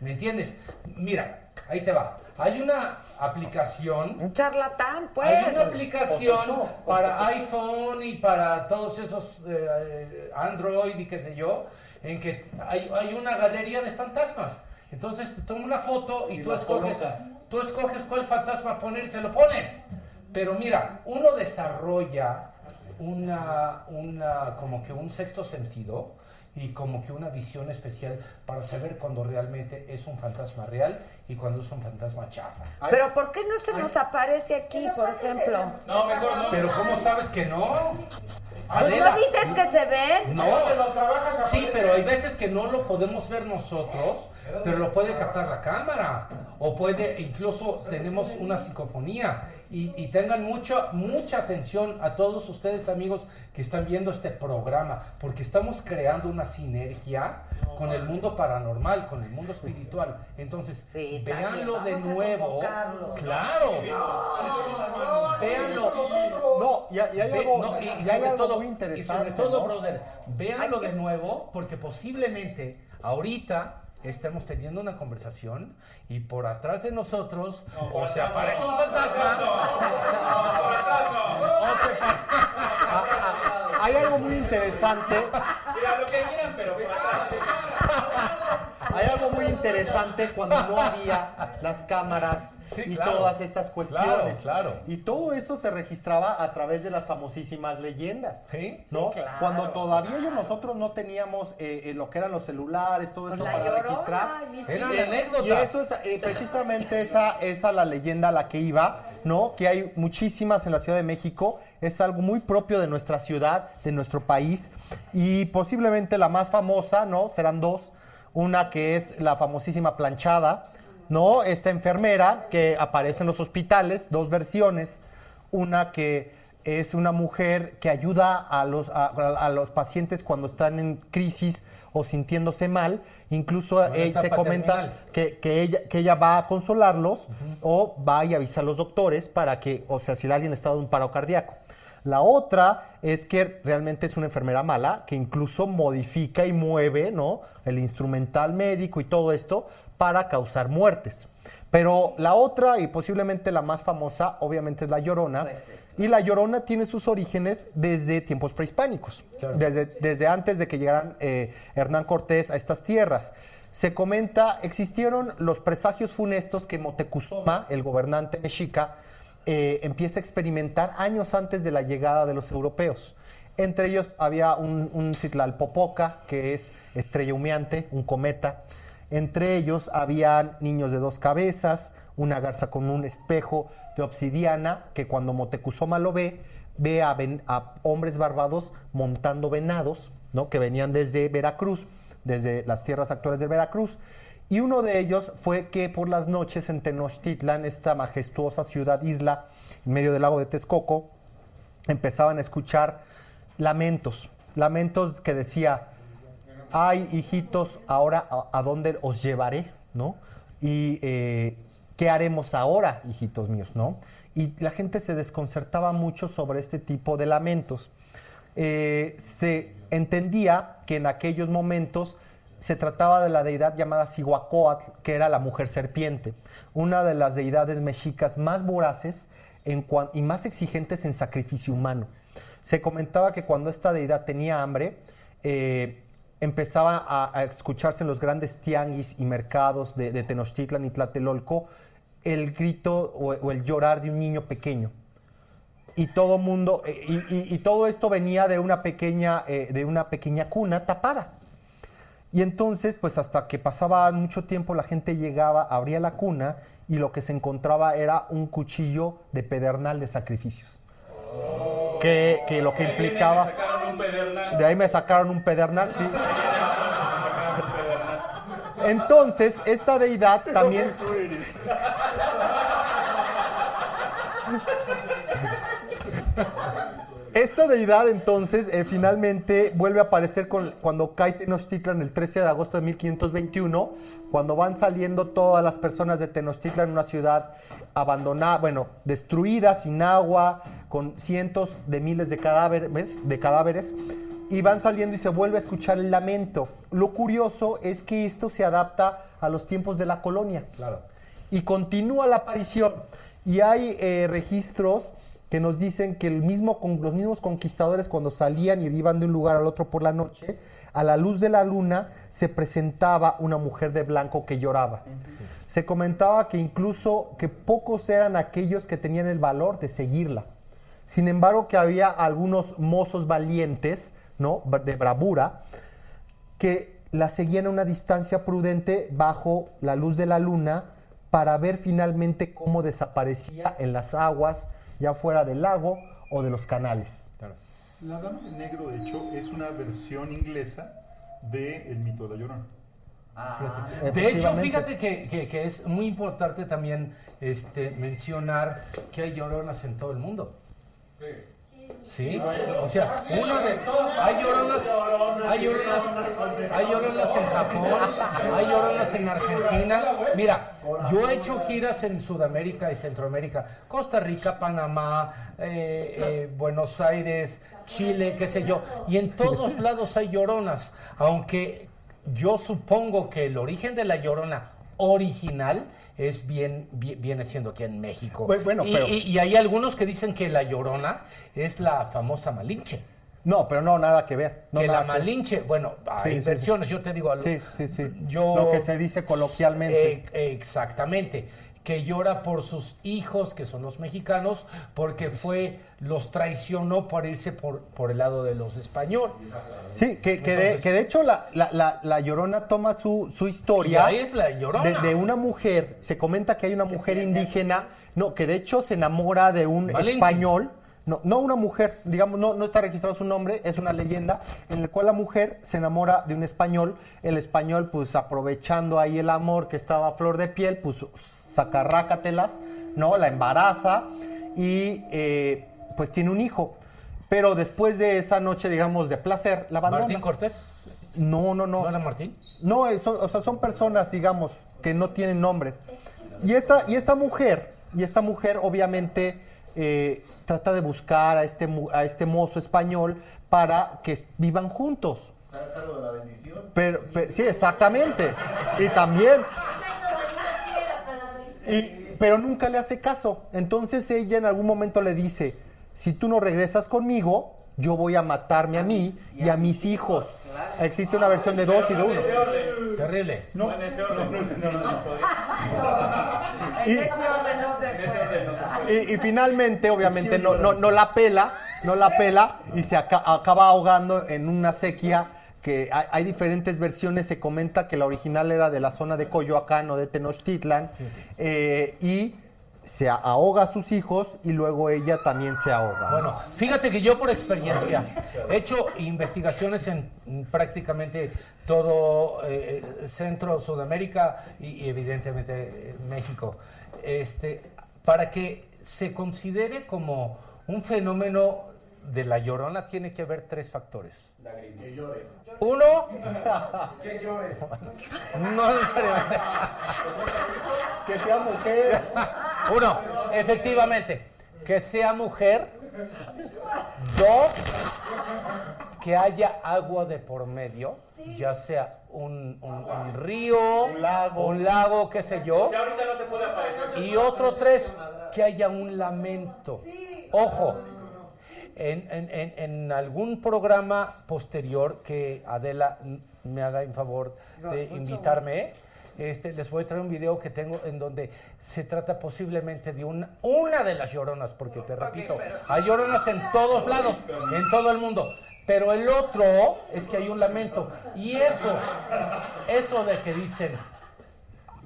¿Me entiendes? Mira, ahí te va. Hay una aplicación. Un charlatán, pues. Hay una aplicación Photoshop. para iPhone y para todos esos eh, Android y qué sé yo, en que hay, hay una galería de fantasmas. Entonces te toma una foto y, Y tú escoges, colocas. tú escoges cuál fantasma poner y se lo pones. Pero mira, uno desarrolla una, una, como que un sexto sentido y como que una visión especial para saber cuando realmente es un fantasma real y cuando es un fantasma chafa. Pero ¿por qué no se nos aparece aquí, por ejemplo? No, mejor no. Pero ¿cómo sabes que no? Pues no dices que se ven. No, sí, pero hay veces que no lo podemos ver nosotros, pero lo puede captar la cámara. O puede, incluso tenemos una psicofonía. Y, y tengan mucha, mucha atención a todos ustedes, amigos, que están viendo este programa, porque estamos creando una sinergia con el mundo paranormal, con el mundo espiritual. Entonces, véanlo de nuevo. Claro. Véanlo. No, y hay- algo- no, y- hay algo todo- muy interesante, Y sobre todo, ¿no? brother, véanlo de nuevo, porque posiblemente ahorita estamos teniendo una conversación y por atrás de nosotros o se aparece un fantasma o se Hay algo muy interesante. Mira, lo que quieran, pero por atrás. Hay algo interesante cuando no había las cámaras [LAUGHS] Sí, y claro. todas estas cuestiones. Claro, claro. Y todo eso se registraba a través de las famosísimas leyendas. Sí, ¿no? sí, claro. Cuando todavía yo- nosotros no teníamos eh, eh, lo que eran los celulares, todo Pues eso la para Llorona, registrar. Eran Eh, anécdotas. Y eso es eh, precisamente esa, esa la leyenda a la que iba, ¿no? Que hay muchísimas en la Ciudad de México. Es algo muy propio de nuestra ciudad, de nuestro país. Y posiblemente la más famosa, ¿no? Serán dos. Una que es la famosísima planchada, ¿no? Esta enfermera que aparece en los hospitales, dos versiones. Una que es una mujer que ayuda a los, a, a los pacientes cuando están en crisis o sintiéndose mal. Incluso Una eh, se comenta que, que ella, que ella va a consolarlos o va y avisa a los doctores para que, o sea, si alguien está de un paro cardíaco. La otra es que realmente es una enfermera mala que incluso modifica y mueve, ¿no? El instrumental médico y todo esto para causar muertes. Pero la otra y posiblemente la más famosa, obviamente, es la Llorona. Y la Llorona tiene sus orígenes desde tiempos prehispánicos, desde, desde antes de que llegaran eh, Hernán Cortés a estas tierras. Se comenta, existieron los presagios funestos que Motecuzoma, el gobernante mexica, eh, empieza a experimentar años antes de la llegada de los europeos. Entre ellos había un, Citlalpopoca, que es estrella humeante, un cometa. Entre ellos había niños de dos cabezas, una garza con un espejo de obsidiana, que cuando Motecuzoma lo ve, ve a, a hombres barbados montando venados, ¿no? que venían desde Veracruz, desde las tierras actuales de Veracruz. Y uno de ellos fue que por las noches en Tenochtitlan, esta majestuosa ciudad isla en medio del lago de Texcoco, empezaban a escuchar lamentos, lamentos que decía, ay hijitos, ahora a, dónde os llevaré, ¿no? Y eh, qué haremos ahora, hijitos míos, ¿no? Y la gente se desconcertaba mucho sobre este tipo de lamentos. Eh, se entendía que en aquellos momentos se trataba de la deidad llamada Cihuacóatl, que era la mujer serpiente, una de las deidades mexicas más voraces y más exigentes en sacrificio humano. Se comentaba que cuando esta deidad tenía hambre, eh, empezaba a, escucharse en los grandes tianguis y mercados de, Tenochtitlan y Tlatelolco el grito o, el llorar de un niño pequeño y todo mundo eh, y todo esto venía de una pequeña eh, de una pequeña cuna tapada Y entonces, pues hasta que pasaba mucho tiempo, la gente llegaba, abría la cuna y lo que se encontraba era un cuchillo de pedernal de sacrificios. Que, que lo que implicaba... De ahí me sacaron un pedernal, sí. Entonces, esta deidad también... Esta deidad entonces eh, finalmente vuelve a aparecer con- cuando cae Tenochtitlan el 13 de agosto de 1521, cuando van saliendo todas las personas de Tenochtitlan, una ciudad abandonada, bueno, destruida, sin agua, con cientos de miles de cadáveres, de cadáveres, y van saliendo y se vuelve a escuchar el lamento. Lo curioso es que esto se adapta a los tiempos de la colonia. Y continúa la aparición. Y hay eh, registros que nos dicen que el mismo, con, los mismos conquistadores cuando salían y iban de un lugar al otro por la noche, a la luz de la luna se presentaba una mujer de blanco que lloraba. Se comentaba que incluso que pocos eran aquellos que tenían el valor de seguirla. Sin embargo, que había algunos mozos valientes, ¿no? De bravura, que la seguían a una distancia prudente bajo la luz de la luna para ver finalmente cómo desaparecía en las aguas, ya fuera del lago o de los canales. La Dama de Negro, de hecho, es una versión inglesa del mito de la Llorona. De hecho, fíjate que, que- que es muy importante también este, mencionar que hay lloronas en todo el mundo. Sí, o sea, una de hay lloronas, hay lloronas, hay lloronas en Japón, [LAUGHS] hay lloronas en Argentina. Mira, yo he hecho giras en Sudamérica y Centroamérica, Costa Rica, Panamá, eh, eh, Buenos Aires, Chile, qué sé yo, y en todos [LAUGHS] lados hay lloronas, aunque yo supongo que el origen de la llorona original es bien, bien- viene siendo aquí en México. Bueno, y, pero- y- y hay algunos que dicen que la llorona es la famosa Malinche. No, pero no, nada que ver. No, que la que. Malinche, bueno, hay Sí, sí, versiones, yo te digo algo. Sí, sí, sí. Yo, Lo que se dice coloquialmente. Eh, exactamente. Que llora por sus hijos, que son los mexicanos, porque fue, los traicionó para irse por, por el lado de los españoles. Sí, que, que, de, que de hecho la, la, la, la Llorona toma su, su historia es la Llorona. De, de una mujer, se comenta que hay una mujer indígena, no, que de hecho se enamora de un Valencia. español, no, no una mujer, digamos, no, no está registrado su nombre, es una leyenda, en la cual la mujer se enamora de un español, el español pues aprovechando ahí el amor que estaba a flor de piel, pues sacarrácatelas, ¿no? La embaraza y eh, pues tiene un hijo. Pero después de esa noche, digamos, de placer, la abandona. ¿Martín Cortés? No, no, no. ¿No era Martín? No, son- o sea, son personas, digamos, que no tienen nombre. Y esta, y esta mujer, y esta mujer obviamente eh, trata de buscar a este, a este mozo español para que vivan juntos. De la bendición. Pero, pe- sí, exactamente. Y también, y- pero nunca le hace caso. Entonces ella en algún momento le dice, si tú no regresas conmigo, yo voy a matarme a mí y a mis hijos. Existe una versión de dos y de uno. Terrible. No, en ese orden. no, no, no, no, no. Y- Y, y finalmente, obviamente, no, no, no la pela, no la pela y se aca- acaba ahogando en una sequía que hay, hay diferentes versiones. Se comenta que la original era de la zona de Coyoacán o de Tenochtitlan eh, y se ahoga a sus hijos y luego ella también se ahoga. Bueno, fíjate que yo por experiencia he hecho investigaciones en mm, prácticamente todo eh, Centro, Sudamérica y, y evidentemente eh, México. Este, para que se considere como un fenómeno de la llorona tiene que haber tres factores. Que llore. Uno, [LAUGHS] Que llore. no necesariamente. Que sea mujer. Uno, efectivamente, que sea mujer. Dos, que haya agua de por medio, ya sea un, un- un río, un lago. un lago, qué sé yo. O sea, ahorita no se puede aparecer. Y otro tres, que haya un lamento. Ojo, en, en- en- en algún programa posterior que Adela me haga en favor de invitarme, este, les voy a traer un video que tengo en donde se trata posiblemente de una, una de las lloronas, porque te repito, hay lloronas en todos lados, en todo el mundo. Pero el otro es que hay un lamento. Y eso, eso de que dicen,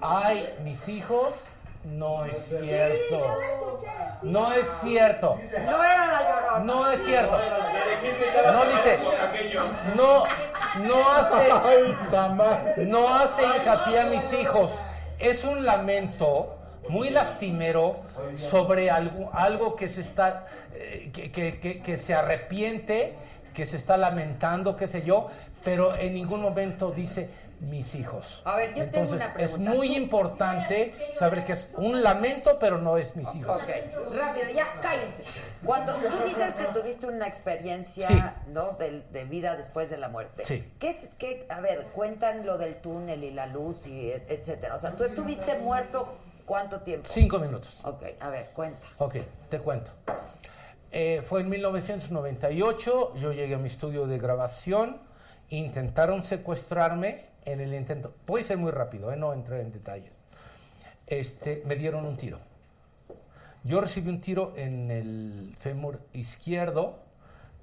ay, mis hijos, no es cierto. No es cierto. No era la llorona. No es cierto. No dice, no, no hace, [LAUGHS] no hace hincapié a mis hijos. Es un lamento muy lastimero sobre algo, algo que se está, eh, que, que- que- que se arrepiente, que se está lamentando, qué sé yo, pero en ningún momento dice mis hijos. A ver, yo tengo Entonces, una es pregunta. muy importante saber que es un lamento, pero no es mis hijos. Ok, rápido, ya cállense. Cuando tú dices que tuviste una experiencia, Sí. ¿no? De, de vida después de la muerte. Sí. ¿Qué es, qué, a ver, cuentan lo del túnel y la luz y et- etcétera. O sea, tú estuviste muerto cuánto tiempo? Cinco minutos. Ok, a ver, cuenta. Ok, te cuento. Eh, fue en 1998, yo llegué a mi estudio de grabación, intentaron secuestrarme en el intento, puede ser muy rápido, eh, no entré en detalles. Este, me dieron un tiro. Yo recibí un tiro en el fémur izquierdo,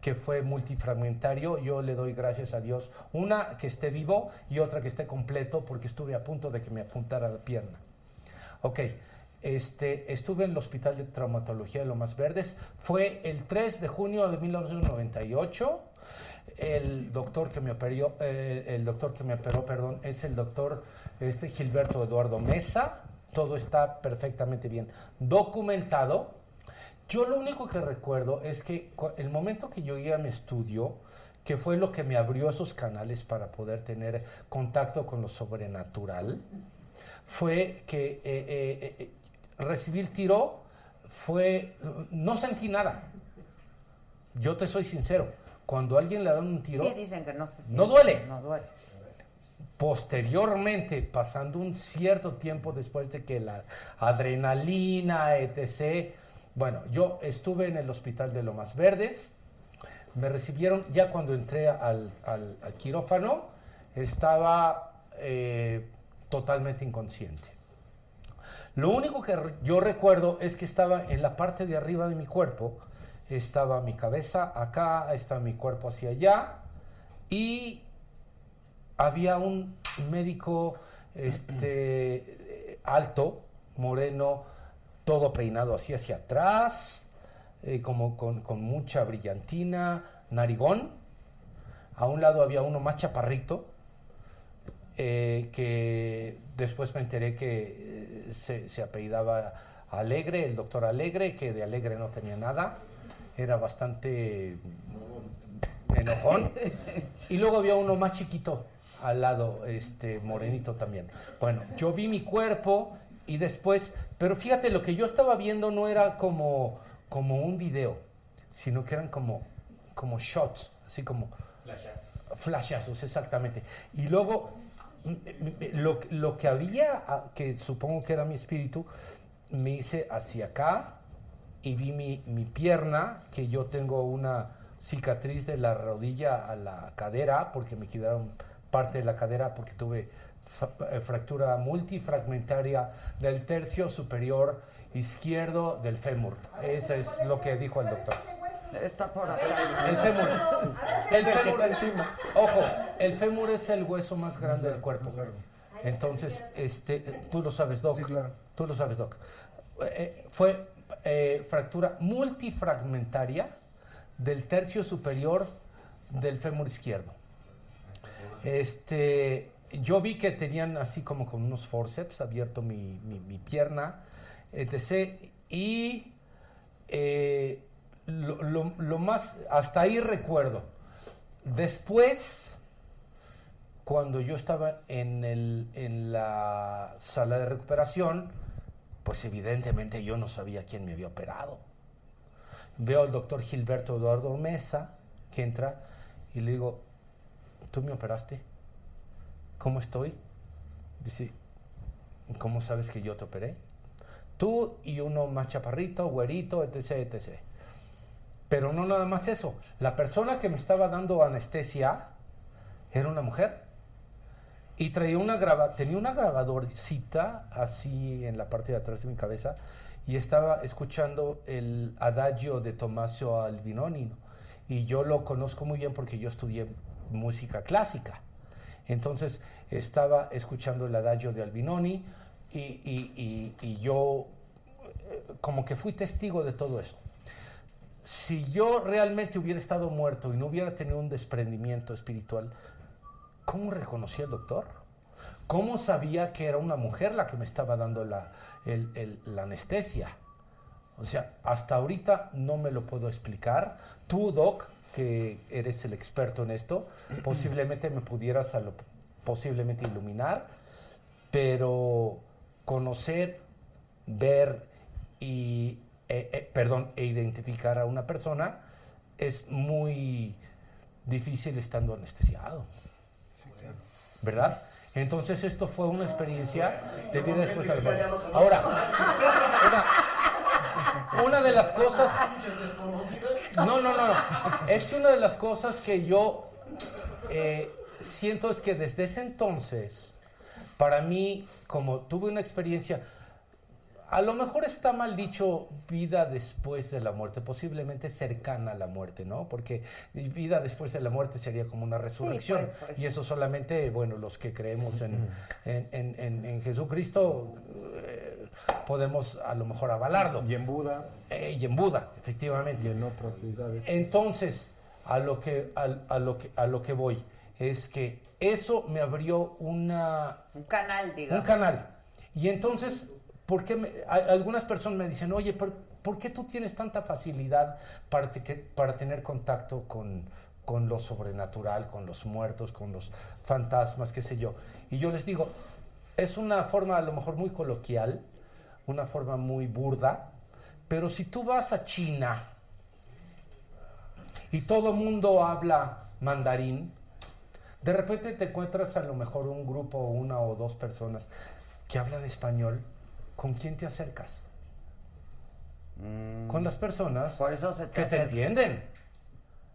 que fue multifragmentario. Yo le doy gracias a Dios. Una que esté vivo y otra que esté completo, porque estuve a punto de que me apuntara la pierna. Ok, este, estuve en el Hospital de Traumatología de Lomas Verdes. Fue el 3 de junio de 1998. El doctor que me operó, eh, el doctor que me operó, perdón, es el doctor este, Gilberto Eduardo Mesa. Todo está perfectamente bien documentado. Yo lo único que recuerdo es que el momento que yo llegué a mi estudio, que fue lo que me abrió esos canales para poder tener contacto con lo sobrenatural, fue que eh, eh, eh, recibí el tiro, fue, no sentí nada. Yo te soy sincero, cuando alguien le dan un tiro, Sí, dicen que no se no siente, duele. No duele. Posteriormente, pasando un cierto tiempo después de que la adrenalina, etc. Bueno, yo estuve en el hospital de Lomas Verdes, me recibieron, ya cuando entré al, al- al quirófano, estaba eh, totalmente inconsciente. Lo único que yo recuerdo es que estaba en la parte de arriba de mi cuerpo, estaba mi cabeza acá, estaba mi cuerpo hacia allá, y había un médico este, [CLEARS THROAT] alto, moreno, todo peinado así hacia atrás, eh, como con, con mucha brillantina, narigón. A un lado había uno más chaparrito, eh, que después me enteré que eh, se, se apellidaba Alegre, el doctor Alegre, que de Alegre no tenía nada, era bastante enojón. Y luego había uno más chiquito al lado, este morenito también. Bueno, yo vi mi cuerpo y después, pero fíjate, lo que yo estaba viendo no era como, como un video, sino que eran como, como shots, así como flashazos, exactamente. Y luego, lo, lo que había, ah, que supongo que era mi espíritu, me hice hacia acá y vi mi, mi pierna, que yo tengo una cicatriz de la rodilla a la cadera, porque me quedaron parte de la cadera, porque tuve fa- eh, fractura multifragmentaria del tercio superior izquierdo del fémur. Eso es lo que dijo el doctor. Está por acá. El fémur. El fémur Ojo, el fémur es el hueso más grande del cuerpo. Entonces, este, tú lo sabes, Doc. Tú lo sabes, Doc. Eh, fue eh, fractura multifragmentaria del tercio superior del fémur izquierdo. Este, yo vi que tenían así como con unos forceps abierto mi, mi- pierna, etc. Y eh, lo, lo- lo más, hasta ahí recuerdo. Después, cuando yo estaba en, el, en la sala de recuperación, pues evidentemente yo no sabía quién me había operado. Veo al doctor Gilberto Eduardo Mesa, que entra, y le digo, ¿tú me operaste? ¿Cómo estoy? Dice, ¿cómo sabes que yo te operé? Tú y uno más chaparrito, güerito, etc, etc. Pero no nada más eso. La persona que me estaba dando anestesia era una mujer. Y traía una tenía una grabadorcita así en la parte de atrás de mi cabeza y estaba escuchando el adagio de Tommaso Albinoni. ¿no? y yo lo conozco muy bien porque yo estudié música clásica. Entonces estaba escuchando el adagio de Albinoni y yo eh, como que fui testigo de todo eso. Si yo realmente hubiera estado muerto y no hubiera tenido un desprendimiento espiritual, ¿cómo reconocí al doctor? ¿Cómo sabía que era una mujer la que me estaba dando la, el- el- la anestesia? O sea, hasta ahorita no me lo puedo explicar. Tú, Doc, que eres el experto en esto, [CLEARS THROAT] posiblemente me pudieras a lo- posiblemente iluminar, pero conocer, ver y, eh, eh, perdón, e identificar a una persona es muy difícil estando anestesiado. ¿Verdad? Entonces esto fue una experiencia de vida después de la. Ahora, una, una de las cosas... No, no, no, no. Es que una de las cosas que yo eh, siento es que desde ese entonces, para mí, como tuve una experiencia, a lo mejor está mal dicho vida después de la muerte, posiblemente cercana a la muerte, ¿no? Porque vida después de la muerte sería como una resurrección. Y eso solamente, bueno, los que creemos en, en, en- en- en Jesucristo eh, podemos a lo mejor avalarlo. Y en Buda. Eh, y en Buda, efectivamente. Y en otras ciudades. Entonces, a lo que, al- a, lo que, a lo que voy es que eso me abrió una, Un canal, digamos. un canal. Y entonces, ¿por qué me- algunas personas me dicen, oye, ¿por, por qué tú tienes tanta facilidad para, para tener contacto con, con lo sobrenatural, con los muertos, con los fantasmas, qué sé yo? Y yo les digo, es una forma a lo mejor muy coloquial, una forma muy burda, pero si tú vas a China y todo el mundo habla mandarín, de repente te encuentras a lo mejor un grupo, una o dos personas que hablan español, ¿con quién te acercas? Con las personas Por eso se te que te entienden.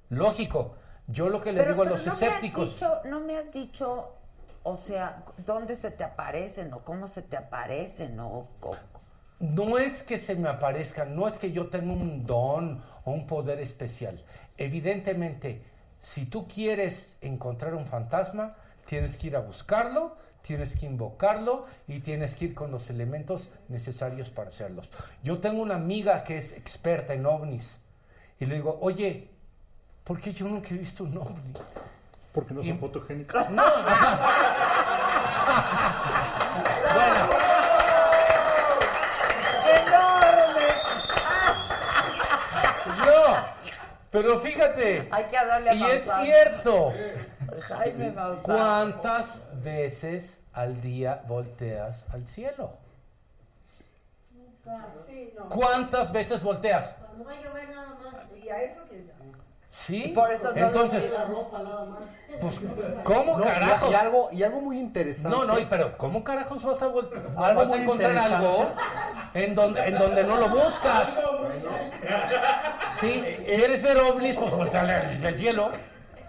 Lógico. Yo lo que le Pero- digo a los no me has escépticos, dicho- no me has dicho, o sea, dónde se te aparecen o cómo se te aparecen o... o- no es que se me aparezcan, no es que yo tenga un don o un poder especial. Evidentemente, si tú quieres encontrar un fantasma, tienes que ir a buscarlo, tienes que invocarlo y tienes que ir con los elementos necesarios para hacerlos. Yo tengo una amiga que es experta en ovnis y le digo, oye, ¿por qué yo nunca he visto un ovni? Porque no son Y- fotogénicos. [LAUGHS] No, bueno, ¡Enorme! no, pero fíjate, Hay que hablarle a y es cierto. Jaime Maussan. ¿Cuántas veces al día volteas al cielo? ¿Cuántas veces volteas? Cuando va a llover nada más. Y a eso que ¿Sí? Y por eso no Entonces, la ropa nada más. pues, ¿cómo No, y- carajos? Y, algo, y algo muy interesante. No, no, y pero ¿cómo carajos vas a, vas a encontrar algo en donde, en donde no lo buscas? Sí, ¿quieres ver ovnis? Pues voltearle al cielo.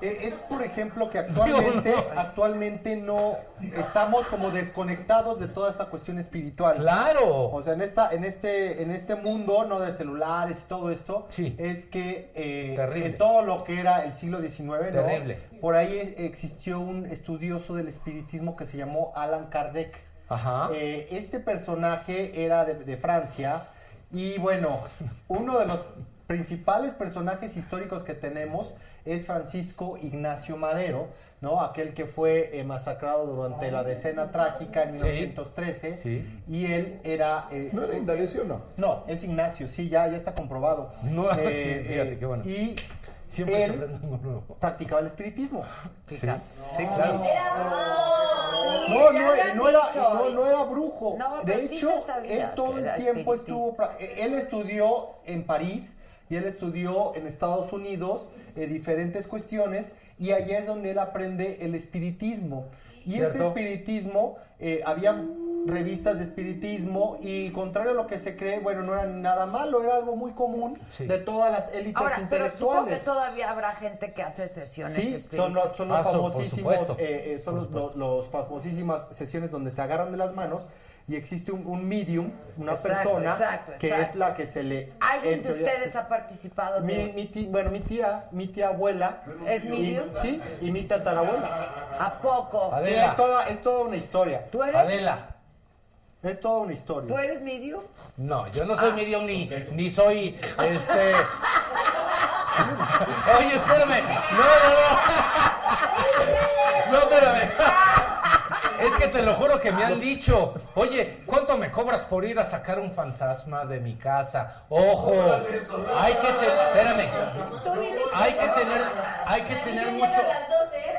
Eh, Es, por ejemplo, que actualmente, actualmente no estamos como desconectados de toda esta cuestión espiritual. Claro. O sea, en esta, en este, en este mundo, no de celulares y todo esto, Sí. es que eh, en todo lo que era el siglo XIX, ¿no? Terrible. por ahí existió un estudioso del espiritismo que se llamó Alan Kardec. Ajá. Eh, este personaje era de, de Francia y bueno, uno de los principales personajes históricos que tenemos es Francisco Ignacio Madero, ¿no? Aquel que fue eh, masacrado durante la decena trágica en Sí. 1913 Sí. y él era... eh, ¿No era Indalecio o no? no, es Ignacio, sí, ya, ya está comprobado. No, [LAUGHS] Eh, sí, fíjate, eh, qué bueno. Y Siempre él nuevo. practicaba el espiritismo. Sí, sí, claro. No, no, no era, no, no era brujo. No, de pero sí hecho, él todo el tiempo estuvo. eh, Él estudió en París y él estudió en Estados Unidos eh, diferentes cuestiones y allá es donde él aprende el espiritismo. Y este espiritismo, eh, había revistas de espiritismo y contrario a lo que se cree, bueno, no era nada malo, era algo muy común de todas las élites Ahora, pero supongo que intelectuales. todavía habrá gente que hace sesiones Sí, son, los- son los Ah, famosísimos, eh, eh, son los, los- los famosísimas sesiones donde se agarran de las manos y existe un, un medium, una Exacto, persona exacto, que exacto. es la que se le... ¿Alguien en de ustedes se- ha participado mi, de mi ti- bueno, mi tía, mi tía abuela. ¿Es y- medium? Sí, y mi tatarabuela. ¿A poco? Sí, es toda, es toda una historia. ¿Tú eres? Adela. Es toda una historia. ¿Tú eres medium? No, yo no soy medium ni, ni soy este. [LAUGHS] Oye, espérame. No, no, no. [LAUGHS] No, espérame. Es que te lo juro que me han dicho, oye, ¿cuánto me cobras por ir a sacar un fantasma de mi casa? Ojo, hay que tener, espérame, hay que tener, hay que tener mucho,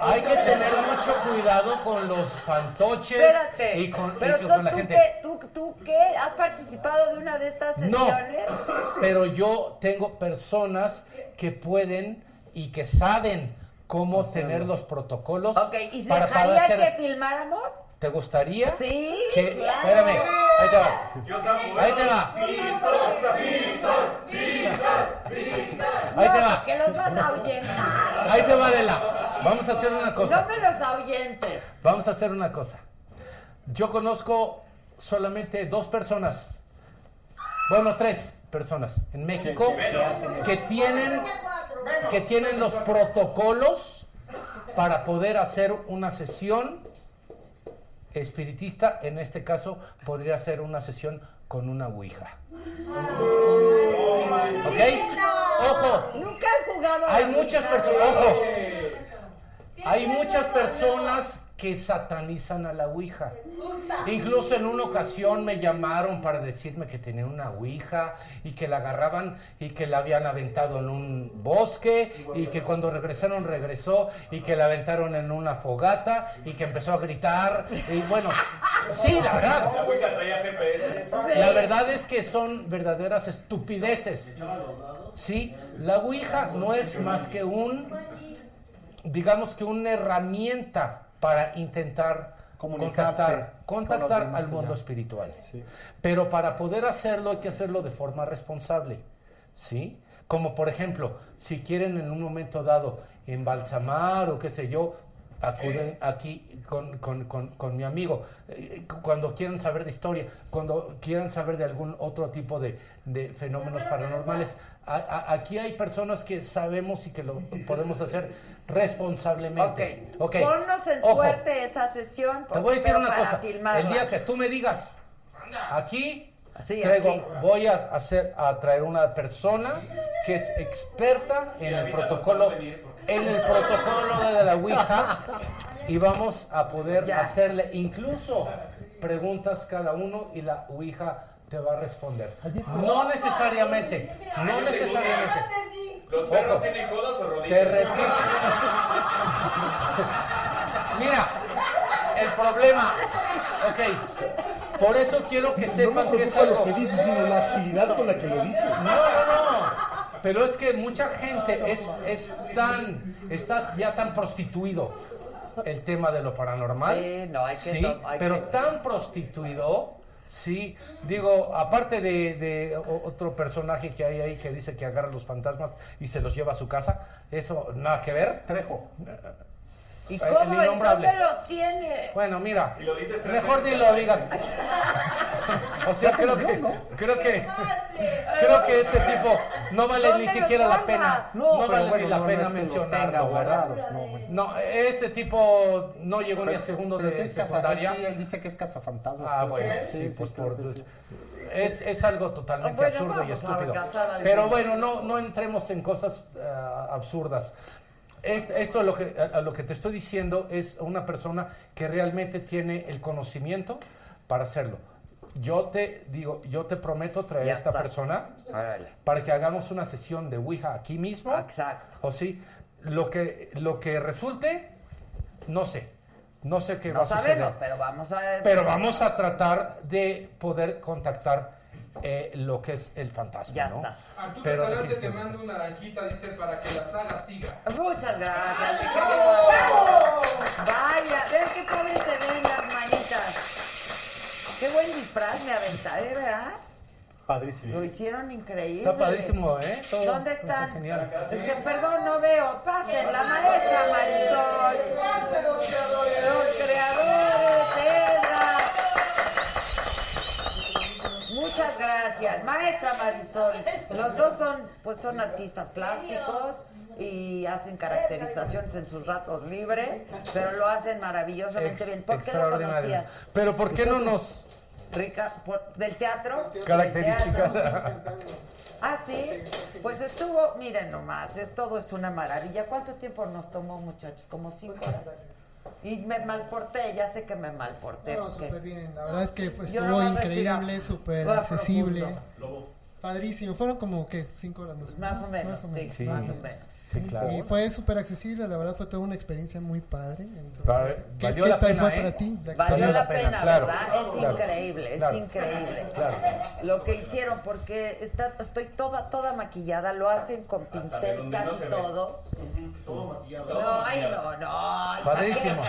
hay que tener mucho cuidado con los fantoches Espérate. y con, y pero con la ¿tú, gente. qué, tú, ¿tú qué? ¿Has participado de una de estas No, sesiones? pero yo tengo personas que pueden y que saben cómo tener los protocolos Ok, ¿y para, para dejaría hacer- que filmáramos? ¿Te gustaría? Sí, Que- claro. Espérame, ahí te va. Ahí te va. Ahí te va. que los vas a ahuyentar. Ahí te va, Adela. Vamos a hacer una cosa. No me los ahuyentes. Vamos a hacer una cosa. Yo conozco solamente dos personas, bueno, tres personas en México que tienen, que tienen los protocolos para poder hacer una sesión espiritista. En este caso, podría ser una sesión con una ouija. ¿Ok? Ojo, Nunca han jugado a hay muchas personas, ojo, hay muchas personas que satanizan a la Ouija. Incluso en una ocasión me llamaron para decirme que tenía una Ouija y que la agarraban y que la habían aventado en un bosque y que cuando regresaron regresó y que la aventaron en una fogata y que empezó a gritar y bueno, sí, la verdad. La Wicca traía GPS. La verdad es que son verdaderas estupideces. Sí, la Ouija no es más que un, digamos que una herramienta para intentar contactar, con al mundo espiritual. Pero para poder hacerlo hay que hacerlo de forma responsable. ¿Sí? Como por ejemplo, si quieren en un momento dado embalsamar o qué sé yo, acuden aquí con, con- con- con mi amigo. Eh, Cuando quieran saber de historia, cuando quieran saber de algún otro tipo de, de fenómenos paranormales, a- a- aquí hay personas que sabemos y que lo podemos hacer responsablemente. Ok. Ponnos en Ojo. suerte esa sesión. Te voy a decir pero una para cosa. filmarla. El día que tú me digas, aquí, Sí, traigo- aquí. voy a hacer a traer una persona que es experta en el protocolo, en el protocolo de la Ouija y vamos a poder Ya. hacerle incluso preguntas cada uno y la Ouija te va a responder. No necesariamente, no necesariamente. ¿Los perros Ojo. tienen colas o rodillas? Te repito. Mira, el problema, ok, por eso quiero que No sepan me que es algo. lo que dices, sino la agilidad con la que lo dices. No, no, no. Pero es que mucha gente es, es tan, está ya tan prostituido el tema de lo paranormal. Sí, no, hay que- Sí, no, hay pero que- tan prostituido, sí. Digo, aparte de, de otro personaje que hay ahí que dice que agarra los fantasmas y se los lleva a su casa, eso nada que ver. Trejo. ¿Y cómo? el innombrable. ¿Dónde los tiene? Bueno, mira, Si lo dices tres mejor ni lo digas. [LAUGHS] O sea, [LAUGHS] creo que, creo que, creo que ese tipo no vale ¿Dónde ni siquiera la pena, No, no, pero vale bueno, ni la no, no pena los mencionarlo, guardados, no, bueno. No, ese tipo no llegó ni a segundo Pero de sí es casa- secundaria. sí, él dice que es cazafantasmas. Ah, bueno, sí, pues por es, es algo totalmente Bueno, absurdo y estúpido. Pero bueno, no, no entremos en cosas ah, absurdas. Es- esto lo que, a, a lo que te estoy diciendo es una persona que realmente tiene el conocimiento para hacerlo. Yo te digo, yo te prometo traer Ya a esta estás. persona Órale. para que hagamos una sesión de Ouija aquí mismo. Exacto. O sí, lo que, lo que resulte, no sé. No sé qué va No a suceder. pero vamos a. Pero vamos a tratar de poder contactar eh, lo que es el fantasma. Ya ¿no? estás. Arturo Pero Escalante te manda una naranjita, dice, para que la saga siga. Muchas gracias. Vaya, ven qué joven se ven las manitas. Qué disfraz me aventaré, ¿verdad? Padrísimo. Lo hicieron increíble. Está padrísimo, ¿eh? Todo- ¿Dónde está genial. Es que, perdón, no veo. Pasen, la maestra Marisol. Pasen los creadores. Los creadores, Edgar. Muchas gracias, maestra Marisol. Los dos son, pues, son artistas plásticos y hacen caracterizaciones en sus ratos libres, pero lo hacen maravillosamente Ex- bien. ¿Por qué conocías? Pero ¿por qué no nos Rica, por- ¿Del teatro? Teatro. Ah, sí. Pues estuvo, miren nomás, es, todo es una maravilla. ¿Cuánto tiempo nos tomó, muchachos? Como cinco horas. Y me malporté, ya sé que me malporté. No, porque- súper bien. La verdad es que fue- estuvo increíble, súper accesible. profundo. Padrísimo. Fueron como, ¿qué? Cinco horas más o menos. Más o menos, sí, más o menos. Sí, claro. Y fue súper accesible, la verdad fue toda una experiencia muy padre. Entonces, Vale, ¿qué, valió qué la tal pena, fue ¿eh? para ti? Valió la pena, claro, ¿verdad? Es claro, increíble, es claro, increíble. claro. Lo que hicieron, porque está, estoy toda, toda maquillada, lo hacen con pincel no casi todo. Todo maquillado. No, ay, no, no. ay, [LAUGHS] ¿pa' Padrísimo.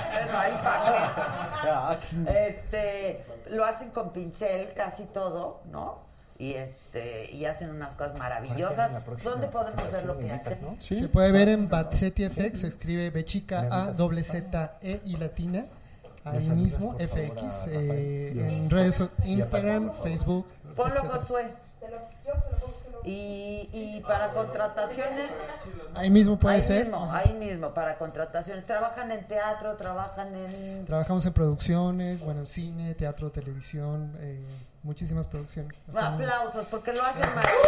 qué? Este, lo hacen con pincel casi todo, ¿no? Y este, y hacen unas cosas maravillosas. ¿Dónde podemos ver lo que hacen? Se puede ver en Batseti FX, se escribe B chica A doble Z E y latina. Ahí mismo, FX, eh, en redes Instagram. Facebook. Ponlo. Josué. Y, y para contrataciones. Ahí mismo puede ahí ser. Mismo, ahí mismo, para contrataciones. ¿Trabajan en teatro? ¿Trabajan en.? Trabajamos en producciones, bueno, cine, teatro, televisión, eh, muchísimas producciones. Hacemos- Aplausos, porque lo hacen maravilloso.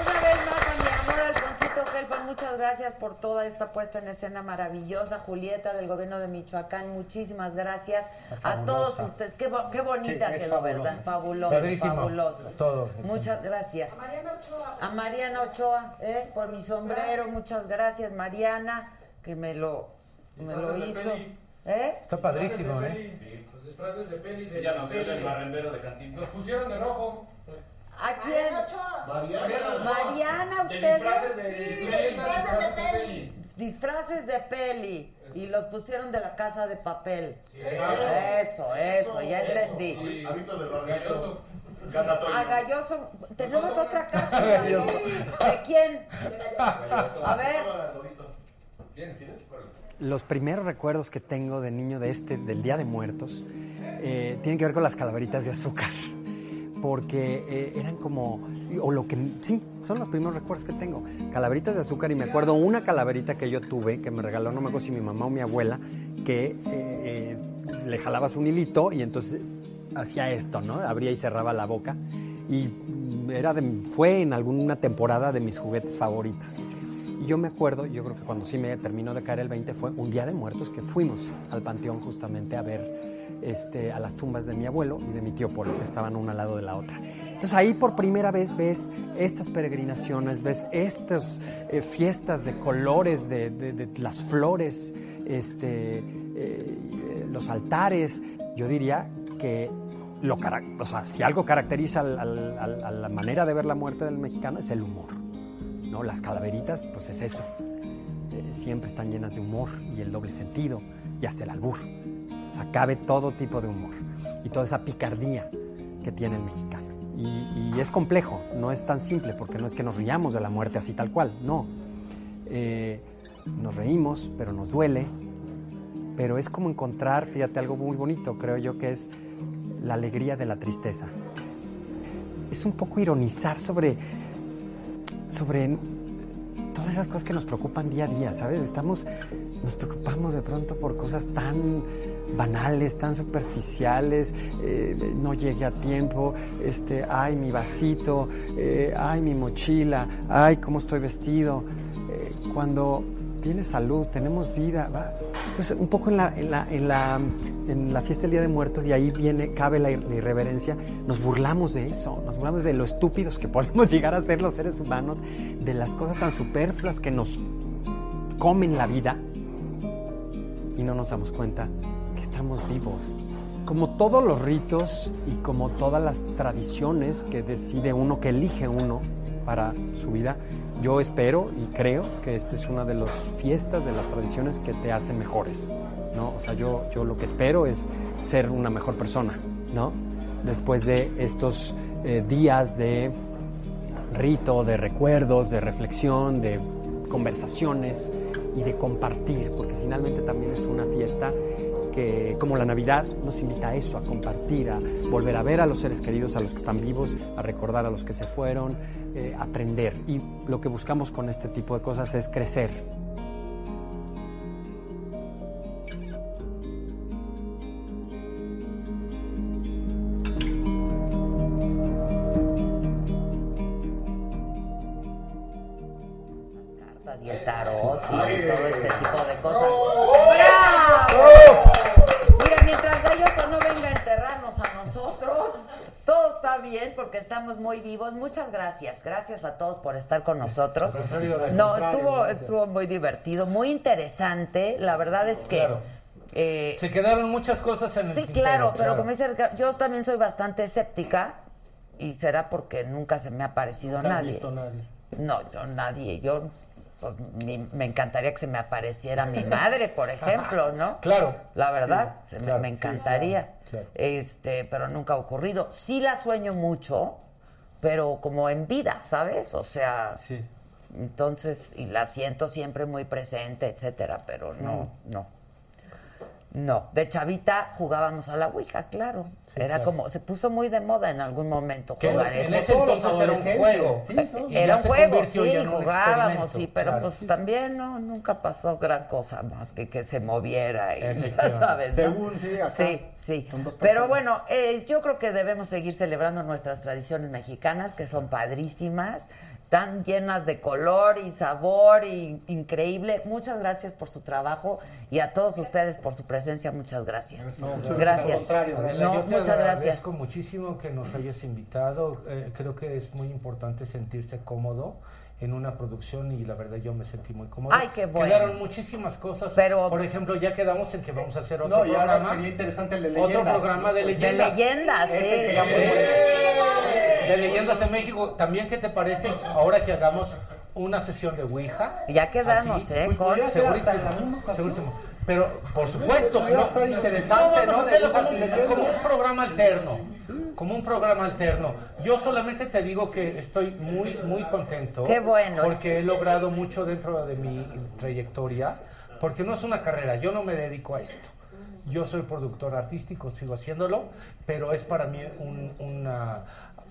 Una vez más a mi amor Alfonsito Gelpan, muchas gracias por toda esta puesta en escena maravillosa. Julieta del gobierno de Michoacán, muchísimas gracias a todos ustedes. Qué, bo- qué bonita Sí, es quedó, fabuloso. ¿verdad? Fabuloso, Padrísimo. fabuloso. Todo. Muchas gracias. A Mariana Ochoa, ¿eh? por mi sombrero, muchas gracias, Mariana, que me lo, me lo hizo. ¿Eh? Está padrísimo, ¿eh? Los disfraces de peli de nos dio el barrendero de Cantinflas. Pusieron de rojo. ¿A quién? Mariana. Mariana, De ustedes. disfraces de- Sí, de disfraces de peli. Disfraces de peli. Y los pusieron de la casa de papel. Eso, eso, ya entendí. Hábito de Galloso. Casa Toño. A Galloso, tenemos otra carta. ¿De quién? A ver. Los primeros recuerdos que tengo de niño de este, del Día de Muertos, eh, tienen que ver con las calaveritas de azúcar. [LAUGHS] Porque eh, eran como, o lo que, sí, son los primeros recuerdos que tengo. Calaveritas de azúcar y me acuerdo una calaverita que yo tuve, que me regaló, no me acuerdo si mi mamá o mi abuela, que eh, le jalabas un hilito y entonces hacía esto, ¿no? Abría y cerraba la boca. Y era fue en alguna temporada de mis juguetes favoritos. Y yo me acuerdo, yo creo que cuando sí me terminó de caer el 20 fue un día de muertos que fuimos al panteón justamente a ver este, a las tumbas de mi abuelo y de mi tío Polo, que estaban una al lado de la otra. Entonces ahí por primera vez ves estas peregrinaciones, ves estas eh, fiestas de colores, de, las flores, este, eh, los altares. Yo diría que lo, o si algo caracteriza a la manera de ver la muerte del mexicano es el humor. ¿No? Las calaveritas, pues es eso. Eh, siempre están llenas de humor y el doble sentido y hasta el albur. O sea, todo tipo de humor y toda esa picardía que tiene el mexicano. Y, y es complejo, no es tan simple, porque no es que nos riamos de la muerte así tal cual, no. Eh, nos reímos, pero nos duele. Pero es como encontrar, fíjate, algo muy bonito, creo yo, que es la alegría de la tristeza. Es un poco ironizar sobre, sobre todas esas cosas que nos preocupan día a día, ¿sabes? Estamos, nos preocupamos de pronto por cosas tan banales, tan superficiales, eh, no llegué a tiempo, este, ay, mi vasito, eh, ay, mi mochila, ay, cómo estoy vestido. Eh, cuando tienes salud, tenemos vida, va. Pues un poco en la, en la, en la, en la fiesta del Día de Muertos, y ahí viene, cabe la, la irreverencia, nos burlamos de eso, nos burlamos de lo estúpidos que [LAUGHS] podemos llegar a ser los seres humanos, de las cosas tan superfluas que nos comen la vida y no nos damos cuenta que estamos vivos. Como todos los ritos y como todas las tradiciones que decide uno, que elige uno para su vida, yo espero y creo que esta es una de las fiestas, de las tradiciones que te hacen mejores. ¿no? O sea, yo, yo lo que espero es ser una mejor persona, ¿no? Después de estos eh, días de rito, de recuerdos, de reflexión, de conversaciones y de compartir, porque finalmente también es una fiesta que, como la Navidad, nos invita a eso, a compartir, a volver a ver a los seres queridos, a los que están vivos, a recordar a los que se fueron, eh, aprender. Y lo que buscamos con este tipo de cosas es crecer, muy vivos. Muchas gracias. Gracias a todos por estar con nosotros. No, estuvo, estuvo muy divertido, muy interesante. La verdad es que... Claro. eh, Se quedaron muchas cosas en el Sí, tintero, claro, pero como dice yo también soy bastante escéptica y será porque nunca se me ha parecido Nunca nadie. visto nadie. No, yo nadie, yo pues, mi- me encantaría que se me apareciera mi madre, por [LAUGHS] ejemplo, ¿no? Claro. La verdad, Sí, se me- claro, me, sí, encantaría. claro. Este, pero nunca ha ocurrido. Sí la sueño mucho, pero como en vida, ¿sabes? O sea, Sí. entonces, y la siento siempre muy presente, etcétera, pero no, no. No, de chavita jugábamos a la Ouija, claro. Era claro. como, se puso muy de moda en algún momento jugar en eso. ese entonces era un juego. Sí, Era un juego, sí, en jugábamos, sí, pero claro. pues también no, nunca pasó gran cosa más que que se moviera y ya sabes. ¿no? Según, sí, acá. Sí, sí. Pero bueno, eh, yo creo que debemos seguir celebrando nuestras tradiciones mexicanas, que son padrísimas, tan llenas de color y sabor y increíble. Muchas gracias por su trabajo y a todos ustedes por su presencia. Muchas gracias. gracias. Adela, No, yo te muchas gracias. agradezco muchísimo que nos hayas invitado. Eh, creo que es muy importante sentirse cómodo en una producción y la verdad yo me sentí muy cómodo. Ay, qué bueno. Quedaron muchísimas cosas. Pero- por ejemplo, ya quedamos en que vamos a hacer otro No, y ahora programa. sería interesante el de Otro leyendas. programa de De leyendas. leyendas, sí. sería muy bueno. De leyendas de México. También, ¿qué te parece ahora que hagamos una sesión de Ouija? Ya quedamos, ¿eh? Pues, segurísimo, segurísimo. Pero, por supuesto, Pudiera no, estar interesante, no, vamos ¿no? a hacerlo como, leyendas. como un programa alterno. Como un programa alterno. Yo solamente te digo que estoy muy, muy contento. Qué bueno. Porque he logrado mucho dentro de mi trayectoria. Porque no es una carrera, yo no me dedico a esto. Yo soy productor artístico, sigo haciéndolo, pero es para mí un- una,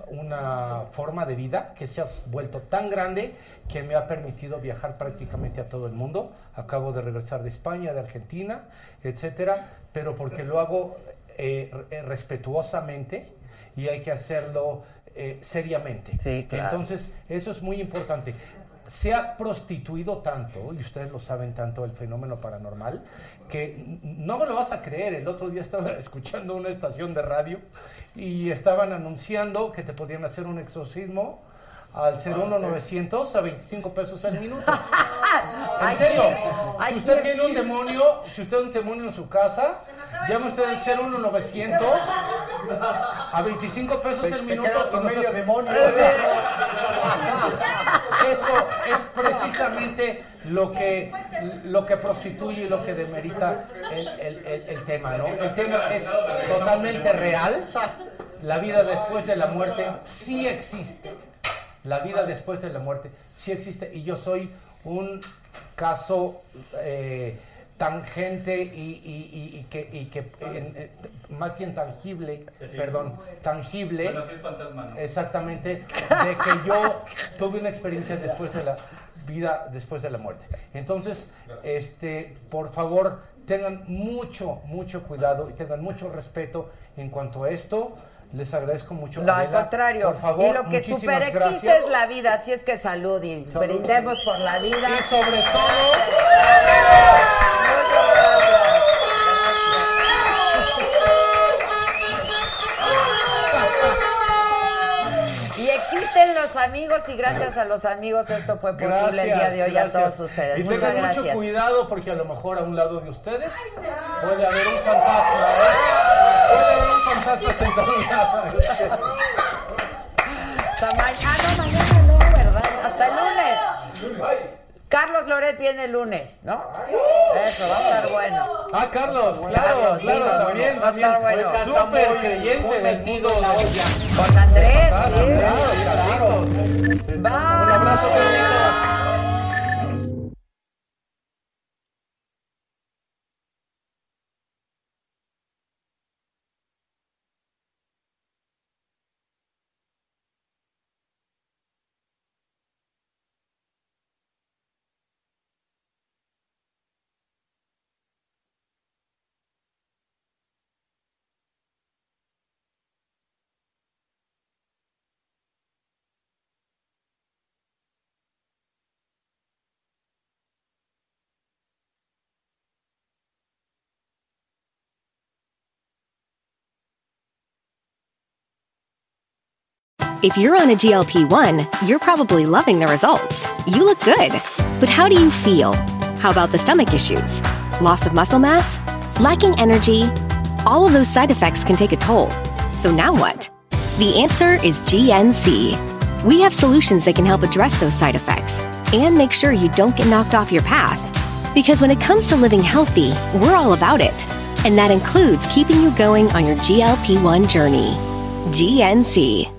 una forma de vida que se ha vuelto tan grande que me ha permitido viajar prácticamente a todo el mundo. Acabo de regresar de España, de Argentina, etcétera, pero porque lo hago eh, eh, respetuosamente y hay que hacerlo eh, seriamente. Sí, claro. Entonces, eso es muy importante. Se ha prostituido tanto, y ustedes lo saben tanto, el fenómeno paranormal, que no me lo vas a creer. El otro día estaba [LAUGHS] escuchando una estación de radio y estaban anunciando que te podían hacer un exorcismo al 01900 a 25 pesos al minuto. [LAUGHS] En serio, si usted tiene un demonio, si usted tiene un demonio en su casa, llame usted al 01900 a 25 pesos el minuto. con medio demonio. [LAUGHS] Eso es precisamente lo que, lo que prostituye y lo que demerita el, el- tema, ¿no? El tema es totalmente real. La vida después de la muerte sí existe. La vida después de la muerte sí existe. Y yo soy un caso eh, tangente y, y- y- y que, y que en- eh, más bien tangible, perdón, tangible. Bueno, sí es fantasma, ¿no? Exactamente, de que yo tuve una experiencia después de la vida, después de la muerte. Entonces, este, por favor, tengan mucho, mucho cuidado y tengan mucho respeto en cuanto a esto. Les agradezco mucho. No, al Adela. contrario. Por favor, y lo que muchísimas super existe gracias. es la vida, así es que salud y brindemos por la vida. Y sobre todo, amigos y gracias a los amigos esto fue posible el día de hoy a todos ustedes. Y Muchas tengan gracias. mucho cuidado porque a lo mejor a un lado de ustedes puede haber un fantasma. ¿eh? Puede haber un fantasma sentado un lado. Hasta ah, no, mañana no, ¿verdad? Hasta el lunes. Carlos Loret viene el lunes, ¿no? Eso, va a estar bueno. Ah, Carlos, claro, claro, también, Va a estar bueno. Súper creyente del mundo. Con Andrés, sí. Un abrazo, Carlitos. If you're on a GLP 1, you're probably loving the results. You look good. But how do you feel? How about the stomach issues? Loss of muscle mass? Lacking energy? All of those side effects can take a toll. So now what? The answer is GNC. We have solutions that can help address those side effects and make sure you don't get knocked off your path. Because when it comes to living healthy, we're all about it. And that includes keeping you going on your GLP 1 journey. GNC.